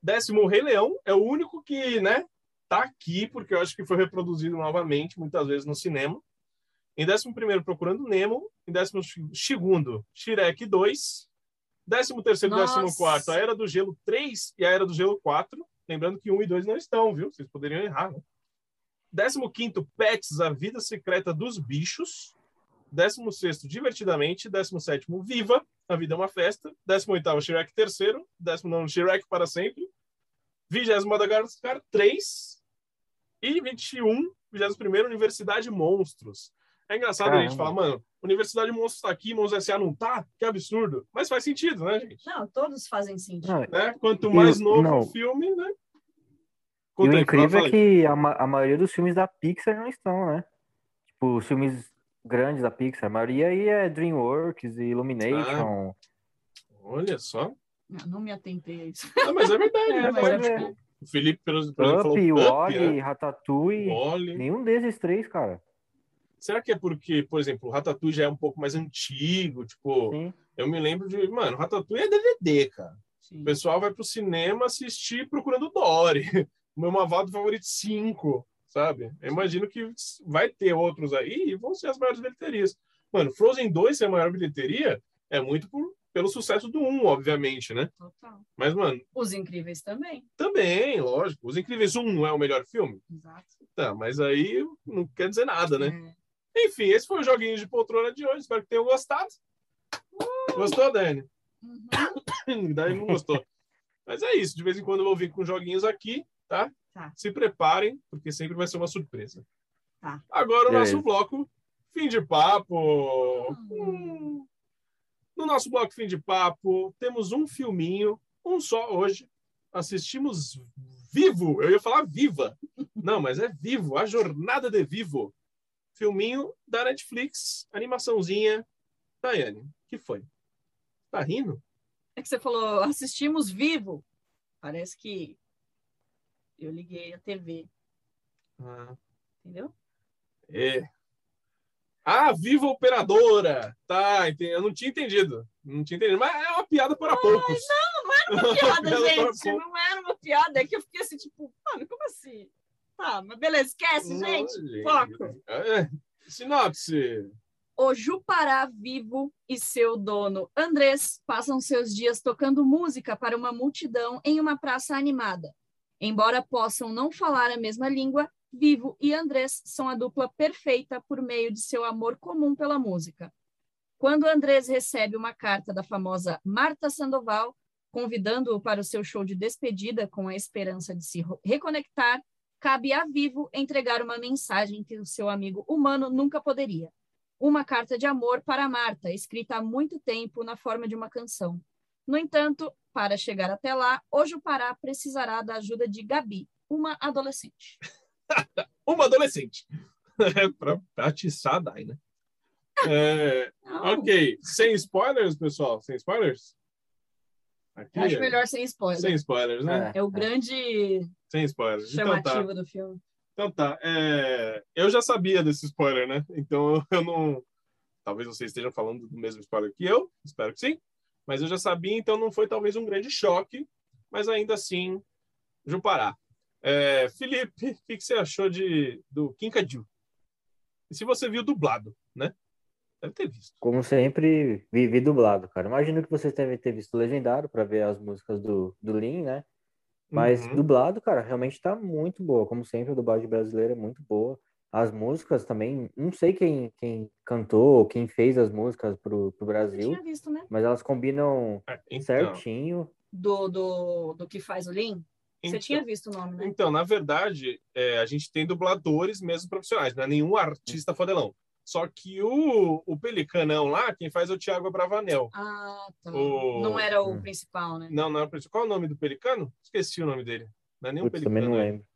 [SPEAKER 1] décimo, Rei Leão, é o único que, né, tá aqui, porque eu acho que foi reproduzido novamente, muitas vezes no cinema. Em décimo primeiro, Procurando Nemo. Em décimo segundo, Shrek 2. Décimo terceiro e
[SPEAKER 2] Nossa.
[SPEAKER 1] décimo quarto, A Era do Gelo 3 e A Era do Gelo 4. Lembrando que 1 e 2 não estão, viu? Vocês poderiam errar, né? Décimo quinto, Pets, A Vida Secreta dos Bichos. Décimo sexto, Divertidamente. Décimo sétimo, Viva, A Vida é uma Festa. Décimo oitavo, Shrek terceiro. Décimo nono, Shrek para sempre. Vigésimo, Madagascar 3. E 21, 21 Universidade Monstros. É engraçado a gente
[SPEAKER 3] Caramba.
[SPEAKER 1] falar, mano, Universidade Monstros tá aqui, Monstros S.A. não tá? Que absurdo. Mas faz sentido, né, gente?
[SPEAKER 2] Não, todos fazem sentido.
[SPEAKER 3] Não,
[SPEAKER 1] Né? Quanto mais
[SPEAKER 3] o-
[SPEAKER 1] novo
[SPEAKER 3] não.
[SPEAKER 1] o filme, né?
[SPEAKER 3] E o incrível é que a, ma- a maioria dos filmes da Pixar não estão, né? Tipo, os filmes grandes da Pixar. A maioria aí é DreamWorks e Illumination.
[SPEAKER 1] Olha só.
[SPEAKER 2] Não, não me atentei a isso.
[SPEAKER 1] Ah, mas é verdade,
[SPEAKER 2] É,
[SPEAKER 1] né?
[SPEAKER 2] mas
[SPEAKER 3] é
[SPEAKER 1] Tipo, o Felipe, por exemplo, falou
[SPEAKER 3] Up,
[SPEAKER 1] Up,
[SPEAKER 3] Wally,
[SPEAKER 1] né?
[SPEAKER 3] Ratatouille.
[SPEAKER 1] Wall-E.
[SPEAKER 3] Nenhum desses três, cara.
[SPEAKER 1] Será que é porque, por exemplo, o Ratatouille já é um pouco mais antigo? Tipo,
[SPEAKER 3] Sim.
[SPEAKER 1] eu me lembro de. Mano, Ratatouille é DVD, cara.
[SPEAKER 2] Sim.
[SPEAKER 1] O pessoal vai pro cinema assistir Procurando Dory. O meu Mavado favorito 5, sabe? Eu imagino que vai ter outros aí e vão ser as maiores bilheterias. Mano, Frozen 2 ser a maior bilheteria é muito por- pelo sucesso do 1, obviamente, né?
[SPEAKER 2] Total.
[SPEAKER 1] Mas, mano,
[SPEAKER 2] Os Incríveis também.
[SPEAKER 1] também, lógico. Os Incríveis 1 não é o melhor filme?
[SPEAKER 2] Exato.
[SPEAKER 1] Tá, mas aí não quer dizer nada, né?
[SPEAKER 2] É.
[SPEAKER 1] Enfim, esse foi o joguinho de poltrona de hoje. Espero que tenham gostado. Gostou, Dani?
[SPEAKER 2] Uhum.
[SPEAKER 1] Daí não gostou. Mas é isso. De vez em quando eu vou vir com joguinhos aqui, tá?
[SPEAKER 2] Tá.
[SPEAKER 1] Se preparem, porque sempre vai ser uma surpresa.
[SPEAKER 2] Tá.
[SPEAKER 1] Agora o nosso bloco, fim de papo. Hum. No nosso bloco fim de papo, temos um filminho, um só hoje. Assistimos Vivo. Eu ia falar Viva. Não, mas é Vivo, a jornada de Vivo. Filminho da Netflix, animaçãozinha. Daiane, que foi? Tá rindo?
[SPEAKER 2] É que você falou, assistimos vivo. Parece que eu liguei a TV,
[SPEAKER 1] Ah,
[SPEAKER 2] entendeu?
[SPEAKER 1] é. Ah, Viva Operadora! Tá, entendi. eu não tinha entendido. Não tinha entendido. Mas é uma piada para poucos.
[SPEAKER 2] Piada,
[SPEAKER 1] Piada para
[SPEAKER 2] gente,
[SPEAKER 1] poucos.
[SPEAKER 2] não era uma piada. É que eu fiquei assim, tipo, mano, como assim? Tá, mas beleza, esquece,
[SPEAKER 1] Não,
[SPEAKER 2] gente. Foco.
[SPEAKER 1] É. Sinopse.
[SPEAKER 2] O Jupará Vivo e seu dono Andrés passam seus dias tocando música para uma multidão em uma praça animada. Embora possam não falar a mesma língua, Vivo e Andrés são a dupla perfeita por meio de seu amor comum pela música. Quando Andrés recebe uma carta da famosa Marta Sandoval, convidando-o para o seu show de despedida com a esperança de se reconectar, cabe a Vivo entregar uma mensagem que o seu amigo humano nunca poderia uma carta de amor para Marta, escrita há muito tempo na forma de uma canção. No entanto, para chegar até lá, o Jupará precisará da ajuda de Gabi, uma adolescente.
[SPEAKER 1] Uma adolescente. pra, pra atiçar a Dai, né? É, ok. Sem spoilers, pessoal? Sem spoilers? Aqui,
[SPEAKER 2] acho
[SPEAKER 1] é-
[SPEAKER 2] melhor sem spoiler.
[SPEAKER 1] Sem spoilers, né?
[SPEAKER 2] É o grande
[SPEAKER 1] Sem spoilers. Então tá.
[SPEAKER 2] chamativo do filme.
[SPEAKER 1] Então tá. É, Eu já sabia desse spoiler, né? Então eu não. Talvez vocês estejam falando do mesmo spoiler que eu, espero que sim. Mas eu já sabia, então não foi talvez um grande choque, mas ainda assim, Jupará. É, Felipe, o que, que você achou de, do Kinkajou? E se você viu dublado, né? Deve ter visto.
[SPEAKER 3] Como sempre, vi, vi dublado, cara. Imagino que vocês devem ter visto legendado para ver as músicas do, do Lin, né? Mas
[SPEAKER 1] Uhum.
[SPEAKER 3] dublado, cara, realmente tá muito boa. Como sempre, a dublagem brasileira é muito boa. As músicas também, não sei quem, quem cantou, quem fez as músicas pro, pro
[SPEAKER 2] Eu
[SPEAKER 3] Brasil,
[SPEAKER 2] tinha visto, né?
[SPEAKER 3] mas elas combinam
[SPEAKER 1] É, então,
[SPEAKER 3] certinho.
[SPEAKER 2] Do, do, do que faz o Lean. Você
[SPEAKER 1] então-
[SPEAKER 2] tinha visto o nome, né?
[SPEAKER 1] Então, na verdade, é, a gente tem dubladores mesmo profissionais, não é nenhum artista fodelão. Só que o, o Pelicanão lá, quem faz é o Thiago Bravanel.
[SPEAKER 2] Ah, tá.
[SPEAKER 1] O-
[SPEAKER 2] Não era o
[SPEAKER 3] Hum.
[SPEAKER 2] principal, né?
[SPEAKER 1] Não, não é o principal. Qual é o nome do Pelicano? Esqueci o nome dele. Não é nem o
[SPEAKER 3] Putz, também
[SPEAKER 1] Pelicano.
[SPEAKER 3] não
[SPEAKER 1] é.
[SPEAKER 3] lembro.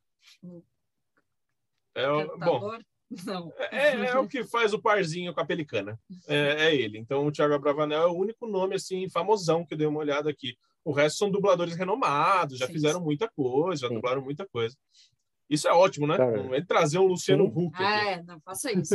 [SPEAKER 1] É o, bom?
[SPEAKER 2] Não.
[SPEAKER 1] é, é o que faz o parzinho com a Pelicana. É, é ele. Então, o Thiago Bravanel é o único nome, assim, famosão que eu dei uma olhada aqui. O resto são dubladores renomados, já
[SPEAKER 2] Sim,
[SPEAKER 1] fizeram
[SPEAKER 2] sim.
[SPEAKER 1] muita coisa, já
[SPEAKER 3] Sim.
[SPEAKER 1] dublaram muita coisa. Isso é ótimo, né?
[SPEAKER 3] Cara,
[SPEAKER 1] Não é trazer um Luciano
[SPEAKER 3] sim.
[SPEAKER 1] Huck aqui.
[SPEAKER 2] É, não faça isso.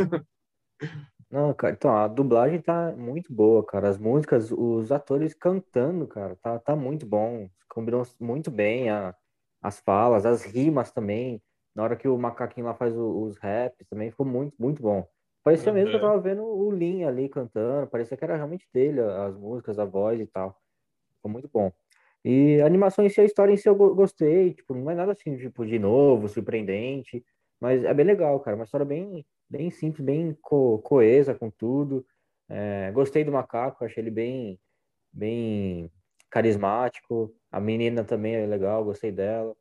[SPEAKER 3] Não, cara, então a dublagem tá muito boa, cara. As músicas, os atores cantando, cara, tá, tá muito bom. Combinam muito bem a, as falas, as rimas também. Na hora que o macaquinho lá faz o- os raps também, ficou muito, muito bom. Parecia mesmo que eu
[SPEAKER 1] Uhum.
[SPEAKER 3] tava vendo o Lin ali cantando, parecia que era realmente dele, as músicas, a voz e tal. Ficou muito bom. E a animação em si, a história em si eu go- gostei, tipo, não é nada assim, tipo, de novo, surpreendente, mas é bem legal, cara. Uma história bem, bem simples, bem co- coesa com tudo. É, gostei do macaco, achei ele bem, bem carismático. A menina também é legal, gostei dela.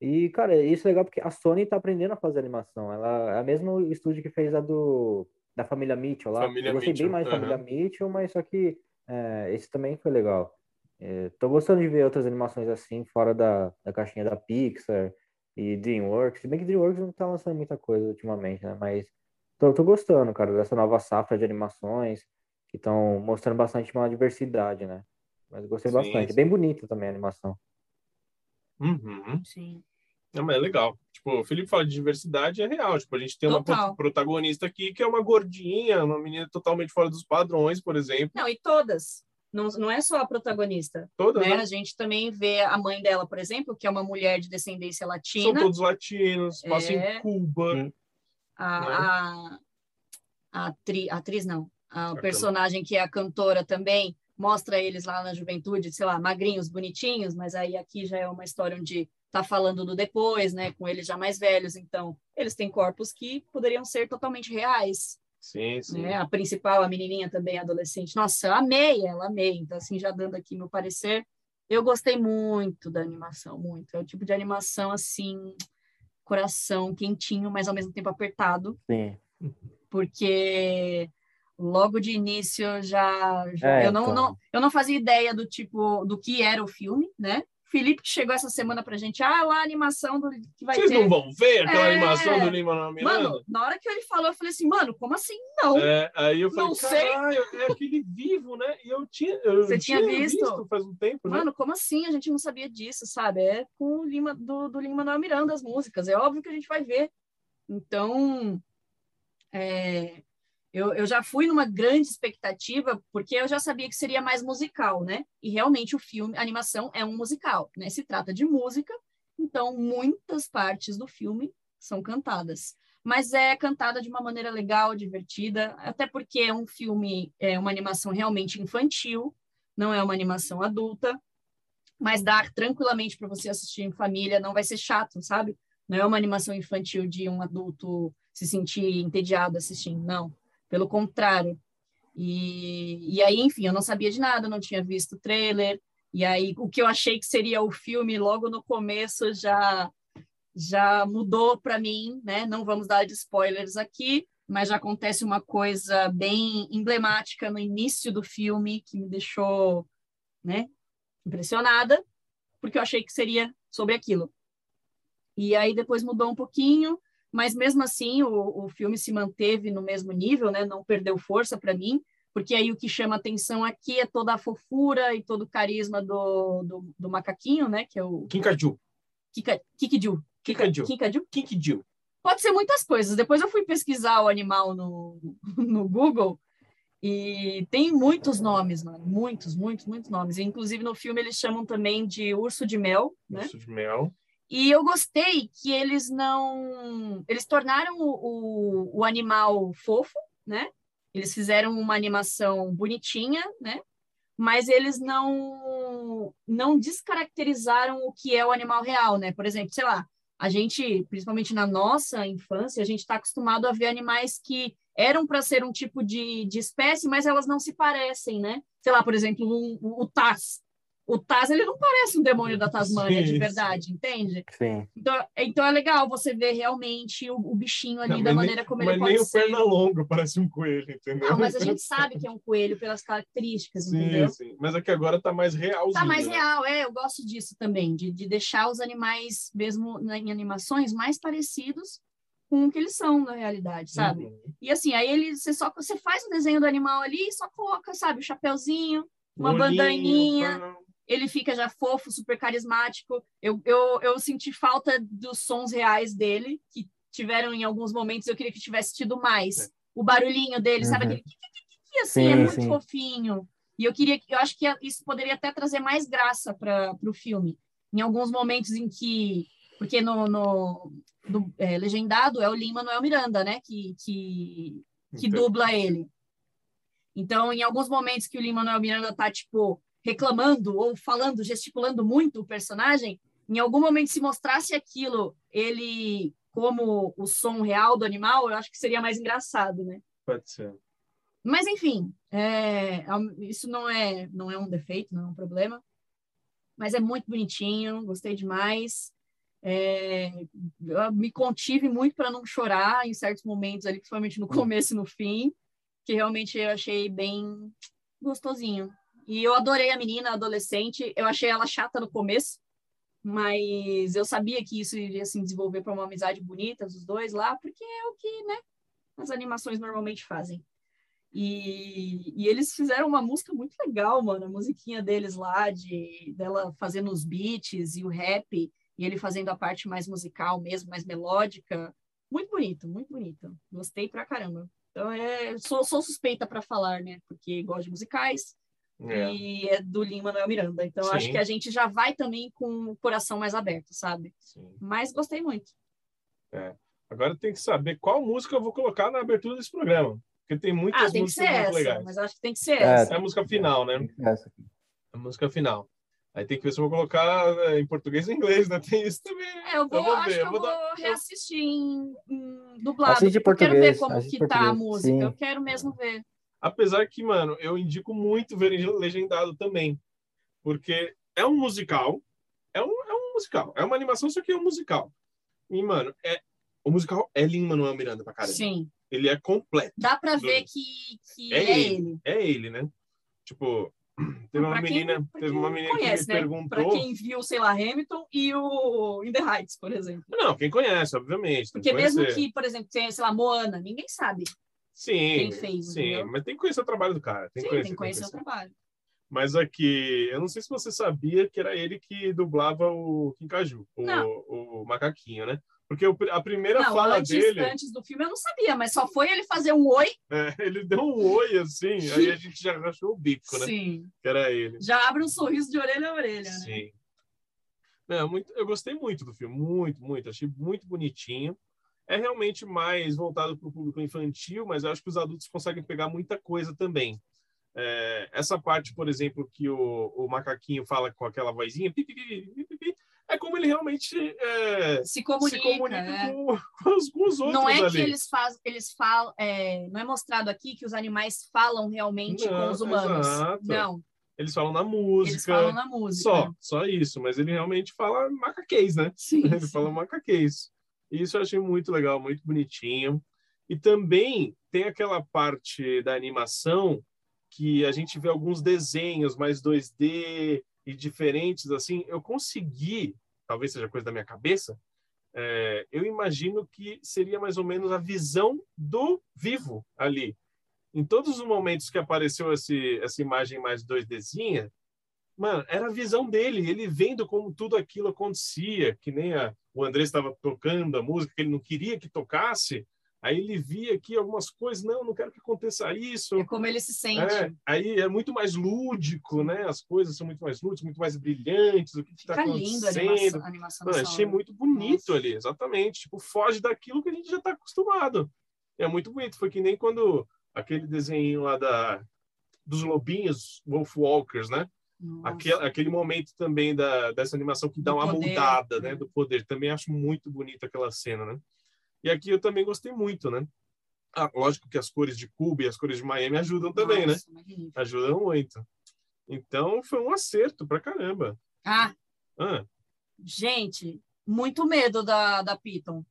[SPEAKER 3] E, cara, isso é legal porque a Sony tá aprendendo a fazer animação. Ela é o mesmo estúdio que fez a do da família Mitchell lá.
[SPEAKER 1] Família
[SPEAKER 3] Eu gostei bem
[SPEAKER 1] Mitchell,
[SPEAKER 3] mais da família
[SPEAKER 1] aham.
[SPEAKER 3] Mitchell, mas só que é, esse também foi legal. É, tô gostando de ver outras animações assim, fora da, da caixinha da Pixar e DreamWorks. Se bem que DreamWorks não tá lançando muita coisa ultimamente, né? Mas tô, tô gostando, cara, dessa nova safra de animações que estão mostrando bastante uma diversidade, né? Mas gostei
[SPEAKER 1] Sim,
[SPEAKER 3] bastante.
[SPEAKER 1] sim.
[SPEAKER 3] Bem bonita também a animação.
[SPEAKER 1] Uhum.
[SPEAKER 2] Sim.
[SPEAKER 1] Não, mas é legal. Tipo, o Felipe fala de diversidade, é real. Tipo, a gente tem uma
[SPEAKER 2] Total.
[SPEAKER 1] pro- protagonista aqui que é uma gordinha, uma menina totalmente fora dos padrões, por exemplo.
[SPEAKER 2] Não, e todas. Não, não é só a protagonista.
[SPEAKER 1] Todas,
[SPEAKER 2] Né?
[SPEAKER 1] né?
[SPEAKER 2] A gente também vê a mãe dela, por exemplo, que é uma mulher de descendência
[SPEAKER 1] São
[SPEAKER 2] latina.
[SPEAKER 1] todos latinos, passam
[SPEAKER 2] É.
[SPEAKER 1] em Cuba. Né?
[SPEAKER 2] A, a, atri, atriz, não. A
[SPEAKER 1] A
[SPEAKER 2] personagem que é a cantora também mostra eles lá na juventude, sei lá, magrinhos, bonitinhos, mas aí aqui já é uma história onde tá falando do depois, né, com eles já mais velhos, então eles têm corpos que poderiam ser totalmente reais,
[SPEAKER 1] Sim, sim.
[SPEAKER 2] né? A principal, a menininha também adolescente. Nossa, eu amei ela, amei. Então assim, já dando aqui meu parecer, eu gostei muito da animação, muito. É o tipo de animação assim, coração quentinho, mas ao mesmo tempo apertado
[SPEAKER 3] Sim.
[SPEAKER 2] porque logo de início já, já-
[SPEAKER 3] É,
[SPEAKER 2] eu não,
[SPEAKER 3] então.
[SPEAKER 2] não eu não fazia ideia do tipo do que era o filme, né? Felipe que chegou essa semana pra gente, ah, lá a animação do que vai
[SPEAKER 1] Vocês
[SPEAKER 2] ter.
[SPEAKER 1] não vão ver aquela
[SPEAKER 2] É.
[SPEAKER 1] animação do Lima Miranda?
[SPEAKER 2] Mano, na hora que ele falou, eu falei assim, mano, como assim não?
[SPEAKER 1] É, aí eu falei,
[SPEAKER 2] Não sei.
[SPEAKER 1] é aquele vivo, né? E eu tinha, eu
[SPEAKER 2] Você tinha visto?
[SPEAKER 1] faz um tempo, né?
[SPEAKER 2] Mano, como assim? A gente não sabia disso, sabe? É com o Lima do, do Lima Manuel Miranda as músicas. É óbvio que a gente vai ver. Então, é, eu, eu já fui numa grande expectativa, porque eu já sabia que seria mais musical, né? E realmente o filme, a animação é um musical, né? Se trata de música, então muitas partes do filme são cantadas. Mas é cantada de uma maneira legal, divertida, até porque é um filme, é uma animação realmente infantil, não é uma animação adulta, mas dá tranquilamente para você assistir em família, não vai ser chato, sabe? Não é uma animação infantil de um adulto se sentir entediado assistindo, não. Pelo contrário. E, e aí, enfim, eu não sabia de nada, não tinha visto trailer. E aí, o que eu achei que seria o filme logo no começo já já mudou para mim, né? Não vamos dar de spoilers aqui, mas já acontece uma coisa bem emblemática no início do filme que me deixou, né, impressionada, porque eu achei que seria sobre aquilo. E aí depois mudou um pouquinho, mas mesmo assim o, o filme se manteve no mesmo nível, né? Não perdeu força para mim, porque aí o que chama atenção aqui é toda a fofura e todo o carisma do, do, do macaquinho, né? Que é o
[SPEAKER 1] Kinkaju.
[SPEAKER 2] Kika, Kikiju.
[SPEAKER 1] Kikaju.
[SPEAKER 2] Kikaju. Pode ser muitas coisas. Depois eu fui pesquisar o animal no, no Google e tem muitos nomes, mano. Muitos, muitos, muitos nomes. E, inclusive no filme eles chamam também de urso de mel, né?
[SPEAKER 1] Urso de mel.
[SPEAKER 2] E eu gostei que eles não. Eles tornaram o, o, o animal fofo, né? Eles fizeram uma animação bonitinha, né? Mas eles não não descaracterizaram o que é o animal real, né? Por exemplo, sei lá, a gente, principalmente na nossa infância, a gente está acostumado a ver animais que eram para ser um tipo de, de espécie, mas elas não se parecem, né? Sei lá, por exemplo, um, o Taz o Taz ele não parece um demônio da Tasmânia
[SPEAKER 1] Sim,
[SPEAKER 2] de verdade, entende?
[SPEAKER 3] Sim.
[SPEAKER 2] Então, então é legal você ver realmente o, o bichinho ali
[SPEAKER 1] Não,
[SPEAKER 2] da
[SPEAKER 1] mas
[SPEAKER 2] maneira
[SPEAKER 1] nem,
[SPEAKER 2] como
[SPEAKER 1] mas
[SPEAKER 2] ele pode
[SPEAKER 1] nem o
[SPEAKER 2] ser.
[SPEAKER 1] perna longa parece um coelho, entendeu?
[SPEAKER 2] Não, mas a gente sabe que é um coelho pelas características,
[SPEAKER 1] Sim,
[SPEAKER 2] entendeu?
[SPEAKER 1] sim. Mas aqui agora tá mais realzinho.
[SPEAKER 2] Tá mais
[SPEAKER 1] né?
[SPEAKER 2] real, é, eu gosto disso também, de, de deixar os animais, mesmo na- em animações, mais parecidos com o que eles são na realidade, sabe?
[SPEAKER 1] Uhum.
[SPEAKER 2] E assim, aí ele, você só você faz o desenho do animal ali e só coloca, sabe, o chapeuzinho, uma
[SPEAKER 1] Olhinho,
[SPEAKER 2] bandaninha,
[SPEAKER 1] pá.
[SPEAKER 2] Ele fica já fofo, super carismático. Eu, eu, eu senti falta dos sons reais dele, que tiveram em alguns momentos, eu queria que tivesse tido mais.
[SPEAKER 1] É.
[SPEAKER 2] O barulhinho dele, sabe?
[SPEAKER 3] Uhum.
[SPEAKER 2] Aquele que, que, assim, é
[SPEAKER 3] Sim,
[SPEAKER 2] muito
[SPEAKER 3] sim.
[SPEAKER 2] fofinho. E eu queria, eu acho que isso poderia até trazer mais graça para o filme. Em alguns momentos em que, porque no, no do, é, legendado é o Lin Manuel Miranda, né? Que, que, que
[SPEAKER 1] Então,
[SPEAKER 2] dubla ele. Então, em alguns momentos que o Lin Manuel Miranda tá tipo reclamando ou falando, gesticulando muito o personagem, em algum momento se mostrasse aquilo, ele como o som real do animal, eu acho que seria mais engraçado, né?
[SPEAKER 1] Pode ser.
[SPEAKER 2] Mas enfim, é, isso não é não é um defeito, não é um problema. Mas é muito bonitinho, gostei demais. É, eu me contive muito para não chorar em certos momentos ali, principalmente no começo e no fim, que realmente eu achei bem gostosinho. E eu adorei a menina, adolescente. Eu achei ela chata no começo, mas eu sabia que isso iria se desenvolver para uma amizade bonita dos dois lá, porque é o que, né, as animações normalmente fazem. E, e eles fizeram uma música muito legal, mano, a musiquinha deles lá, de dela fazendo os beats e o rap, e ele fazendo a parte mais musical mesmo, mais melódica. Muito bonito, muito bonito. Gostei pra caramba. Então, é, sou, sou suspeita para falar, né? Porque gosto de musicais
[SPEAKER 1] É.
[SPEAKER 2] e é do Lin Manuel Miranda. Então,
[SPEAKER 1] Sim.
[SPEAKER 2] acho que a gente já vai também com o coração mais aberto, sabe?
[SPEAKER 1] Sim.
[SPEAKER 2] Mas gostei muito.
[SPEAKER 1] Agora tem que saber qual música eu vou colocar na abertura desse programa. Porque tem muitas
[SPEAKER 2] Ah, tem que
[SPEAKER 1] músicas
[SPEAKER 2] ser
[SPEAKER 1] muito
[SPEAKER 2] essa,
[SPEAKER 1] legais.
[SPEAKER 2] mas acho que tem que ser
[SPEAKER 3] É,
[SPEAKER 2] essa.
[SPEAKER 1] É a música final, né?
[SPEAKER 3] Que ser essa aqui.
[SPEAKER 1] A música final. Aí tem que ver se eu vou colocar né, em português ou em inglês, né? Tem isso também.
[SPEAKER 2] É, eu vou,
[SPEAKER 1] vou
[SPEAKER 2] acho
[SPEAKER 1] ver,
[SPEAKER 2] que
[SPEAKER 1] eu
[SPEAKER 2] eu
[SPEAKER 1] vou
[SPEAKER 2] vou
[SPEAKER 1] dar-
[SPEAKER 2] reassistir em, em dublado.
[SPEAKER 3] Assiste
[SPEAKER 2] eu quero ver
[SPEAKER 3] português,
[SPEAKER 2] como que
[SPEAKER 3] em
[SPEAKER 2] tá a
[SPEAKER 3] português,
[SPEAKER 2] música.
[SPEAKER 3] sim.
[SPEAKER 2] Eu quero mesmo ver.
[SPEAKER 1] Apesar que, mano, eu indico muito ver legendado também. Porque é um musical. É um, é um musical. É uma animação, só que é um musical. E, mano, é, o musical é Lin Manuel Miranda pra caramba.
[SPEAKER 2] Sim.
[SPEAKER 1] Ele é completo.
[SPEAKER 2] Dá pra
[SPEAKER 1] Do-
[SPEAKER 2] ver que, que
[SPEAKER 1] É
[SPEAKER 2] é,
[SPEAKER 1] ele.
[SPEAKER 2] ele.
[SPEAKER 1] É ele, né? Tipo, teve uma
[SPEAKER 2] quem-
[SPEAKER 1] menina, teve uma menina
[SPEAKER 2] conhece,
[SPEAKER 1] que me
[SPEAKER 2] né? Pra
[SPEAKER 1] perguntou.
[SPEAKER 2] quem viu, sei lá, Hamilton e o In the Heights, por exemplo.
[SPEAKER 1] Não, quem conhece, obviamente.
[SPEAKER 2] Porque
[SPEAKER 1] que
[SPEAKER 2] mesmo que, por exemplo, tenha, sei lá, Moana, ninguém sabe.
[SPEAKER 1] Sim,
[SPEAKER 2] quem fez,
[SPEAKER 1] sim,
[SPEAKER 2] entendeu?
[SPEAKER 1] mas tem que conhecer o trabalho do cara. Tem
[SPEAKER 2] Sim,
[SPEAKER 1] que conhecer,
[SPEAKER 2] tem que conhecer o trabalho.
[SPEAKER 1] Mas aqui, eu não sei se você sabia que era ele que dublava o Kinkaju, o, o macaquinho, né? Porque a primeira
[SPEAKER 2] Não,
[SPEAKER 1] fala
[SPEAKER 2] antes,
[SPEAKER 1] dele,
[SPEAKER 2] antes do filme eu não sabia, mas só foi ele fazer um oi.
[SPEAKER 1] é, ele deu um oi assim, aí a gente já achou o bico, né?
[SPEAKER 2] Sim.
[SPEAKER 1] Que era ele.
[SPEAKER 2] Já abre um sorriso de orelha a orelha, né?
[SPEAKER 1] Sim. Não, muito, eu gostei muito do filme, muito, muito. Achei muito bonitinho. É realmente mais voltado para o público infantil, mas eu acho que os adultos conseguem pegar muita coisa também. É, essa parte, por exemplo, que o, o macaquinho fala com aquela vozinha, pi, pi, pi, é como ele realmente é,
[SPEAKER 2] Se comunica.
[SPEAKER 1] se comunica
[SPEAKER 2] é.
[SPEAKER 1] com, com os, com os outros
[SPEAKER 2] Não é
[SPEAKER 1] ali.
[SPEAKER 2] que eles fazem, eles falam, é, não é mostrado aqui que os animais falam realmente com
[SPEAKER 1] Não,
[SPEAKER 2] os humanos.
[SPEAKER 1] exato.
[SPEAKER 2] Não,
[SPEAKER 1] Eles falam na
[SPEAKER 2] eles
[SPEAKER 1] música,
[SPEAKER 2] falam na música.
[SPEAKER 1] só, só isso. Mas ele realmente fala macaquês, né?
[SPEAKER 2] Sim,
[SPEAKER 1] Ele
[SPEAKER 2] sim.
[SPEAKER 1] fala macaquês. E Isso eu achei muito legal, muito bonitinho. E também tem aquela parte da animação que a gente vê alguns desenhos mais 2D e diferentes, assim. Eu consegui, talvez seja coisa da minha cabeça, é, eu imagino que seria mais ou menos a visão do vivo ali. Em todos os momentos que apareceu esse, essa imagem mais 2Dzinha, mano, era a visão dele, ele vendo como tudo aquilo acontecia, que nem a, o André estava tocando a música que ele não queria que tocasse, aí ele via aqui algumas coisas, não, não quero que aconteça isso.
[SPEAKER 2] É como ele se sente.
[SPEAKER 1] É, aí é muito mais lúdico, né? As coisas são muito mais lúdicas, muito mais brilhantes, o que está
[SPEAKER 2] Fica lindo a
[SPEAKER 1] acontecendo.
[SPEAKER 2] animação,
[SPEAKER 1] achei muito bonito
[SPEAKER 2] Nossa.
[SPEAKER 1] ali, exatamente. Tipo, foge daquilo que a gente já está acostumado. É muito bonito. Foi que nem quando aquele desenho lá da, dos lobinhos, Wolfwalkers, né? Aquele, aquele momento também da, dessa animação que dá
[SPEAKER 2] Do
[SPEAKER 1] uma
[SPEAKER 2] poder,
[SPEAKER 1] mudada, né?
[SPEAKER 2] né?
[SPEAKER 1] Do poder. Também acho muito bonita aquela cena, né? E aqui eu também gostei muito, né? Ah, lógico que as cores de Cuba e as cores de Miami ajudam também, né?
[SPEAKER 2] Nossa, magnífico.
[SPEAKER 1] Ajudam muito. Então foi um acerto pra caramba.
[SPEAKER 2] Ah,
[SPEAKER 1] Ah,
[SPEAKER 2] gente, muito medo da, da Piton.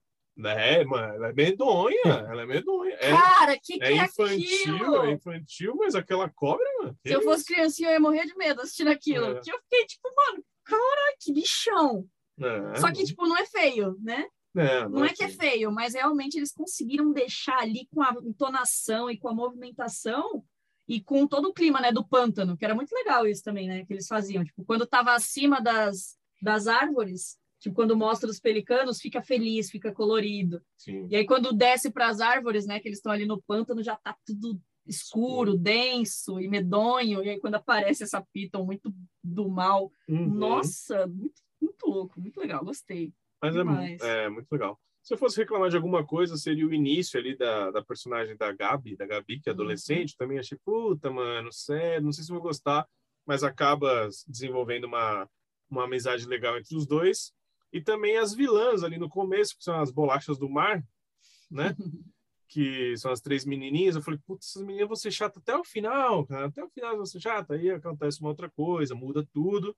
[SPEAKER 1] É, mano, ela é medonha, ela é medonha. É,
[SPEAKER 2] Cara, que que
[SPEAKER 1] é
[SPEAKER 2] é,
[SPEAKER 1] infantil,
[SPEAKER 2] aquilo?
[SPEAKER 1] é infantil, mas aquela cobra, mano.
[SPEAKER 2] Se eu fosse criancinha, eu ia morrer de medo assistindo aquilo.
[SPEAKER 1] É.
[SPEAKER 2] Porque eu fiquei tipo, mano, cara, que bichão.
[SPEAKER 1] É,
[SPEAKER 2] Só que, tipo, não é feio, né?
[SPEAKER 1] é,
[SPEAKER 2] Não é que é feio, mas realmente eles conseguiram deixar ali com a entonação e com a movimentação e com todo o clima, né, do pântano, que era muito legal isso também, né, que eles faziam. Tipo, quando tava acima das, das árvores, tipo, quando mostra os pelicanos, fica feliz, fica colorido.
[SPEAKER 1] Sim.
[SPEAKER 2] E aí quando desce para as árvores, né, que eles estão ali no pântano, já tá tudo escuro, denso e medonho. E aí quando aparece essa piton muito do mal,
[SPEAKER 1] Uhum.
[SPEAKER 2] nossa, muito, muito louco, muito legal, gostei.
[SPEAKER 1] Mas é, é muito legal. Se eu fosse reclamar de alguma coisa, seria o início ali da, da personagem da Gabi, da Gabi, que é
[SPEAKER 2] Uhum.
[SPEAKER 1] adolescente. Também achei, puta, mano, sério, não sei se vou gostar, mas acaba desenvolvendo uma, uma amizade legal entre os dois. E também as vilãs ali no começo, que são as bolachas do mar, né? que são as três menininhas. Eu falei, putz, essas meninas vão ser chatas até o final, cara. Até o final vão ser chatas. Aí acontece uma outra coisa, muda tudo.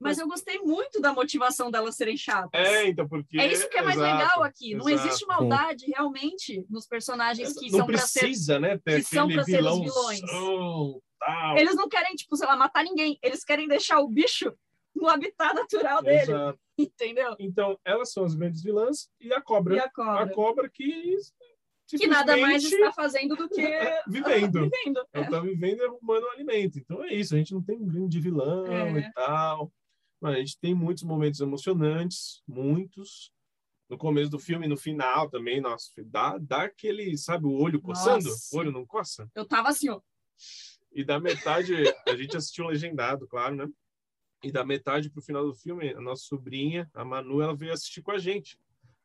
[SPEAKER 2] Mas eu gostei muito da motivação delas serem chatas.
[SPEAKER 1] É, então, porque.
[SPEAKER 2] É isso que é mais
[SPEAKER 1] exato,
[SPEAKER 2] legal aqui. Não
[SPEAKER 1] exato.
[SPEAKER 2] existe maldade realmente nos personagens que
[SPEAKER 1] não
[SPEAKER 2] são para ser.
[SPEAKER 1] precisa, né? Ter
[SPEAKER 2] que são pra ser os vilões. Eles não querem, tipo, sei lá, matar ninguém. Eles querem deixar o bicho no habitat natural dele.
[SPEAKER 1] Exato.
[SPEAKER 2] Entendeu?
[SPEAKER 1] Então, elas são as grandes vilãs e a cobra.
[SPEAKER 2] E a cobra.
[SPEAKER 1] A cobra que.
[SPEAKER 2] Que nada mais está fazendo do que
[SPEAKER 1] Vivendo.
[SPEAKER 2] vivendo.
[SPEAKER 1] Ela tá vivendo e arrumando o alimento. Então é isso, a gente não tem um grande vilão
[SPEAKER 2] É.
[SPEAKER 1] e tal. Mas a gente tem muitos momentos emocionantes, muitos. No começo do filme, no final também, nossa, dá, dá aquele, sabe, o olho coçando?
[SPEAKER 2] Nossa.
[SPEAKER 1] O olho não coça?
[SPEAKER 2] Eu tava assim, ó.
[SPEAKER 1] E da metade, a gente assistiu legendado, claro, né? E da metade pro final do filme, a nossa sobrinha, a Manu, ela veio assistir com a gente.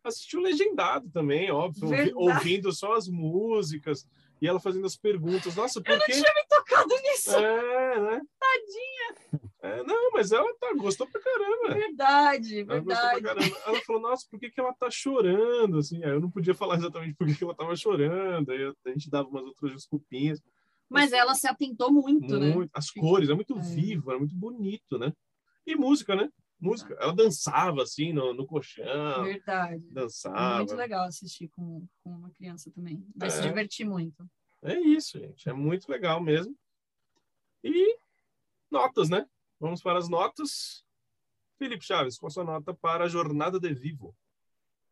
[SPEAKER 1] Assistiu legendado também, óbvio,
[SPEAKER 2] Verdade.
[SPEAKER 1] ouvindo só as músicas e ela fazendo as perguntas. Nossa, por
[SPEAKER 2] Eu não
[SPEAKER 1] quê?
[SPEAKER 2] tinha me tocado nisso.
[SPEAKER 1] É, né? Tadinha. É, não, mas ela tá, gostou pra caramba.
[SPEAKER 2] Verdade,
[SPEAKER 1] Ela
[SPEAKER 2] verdade.
[SPEAKER 1] caramba. Ela falou, nossa, por que, que ela tá chorando? Assim, eu não podia falar exatamente por que, que ela tava chorando. Aí a gente dava umas outras desculpinhas.
[SPEAKER 2] Mas ela se atentou muito, né?
[SPEAKER 1] Muito. As cores, é muito
[SPEAKER 2] É.
[SPEAKER 1] vivo, é muito bonito, né? E música, né? Música. Ela dançava assim no, no colchão,
[SPEAKER 2] Verdade.
[SPEAKER 1] dançava.
[SPEAKER 2] Muito legal assistir com, com uma criança também. Vai se
[SPEAKER 1] É.
[SPEAKER 2] divertir muito.
[SPEAKER 1] É isso, gente. É muito legal mesmo. E notas, né? Vamos para as notas. Felipe Chaves, qual a sua nota para a Jornada de Vivo?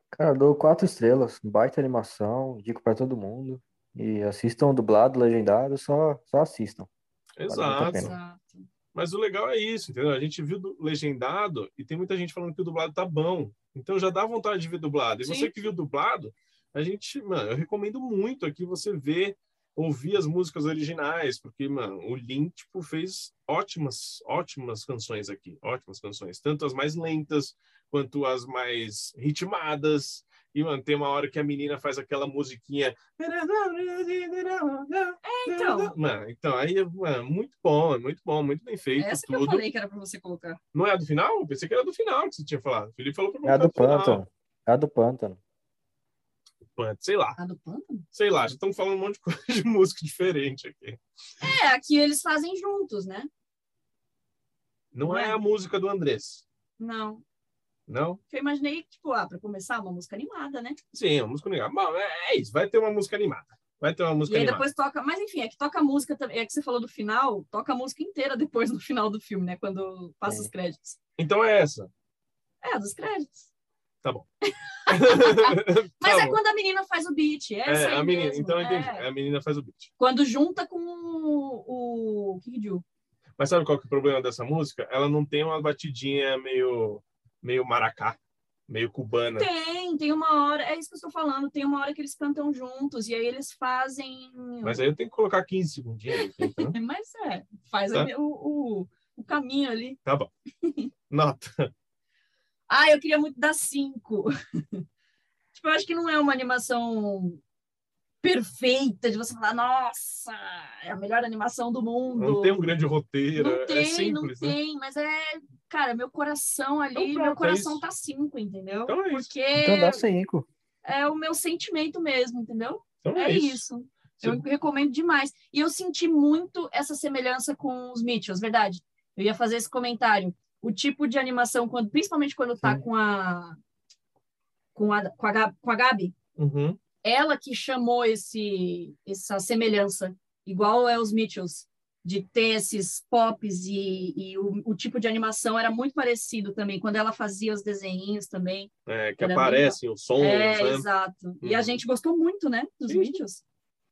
[SPEAKER 3] Cara, eu dou quatro estrelas, baita animação, digo pra todo mundo. E assistam dublado, legendado, só, só assistam.
[SPEAKER 1] Exato.
[SPEAKER 3] pena.
[SPEAKER 1] Mas o legal é isso, entendeu? A gente viu do legendado e tem muita gente falando que o dublado tá bom. Então já dá vontade de ver dublado. E
[SPEAKER 2] Sim.
[SPEAKER 1] você que viu dublado, a gente, mano, eu recomendo muito aqui você ver, ouvir as músicas originais, porque, mano, o Lin, tipo, fez ótimas, ótimas canções aqui. Ótimas canções. Tanto as mais lentas, quanto as mais ritmadas. E, mano, tem uma hora que a menina faz aquela musiquinha.
[SPEAKER 2] então.
[SPEAKER 1] Mano, então, aí, mano, muito bom, muito bom, muito bem feito
[SPEAKER 2] Essa que eu
[SPEAKER 1] tudo.
[SPEAKER 2] falei que era pra você colocar.
[SPEAKER 1] Não é a do final? Eu pensei que era do final que você tinha falado. O Felipe falou pra
[SPEAKER 3] É a do
[SPEAKER 1] final.
[SPEAKER 3] pântano. É a do pântano.
[SPEAKER 1] Pântano, Sei lá,
[SPEAKER 2] A do Pântano?
[SPEAKER 1] sei lá. Já estamos falando um monte de coisa de música diferente aqui.
[SPEAKER 2] É, aqui eles fazem juntos, né?
[SPEAKER 1] Não
[SPEAKER 2] Não
[SPEAKER 1] é
[SPEAKER 2] é?
[SPEAKER 1] a música do Andrés,
[SPEAKER 2] Não.
[SPEAKER 1] Não?
[SPEAKER 2] Eu imaginei, tipo, ah, pra começar, uma música animada, né?
[SPEAKER 1] Sim, uma música animada. Bom, é isso, vai ter uma música animada. Vai ter uma música
[SPEAKER 2] E aí
[SPEAKER 1] animada.
[SPEAKER 2] depois toca. Mas enfim, é que toca a música também. É que você falou do final, toca a música inteira depois no final do filme, né? Quando passa
[SPEAKER 3] É.
[SPEAKER 2] os créditos.
[SPEAKER 1] Então é essa.
[SPEAKER 2] É, a dos créditos.
[SPEAKER 1] Tá bom.
[SPEAKER 2] Mas
[SPEAKER 1] Tá
[SPEAKER 2] é
[SPEAKER 1] bom.
[SPEAKER 2] quando a menina faz o beat. É,
[SPEAKER 1] É, a menina,
[SPEAKER 2] mesmo,
[SPEAKER 1] então eu entendi.
[SPEAKER 2] é.
[SPEAKER 1] A menina faz o beat.
[SPEAKER 2] Quando junta com o. O King Ju.
[SPEAKER 1] Mas sabe qual que é o problema dessa música? Ela não tem uma batidinha meio, meio maracá, meio cubana.
[SPEAKER 2] Tem, tem uma hora. É isso que eu estou falando. Tem uma hora que eles cantam juntos. E aí eles fazem.
[SPEAKER 1] Mas aí eu tenho que colocar 15 segundinhos. Então,
[SPEAKER 2] Mas é, faz
[SPEAKER 1] Tá.
[SPEAKER 2] o, o, o caminho ali.
[SPEAKER 1] tá bom. Nota.
[SPEAKER 2] Ah, eu queria muito dar cinco. tipo, eu acho que não é uma animação perfeita, de você falar, nossa, é a melhor animação do mundo.
[SPEAKER 1] Não tem um grande roteiro,
[SPEAKER 2] Não
[SPEAKER 1] é-
[SPEAKER 2] tem,
[SPEAKER 1] é simples,
[SPEAKER 2] não
[SPEAKER 1] né?
[SPEAKER 2] tem, mas é, cara, meu coração ali,
[SPEAKER 1] Então pronto,
[SPEAKER 2] meu
[SPEAKER 1] é
[SPEAKER 2] coração
[SPEAKER 1] isso.
[SPEAKER 2] tá cinco, entendeu?
[SPEAKER 1] Então é isso.
[SPEAKER 2] Porque
[SPEAKER 3] Então dá cinco.
[SPEAKER 2] é o meu sentimento mesmo, entendeu?
[SPEAKER 1] Então
[SPEAKER 2] É,
[SPEAKER 1] é, isso.
[SPEAKER 2] isso. Eu recomendo demais. E eu senti muito essa semelhança com os Mitchells, verdade. Eu ia fazer esse comentário. O tipo de animação, quando, principalmente quando tá
[SPEAKER 1] Sim.
[SPEAKER 2] com a com a, com a, Gab- com a Gabi,
[SPEAKER 1] Uhum.
[SPEAKER 2] Ela que chamou esse essa semelhança, igual é os Mitchells, de ter esses pops e, e o, o tipo de animação era muito parecido também, quando ela fazia os desenhinhos também.
[SPEAKER 1] É, que aparecem os sons,
[SPEAKER 2] é,
[SPEAKER 1] né?
[SPEAKER 2] exato. E a
[SPEAKER 1] Uhum.
[SPEAKER 2] gente gostou muito, né, dos
[SPEAKER 1] Sim.
[SPEAKER 2] Mitchells.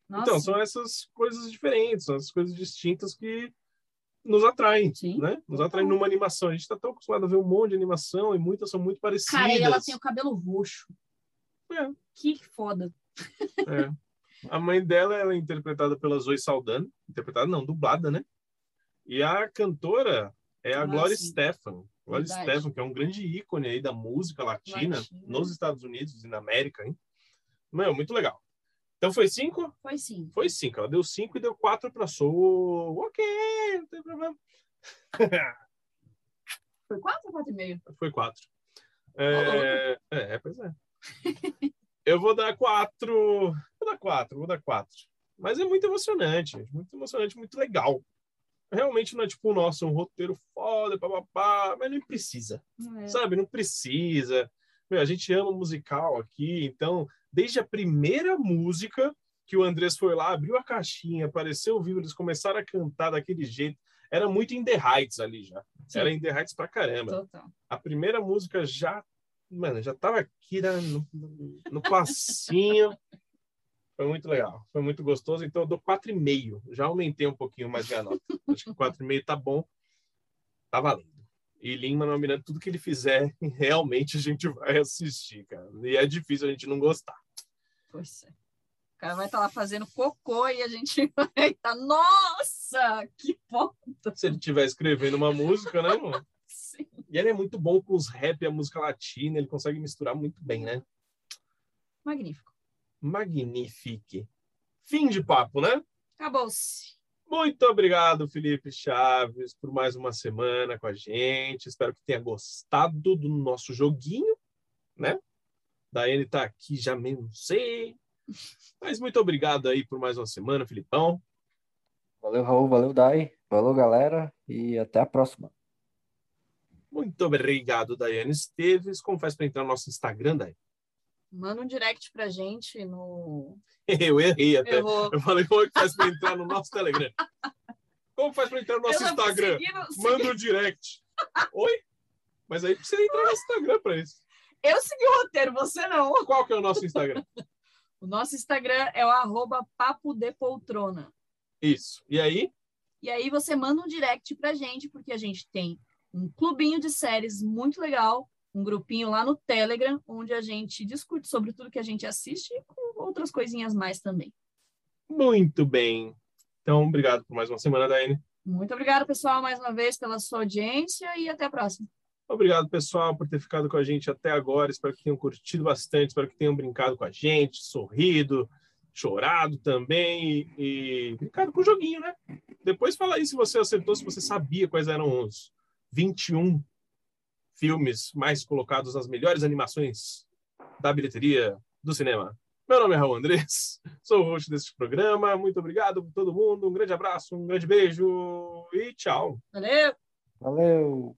[SPEAKER 2] Nossa,
[SPEAKER 1] Então, são essas coisas diferentes, são essas coisas distintas que nos atraem,
[SPEAKER 2] Sim,
[SPEAKER 1] né? Nos atraem numa animação. A gente está tão acostumado a ver um monte de animação e muitas são muito parecidas.
[SPEAKER 2] Cara, e ela tem o cabelo roxo.
[SPEAKER 1] É.
[SPEAKER 2] Que foda.
[SPEAKER 1] É. A mãe dela ela é interpretada pela Zoe Saldana, interpretada não, dublada, né? E a cantora é a
[SPEAKER 2] Ah,
[SPEAKER 1] Gloria
[SPEAKER 2] sim.
[SPEAKER 1] Stefan. Gloria
[SPEAKER 2] Verdade.
[SPEAKER 1] Stefan, que é um grande ícone aí da música latina,
[SPEAKER 2] Latina.
[SPEAKER 1] nos Estados Unidos e na América, hein? Meu, muito legal. Então foi cinco?
[SPEAKER 2] Foi sim.
[SPEAKER 1] Foi cinco. Ela deu cinco e deu quatro para Soul. Ok, não tem problema.
[SPEAKER 2] Foi quatro ou quatro e meio?
[SPEAKER 1] Foi quatro. É, é, pois é. Eu vou dar quatro. Vou dar quatro, vou dar quatro. Mas é muito emocionante, muito emocionante, muito legal. Realmente não é tipo, nossa, um roteiro foda, papapá, mas não precisa,
[SPEAKER 2] É.
[SPEAKER 1] sabe? Não precisa. Meu, a gente ama musical aqui, então, desde a primeira música que o Andrés foi lá, abriu a caixinha, apareceu o vivo, eles começaram a cantar daquele jeito. Era muito in the heights ali já.
[SPEAKER 2] Sim.
[SPEAKER 1] Era in the heights pra caramba
[SPEAKER 2] Total.
[SPEAKER 1] a primeira música já, mano, já tava aqui né, no, no, passinho. Foi muito legal, foi muito gostoso. Então eu dou 4,5. Já aumentei um pouquinho mais minha nota. Acho que 4,5 tá bom. Tá valendo. E Lin-Manuel Miranda, tudo que ele fizer, realmente a gente vai assistir, cara. E é difícil a gente não gostar.
[SPEAKER 2] Pois é. O cara vai estar lá fazendo cocô e a gente vai estar. Nossa! Que ponto!
[SPEAKER 1] Se ele estiver escrevendo uma música, né, mano?
[SPEAKER 2] Sim.
[SPEAKER 1] E ele é muito bom com os rap e a música latina, ele consegue misturar muito bem, né?
[SPEAKER 2] Magnífico.
[SPEAKER 1] Magnifique. Fim de papo, né?
[SPEAKER 2] Acabou-se.
[SPEAKER 1] Muito obrigado, Felipe Chaves, por mais uma semana com a gente. Espero que tenha gostado do nosso joguinho, né? Daiane tá aqui, já mesmo não sei. Mas muito obrigado aí por mais uma semana, Filipão.
[SPEAKER 3] Valeu, Raul, valeu, Dai. Valeu, galera. E até a próxima.
[SPEAKER 1] Muito obrigado, Daiane Esteves. Como faz para entrar no nosso Instagram, Daiane?
[SPEAKER 2] Manda um direct pra gente no.
[SPEAKER 1] Eu errei até.
[SPEAKER 2] Errou.
[SPEAKER 1] Eu falei, como é que faz para entrar no nosso Telegram? Como faz para entrar no nosso Instagram?
[SPEAKER 2] seguindo-
[SPEAKER 1] Manda o direct. Oi? Mas aí precisa entrar no Instagram para isso.
[SPEAKER 2] Eu segui o roteiro, você não.
[SPEAKER 1] Qual que é o nosso Instagram?
[SPEAKER 2] O nosso Instagram é o arroba papo de poltrona.
[SPEAKER 1] Isso. E aí?
[SPEAKER 2] E aí você manda um direct pra gente, porque a gente tem um clubinho de séries muito legal, um grupinho lá no Telegram, onde a gente discute sobre tudo que a gente assiste e com outras coisinhas mais também.
[SPEAKER 1] Muito bem. Então, obrigado por mais uma semana, Daiane.
[SPEAKER 2] Muito obrigada, pessoal, mais uma vez pela sua audiência e até a próxima.
[SPEAKER 1] Obrigado, pessoal, por ter ficado com a gente até agora. Espero que tenham curtido bastante, espero que tenham brincado com a gente, sorrido, chorado também e, e brincado com o joguinho, né? Depois fala aí se você acertou, se você sabia quais eram os 21 filmes mais colocados nas melhores animações da bilheteria do cinema. Meu nome é Raul Andrés, sou o host deste programa. Muito obrigado por todo mundo. Um grande abraço, um grande beijo e tchau.
[SPEAKER 2] Valeu!
[SPEAKER 3] Valeu!